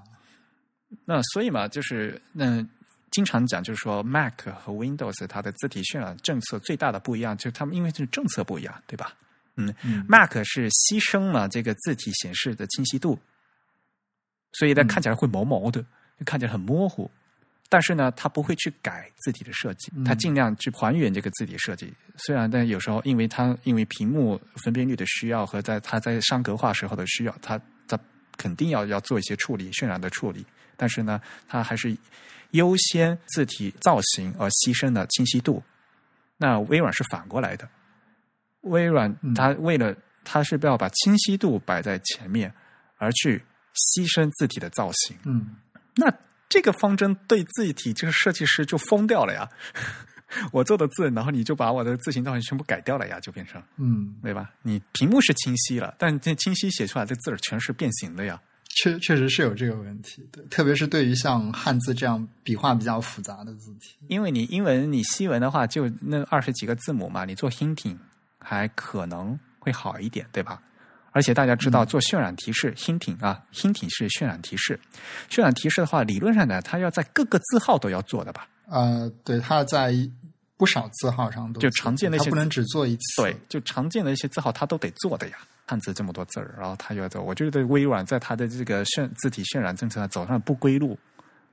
那所以嘛，就是那经常讲，就是说，Mac 和 Windows 它的字体渲染政策最大的不一样，就是他们因为这个政策不一样，对吧？嗯，Mac 是牺牲了这个字体显示的清晰度，所以它看起来会毛毛的，就看起来很模糊。但是呢，它不会去改字体的设计，它尽量去还原这个字体设计。虽然，但有时候因为它因为屏幕分辨率的需要和在它在商格化时候的需要，它它肯定要要做一些处理渲染的处理。但是呢，它还是优先字体造型而牺牲了清晰度。那微软是反过来的，微软它为了它是要把清晰度摆在前面，而去牺牲字体的造型。嗯，那。这个方针对字体这个设计师就疯掉了呀！我做的字，然后你就把我的字形造型全部改掉了呀，就变成嗯，对吧？你屏幕是清晰了，但这清晰写出来的字儿全是变形的呀。确确实是有这个问题，对，特别是对于像汉字这样笔画比较复杂的字体，因为你英文你西文的话就那二十几个字母嘛，你做 hinting 还可能会好一点，对吧？而且大家知道做渲染提示 hinting 啊，hinting 是渲染提示，渲染提示的话，理论上呢，它要在各个字号都要做的吧？呃，对，它在不少字号上都就常见的一些它不能只做一次，对，就常见的一些字号它都得做的呀。汉字这么多字儿，然后它要做，我觉得微软在它的这个渲字体渲染政策上走上了不归路，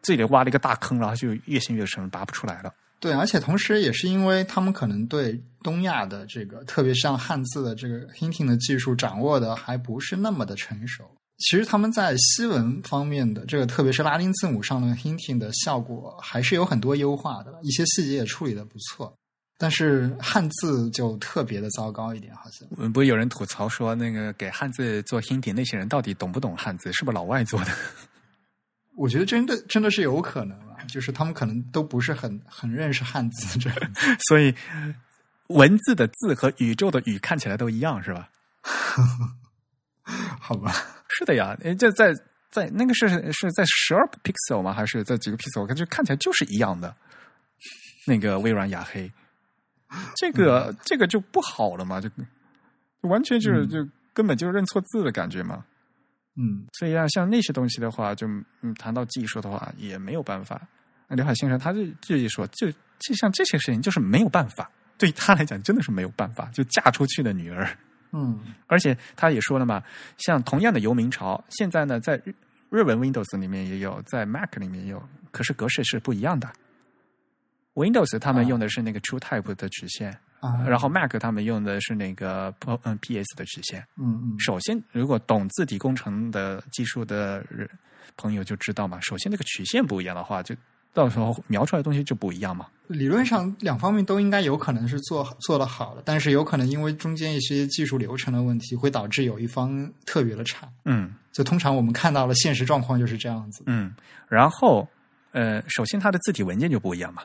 自己挖了一个大坑，然后就越陷越深，拔不出来了。对，而且同时也是因为他们可能对东亚的这个，特别像汉字的这个 hinting 的技术掌握的还不是那么的成熟。其实他们在西文方面的这个，特别是拉丁字母上的 hinting 的效果，还是有很多优化的，一些细节也处理的不错。但是汉字就特别的糟糕一点，好像。不是有人吐槽说，那个给汉字做 hinting 那些人到底懂不懂汉字？是不是老外做的？我觉得真的真的是有可能啊，就是他们可能都不是很很认识汉字这。所以文字的字和宇宙的宇看起来都一样，是吧？好吧。是的呀，这在在那个是是在十二 pixel 吗？还是在几个 pixel？我感觉看起来就是一样的。那个微软雅黑。这个这个就不好了嘛，就完全就是就根本就认错字的感觉嘛。嗯，所以啊，像那些东西的话，就嗯谈到技术的话，也没有办法。那刘海先生他就就说，就就像这些事情，就是没有办法，对他来讲真的是没有办法。就嫁出去的女儿，嗯，而且他也说了嘛，像同样的游民潮，现在呢，在日文 Windows 里面也有，在 Mac 里面也有，可是格式是不一样的。Windows 他们用的是那个 TrueType 的曲线，啊，然后 Mac 他们用的是那个嗯 PS 的曲线。嗯嗯，首先，如果懂字体工程的技术的人朋友就知道嘛，首先那个曲线不一样的话，就到时候描出来的东西就不一样嘛。理论上两方面都应该有可能是做做的好的，但是有可能因为中间一些技术流程的问题，会导致有一方特别的差。嗯，就通常我们看到了现实状况就是这样子。嗯，然后呃，首先它的字体文件就不一样嘛。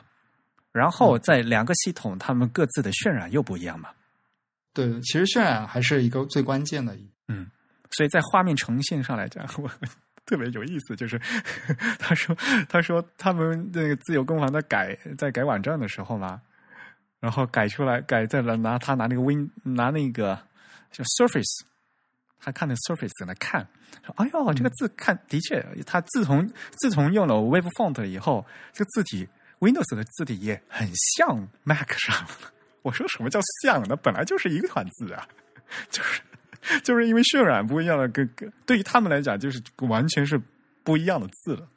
然后在两个系统，它们各自的渲染又不一样嘛？对，其实渲染还是一个最关键的。嗯，所以在画面呈现上来讲，我 特别有意思，就是 他说他说他们那个自由工坊在改在改网站的时候嘛，然后改出来改在了拿他拿那个 Win 拿那个就 Surface，他看那 Surface 在那看，说哎呦这个字看的确，他自从自从用了 Web Font 以后，这个字体。Windows 的字体也很像 Mac 上，我说什么叫像？那本来就是一个团字啊，就是 就是因为渲染不一样的，跟跟对于他们来讲，就是完全是不一样的字了。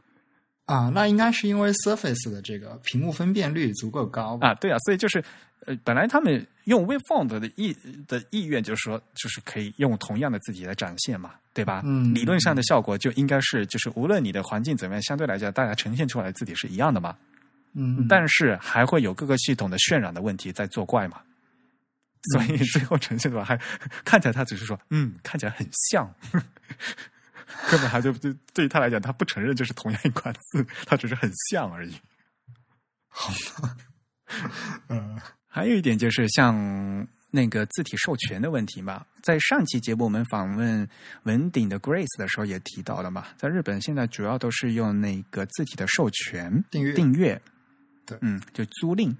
啊，那应该是因为 Surface 的这个屏幕分辨率足够高啊。对啊，所以就是呃，本来他们用 w a v e f o n d 的意的意愿就是说，就是可以用同样的字体来展现嘛，对吧？嗯，理论上的效果就应该是，就是无论你的环境怎么样，相对来讲，大家呈现出来的字体是一样的嘛。嗯，但是还会有各个系统的渲染的问题在作怪嘛，所以最后呈现出来还看起来他只是说，嗯，看起来很像，根本还就就对于他来讲，他不承认这是同样一款字，他只是很像而已。好吧，嗯，还有一点就是像那个字体授权的问题嘛，在上期节目我们访问文鼎的 Grace 的时候也提到了嘛，在日本现在主要都是用那个字体的授权订阅订阅。对，嗯，就租赁，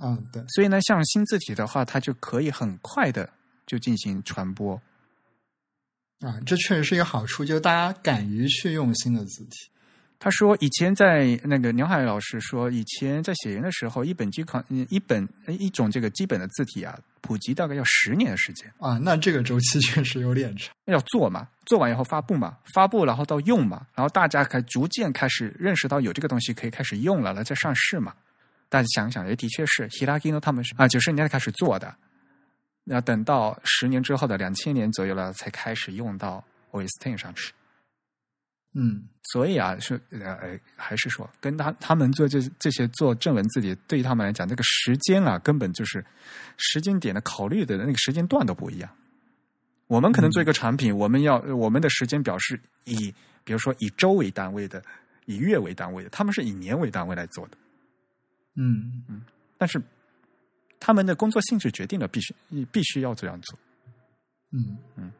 嗯，对，所以呢，像新字体的话，它就可以很快的就进行传播。啊，这确实是一个好处，就大家敢于去用新的字体。他说，以前在那个牛海老师说，以前在写人的时候，一本基款，一本一种这个基本的字体啊，普及大概要十年的时间啊。那这个周期确实有点长。要做嘛，做完以后发布嘛，发布然后到用嘛，然后大家开逐渐开始认识到有这个东西可以开始用了，来再上市嘛。大家想想，也的确是 Hirakino 他们是啊九十年代开始做的，那等到十年之后的两千年左右了，才开始用到 OS Ten 上去。嗯，所以啊，是呃，还是说跟他他们做这这些做正文字体，对于他们来讲，那个时间啊，根本就是时间点的考虑的那个时间段都不一样。我们可能做一个产品，我们要我们的时间表是以比如说以周为单位的，以月为单位的，他们是以年为单位来做的。嗯嗯，但是他们的工作性质决定了必须必须要这样做。嗯嗯。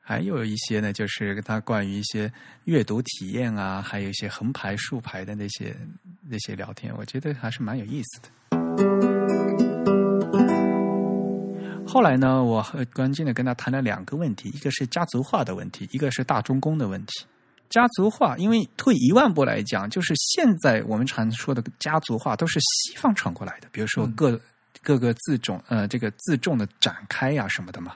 还有一些呢，就是他关于一些阅读体验啊，还有一些横排竖排的那些那些聊天，我觉得还是蛮有意思的。后来呢，我很关键的跟他谈了两个问题，一个是家族化的问题，一个是大中宫的问题。家族化，因为退一万步来讲，就是现在我们常说的家族化都是西方传过来的，比如说各各个字种呃这个字重的展开呀什么的嘛。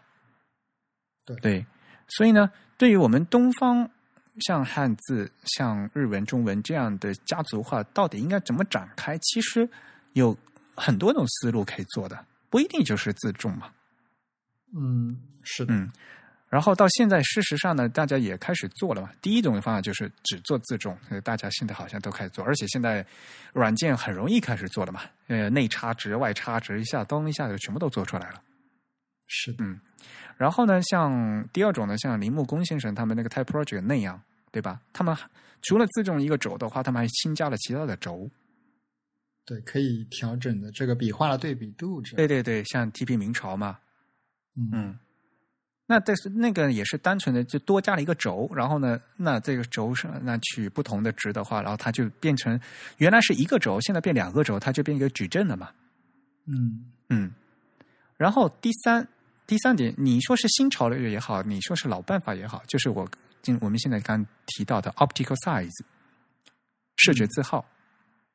对对。所以呢，对于我们东方，像汉字、像日文、中文这样的家族化，到底应该怎么展开？其实有很多种思路可以做的，不一定就是自重嘛。嗯，是的。嗯，然后到现在，事实上呢，大家也开始做了嘛。第一种方法就是只做自重，大家现在好像都开始做，而且现在软件很容易开始做了嘛。呃，内插值、外插值，一下咚一下就全部都做出来了。是，嗯。然后呢，像第二种呢，像铃木工先生他们那个 Type Project 那样，对吧？他们除了自重一个轴的话，他们还新加了其他的轴。对，可以调整的这个笔画的对比度。对对对，像 TP 明朝嘛。嗯。那但是那个也是单纯的就多加了一个轴，然后呢，那这个轴上那取不同的值的话，然后它就变成原来是一个轴，现在变两个轴，它就变一个矩阵了嘛。嗯嗯。然后第三。第三点，你说是新潮流也好，你说是老办法也好，就是我今我们现在刚提到的 optical size 视觉字号。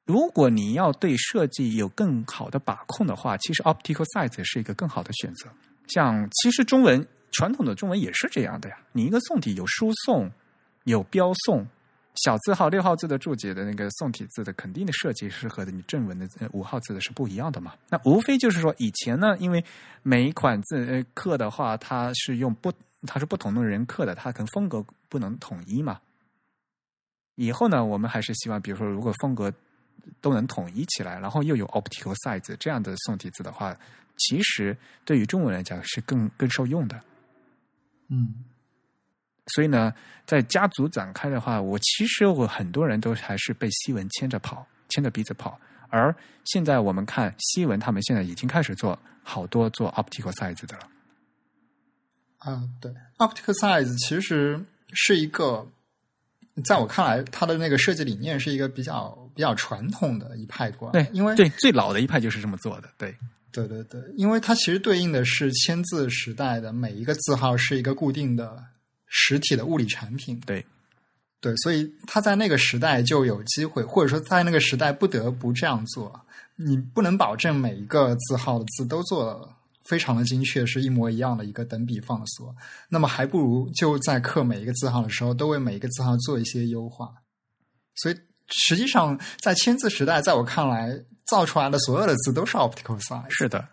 如果你要对设计有更好的把控的话，其实 optical size 是一个更好的选择。像其实中文传统的中文也是这样的呀，你一个宋体有书宋，有标宋。小字号六号字的注解的那个宋体字的肯定的设计是和你正文的五号字的是不一样的嘛？那无非就是说以前呢，因为每一款字呃刻的话，它是用不它是不同的人刻的，它可能风格不能统一嘛。以后呢，我们还是希望，比如说如果风格都能统一起来，然后又有 optical size 这样的宋体字的话，其实对于中文来讲是更更受用的。嗯。所以呢，在家族展开的话，我其实我很多人都还是被西文牵着跑，牵着鼻子跑。而现在我们看西文，他们现在已经开始做好多做 optical size 的了。啊，对，optical size 其实是一个，在我看来，它的那个设计理念是一个比较比较传统的一派观。对，因为对最老的一派就是这么做的。对，对对对，因为它其实对应的是签字时代的每一个字号是一个固定的。实体的物理产品，对，对，所以它在那个时代就有机会，或者说在那个时代不得不这样做。你不能保证每一个字号的字都做非常的精确，是一模一样的一个等比放缩，那么还不如就在刻每一个字号的时候，都为每一个字号做一些优化。所以实际上，在签字时代，在我看来，造出来的所有的字都是 optical size。是的。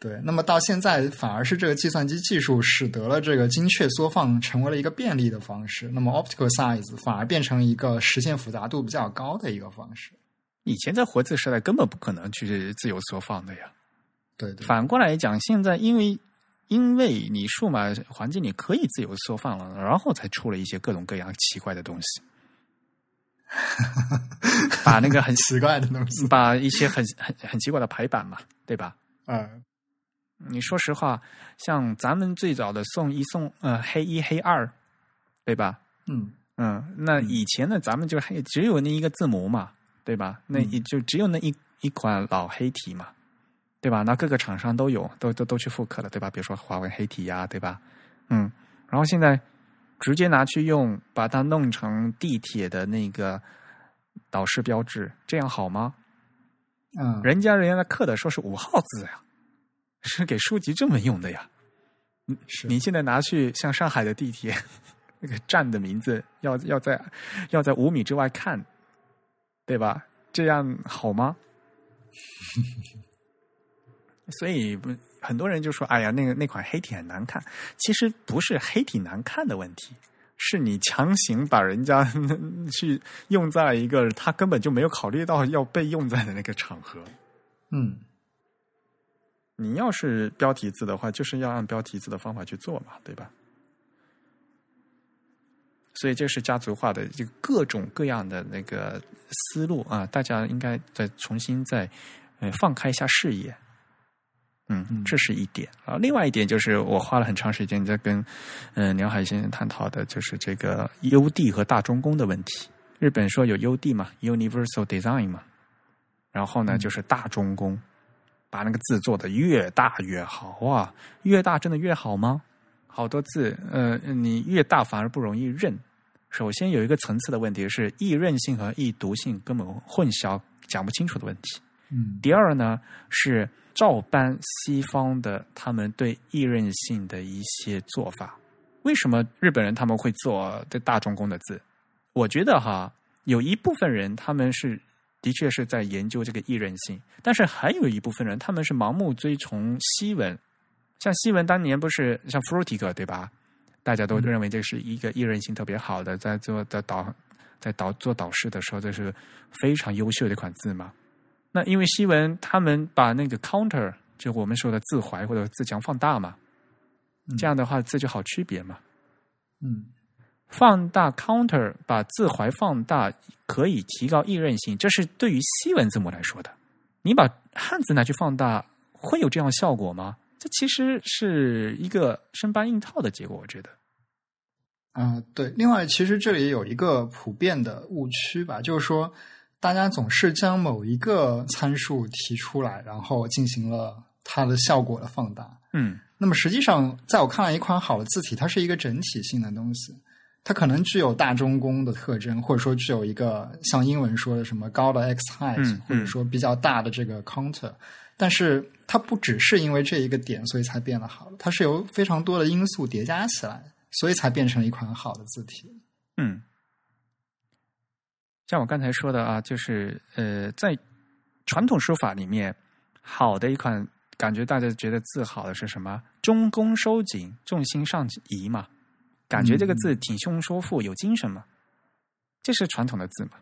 对，那么到现在反而是这个计算机技术使得了这个精确缩放成为了一个便利的方式。那么 optical size 反而变成一个实现复杂度比较高的一个方式。以前在活字时代根本不可能去自由缩放的呀。对对。反过来讲，现在因为因为你数码环境里可以自由缩放了，然后才出了一些各种各样奇怪的东西。把那个很奇怪的东西，把一些很很很奇怪的排版嘛，对吧？嗯。你说实话，像咱们最早的送一送呃黑一黑二，对吧？嗯嗯，那以前呢，咱们就还只有那一个字母嘛，对吧？那也就只有那一一款老黑体嘛，对吧？那各个厂商都有，都都都去复刻了，对吧？比如说华为黑体呀，对吧？嗯，然后现在直接拿去用，把它弄成地铁的那个导视标志，这样好吗？嗯，人家人家刻的说是五号字呀。是给书籍这么用的呀？你你现在拿去像上海的地铁 那个站的名字，要要在要在五米之外看，对吧？这样好吗？所以很多人就说：“哎呀，那个那款黑体很难看。”其实不是黑体难看的问题，是你强行把人家 去用在一个他根本就没有考虑到要被用在的那个场合。嗯。你要是标题字的话，就是要按标题字的方法去做嘛，对吧？所以这是家族化的就各种各样的那个思路啊，大家应该再重新再呃放开一下视野。嗯，这是一点啊。另外一点就是，我花了很长时间在跟嗯梁海先生探讨的，就是这个 UD 和大中工的问题。日本说有 UD 嘛，Universal Design 嘛，然后呢就是大中工，把那个字做的越大越好哇，越大真的越好吗？好多字，呃，你越大反而不容易认。首先有一个层次的问题是易认性和易读性根本混淆，讲不清楚的问题。嗯，第二呢是。照搬西方的他们对易任性的一些做法，为什么日本人他们会做这大中宫的字？我觉得哈，有一部分人他们是的确是在研究这个易任性，但是还有一部分人他们是盲目追从西文，像西文当年不是像 f r u t i g 对吧？大家都认为这是一个易任性特别好的，在做的导在导做导师的时候，这是非常优秀的一款字嘛。那因为西文他们把那个 counter 就我们说的自怀或者自强放大嘛，这样的话字就好区别嘛。嗯，放大 counter 把自怀放大可以提高易认性，这是对于西文字母来说的。你把汉字拿去放大会有这样效果吗？这其实是一个生搬硬套的结果，我觉得。啊，对。另外，其实这里有一个普遍的误区吧，就是说。大家总是将某一个参数提出来，然后进行了它的效果的放大。嗯，那么实际上，在我看来，一款好的字体，它是一个整体性的东西，它可能具有大中宫的特征，或者说具有一个像英文说的什么高的 x height，或者说比较大的这个 counter，但是它不只是因为这一个点所以才变得好，它是由非常多的因素叠加起来，所以才变成了一款好的字体。嗯。像我刚才说的啊，就是呃，在传统书法里面，好的一款，感觉大家觉得字好的是什么？中宫收紧，重心上移嘛，感觉这个字挺胸收腹，有精神嘛，这是传统的字嘛。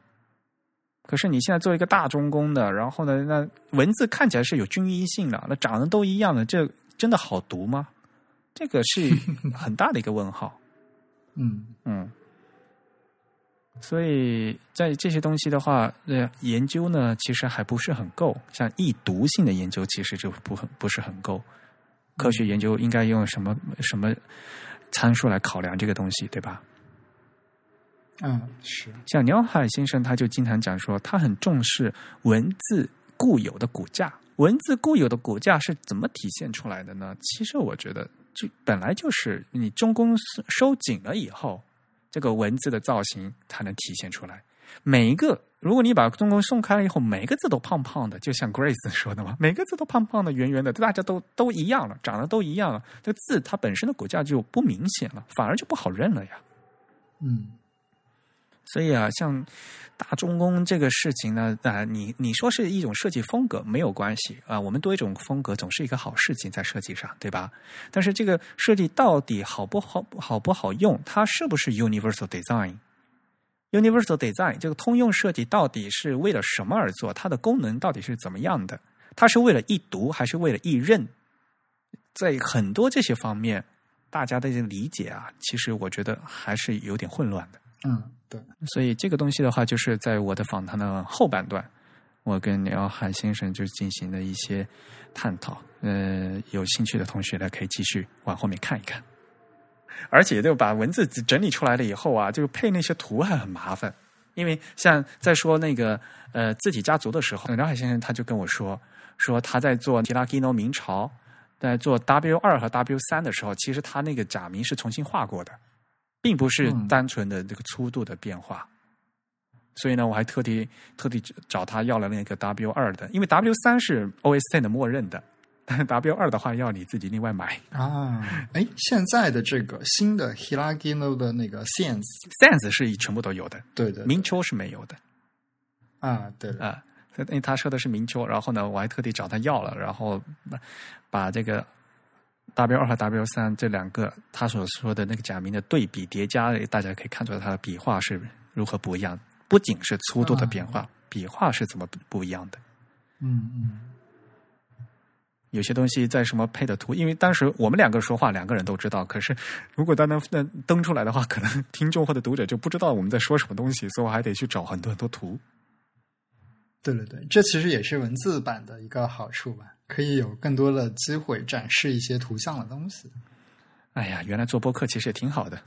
可是你现在做一个大中宫的，然后呢，那文字看起来是有均一性的，那长得都一样的，这真的好读吗？这个是 很大的一个问号。嗯嗯。所以在这些东西的话，呃，研究呢其实还不是很够。像易读性的研究其实就不很不是很够。科学研究应该用什么什么参数来考量这个东西，对吧？嗯，是。像鸟海先生他就经常讲说，他很重视文字固有的骨架。文字固有的骨架是怎么体现出来的呢？其实我觉得，就本来就是你中宫收紧了以后。这个文字的造型才能体现出来。每一个，如果你把中国送开了以后，每个字都胖胖的，就像 Grace 说的嘛，每个字都胖胖的、圆圆的，大家都都一样了，长得都一样了，这字它本身的骨架就不明显了，反而就不好认了呀。嗯。所以啊，像大中宫这个事情呢，啊，你你说是一种设计风格没有关系啊，我们多一种风格总是一个好事情在设计上，对吧？但是这个设计到底好不好好不好用，它是不是 universal design？universal design 这个通用设计到底是为了什么而做？它的功能到底是怎么样的？它是为了易读还是为了易认？在很多这些方面，大家的理解啊，其实我觉得还是有点混乱的。嗯，对，所以这个东西的话，就是在我的访谈的后半段，我跟廖汉先生就进行了一些探讨。呃，有兴趣的同学呢，可以继续往后面看一看。而且，就把文字整理出来了以后啊，就配那些图还很麻烦。因为像在说那个呃字体家族的时候，廖海先生他就跟我说，说他在做提拉基诺明朝，在做 W 二和 W 三的时候，其实他那个假名是重新画过的。并不是单纯的这个粗度的变化，所以呢，我还特地特地找他要了那个 W 二的，因为 W 三是 OS Ten 的默认的，但是 W 二的话要你自己另外买。啊。哎，现在的这个新的 Hilagino 的那个 Sense，Sense 是全部都有的，对的，明秋是没有的。啊，对啊，因为他说的是明秋，然后呢，我还特地找他要了，然后把这个。W 二和 W 三这两个，他所说的那个假名的对比叠加，大家可以看出来它的笔画是如何不一样。不仅是粗度的变化，笔画是怎么不一样的？嗯嗯。有些东西在什么配的图，因为当时我们两个说话，两个人都知道。可是如果单单那登出来的话，可能 听众或者读者就不知道我们在说什么东西，所以我还得去找很多很多图。对对对，这其实也是文字版的一个好处吧，可以有更多的机会展示一些图像的东西。哎呀，原来做播客其实也挺好的，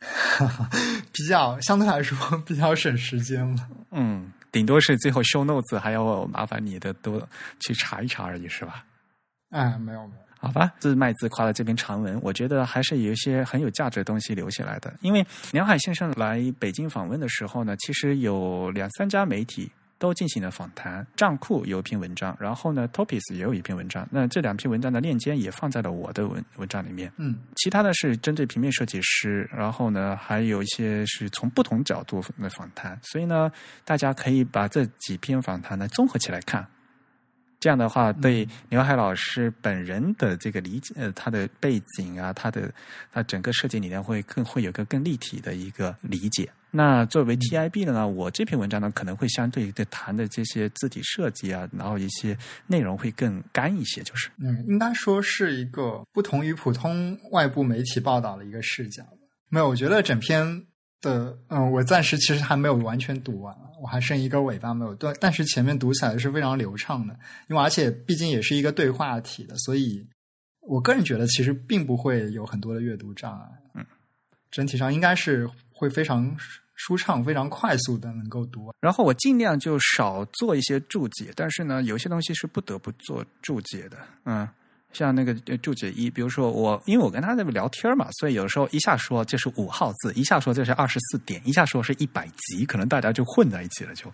比较相对来说 比较省时间嘛。嗯，顶多是最后 show notes 还要麻烦你的多去查一查而已，是吧？哎，没有没有，好吧，自卖自夸的这篇长文，我觉得还是有一些很有价值的东西留下来的。因为梁海先生来北京访问的时候呢，其实有两三家媒体。都进行了访谈，账库有一篇文章，然后呢，Topis 也有一篇文章。那这两篇文章的链接也放在了我的文文章里面。嗯，其他的是针对平面设计师，然后呢，还有一些是从不同角度的访谈。所以呢，大家可以把这几篇访谈呢综合起来看。这样的话，对刘海老师本人的这个理解，呃，他的背景啊，他的他整个设计理念会更会有个更立体的一个理解。那作为 TIB 的呢，我这篇文章呢可能会相对的谈的这些字体设计啊，然后一些内容会更干一些，就是，嗯，应该说是一个不同于普通外部媒体报道的一个视角。没有，我觉得整篇的，嗯，我暂时其实还没有完全读完。我还剩一个尾巴没有断，但是前面读起来是非常流畅的，因为而且毕竟也是一个对话体的，所以我个人觉得其实并不会有很多的阅读障碍。嗯，整体上应该是会非常舒畅、非常快速的能够读。然后我尽量就少做一些注解，但是呢，有些东西是不得不做注解的。嗯。像那个注解一，比如说我，因为我跟他在聊天嘛，所以有时候一下说这是五号字，一下说这是二十四点，一下说是一百级，可能大家就混在一起了，就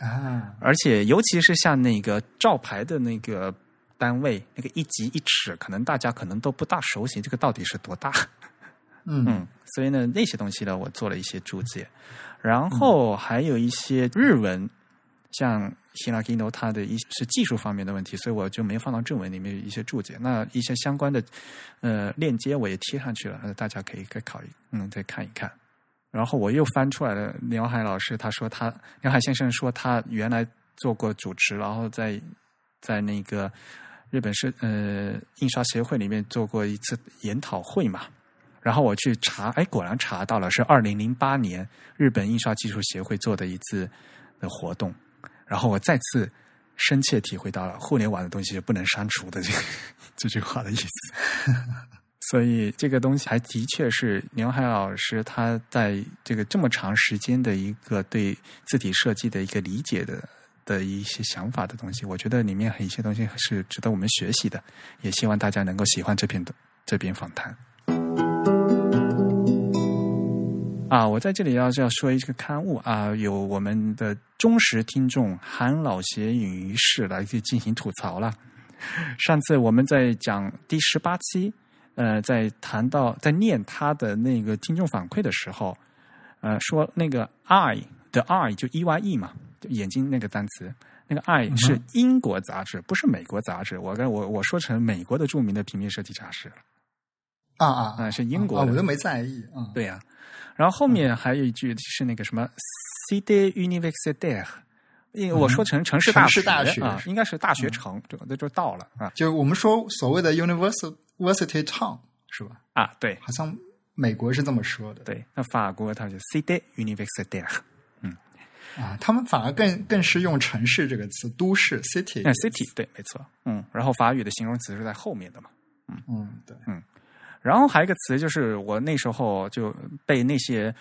啊。而且尤其是像那个照牌的那个单位，那个一级一尺，可能大家可能都不大熟悉，这个到底是多大？嗯。所以呢，那些东西呢，我做了一些注解，然后还有一些日文。像希拉基诺，它的一是技术方面的问题，所以我就没放到正文里面一些注解。那一些相关的呃链接我也贴上去了，大家可以再考虑，嗯，再看一看。然后我又翻出来了，梁海老师他说他梁海先生说他原来做过主持，然后在在那个日本是呃印刷协会里面做过一次研讨会嘛。然后我去查，哎，果然查到了是二零零八年日本印刷技术协会做的一次的活动。然后我再次深切体会到了互联网的东西不能删除的这这句话的意思，所以这个东西还的确是牛海老师他在这个这么长时间的一个对字体设计的一个理解的的一些想法的东西，我觉得里面很一些东西是值得我们学习的，也希望大家能够喜欢这篇的这篇访谈。啊，我在这里要要说一个刊物啊，有我们的忠实听众韩老邪隐于世来去进行吐槽了。上次我们在讲第十八期，呃，在谈到在念他的那个听众反馈的时候，呃，说那个 I 的 I 就 E Y E 嘛，眼睛那个单词，那个 I 是英国杂志，不是美国杂志。我跟我我说成美国的著名的平面设计杂志了。啊啊啊！是英国，我都没在意。嗯，对呀。然后后面还有一句是那个什么 “City University”，因为我说成城市大学啊，应该是大学城，这那就到了啊。就我们说所谓的 “University Town” 是吧？啊，对，好像美国是这么说的。对，那法国它就 “City University”。嗯，啊，他们反而更更是用“城市”这个词，“都市 ”（City）。嗯，City，对，没错。嗯，然后法语的形容词是在后面的嘛？嗯嗯，对，嗯。然后还有一个词，就是我那时候就被那些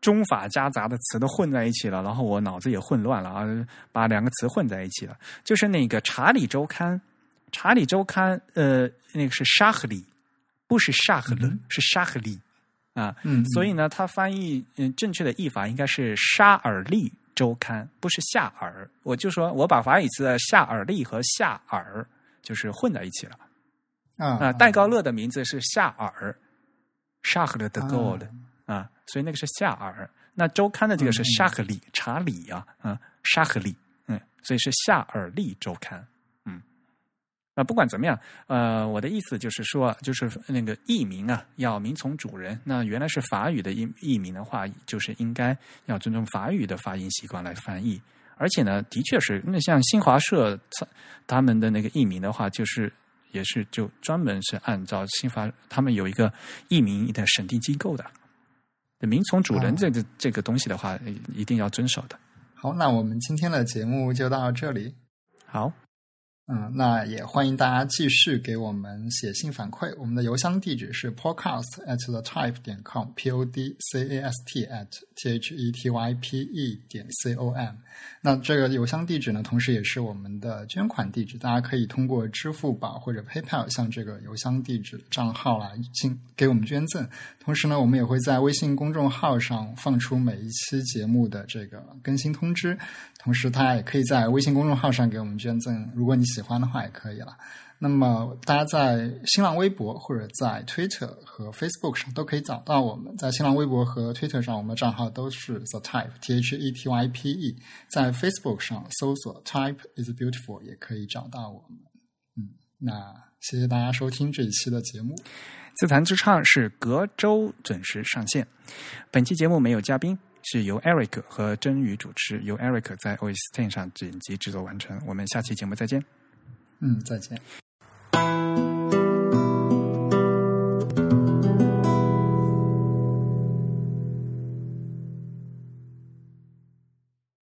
中法夹杂的词都混在一起了，然后我脑子也混乱了啊，把两个词混在一起了。就是那个《查理周刊》，《查理周刊》呃，那个是沙赫里，不是沙赫伦，是沙赫里啊。嗯，所以呢，它翻译嗯正确的译法应该是沙尔利周刊，不是夏尔。我就说我把法语词的夏尔利和夏尔就是混在一起了。啊，戴高乐的名字是夏尔，沙赫勒的 Gold 啊，所以那个是夏尔。那周刊的这个是沙赫里查理啊，啊，沙赫里，嗯，所以是夏尔利周刊，嗯。那不管怎么样，呃，我的意思就是说，就是那个译名啊，要名从主人。那原来是法语的译译名的话，就是应该要尊重法语的发音习惯来翻译。而且呢，的确是那像新华社他们的那个译名的话，就是也是就专门是按照新法他们有一个一名的审定机构的，名从主人这个这个东西的话，一定要遵守的。好，那我们今天的节目就到这里。好。嗯，那也欢迎大家继续给我们写信反馈。我们的邮箱地址是 podcast at the type 点 com，p o d c a s t at t h e t y p e 点 c o m。那这个邮箱地址呢，同时也是我们的捐款地址，大家可以通过支付宝或者 PayPal 向这个邮箱地址账号来进给我们捐赠。同时呢，我们也会在微信公众号上放出每一期节目的这个更新通知。同时，他也可以在微信公众号上给我们捐赠，如果你喜欢的话也可以了。那么，大家在新浪微博或者在 Twitter 和 Facebook 上都可以找到我们。在新浪微博和 Twitter 上，我们的账号都是 The Type T H E T Y P E。在 Facebook 上搜索 Type is Beautiful 也可以找到我们。嗯，那谢谢大家收听这一期的节目。自弹自唱是隔周准时上线。本期节目没有嘉宾。是由 Eric 和真宇主持，由 Eric 在 OS Ten 上剪辑制作完成。我们下期节目再见。嗯，再见。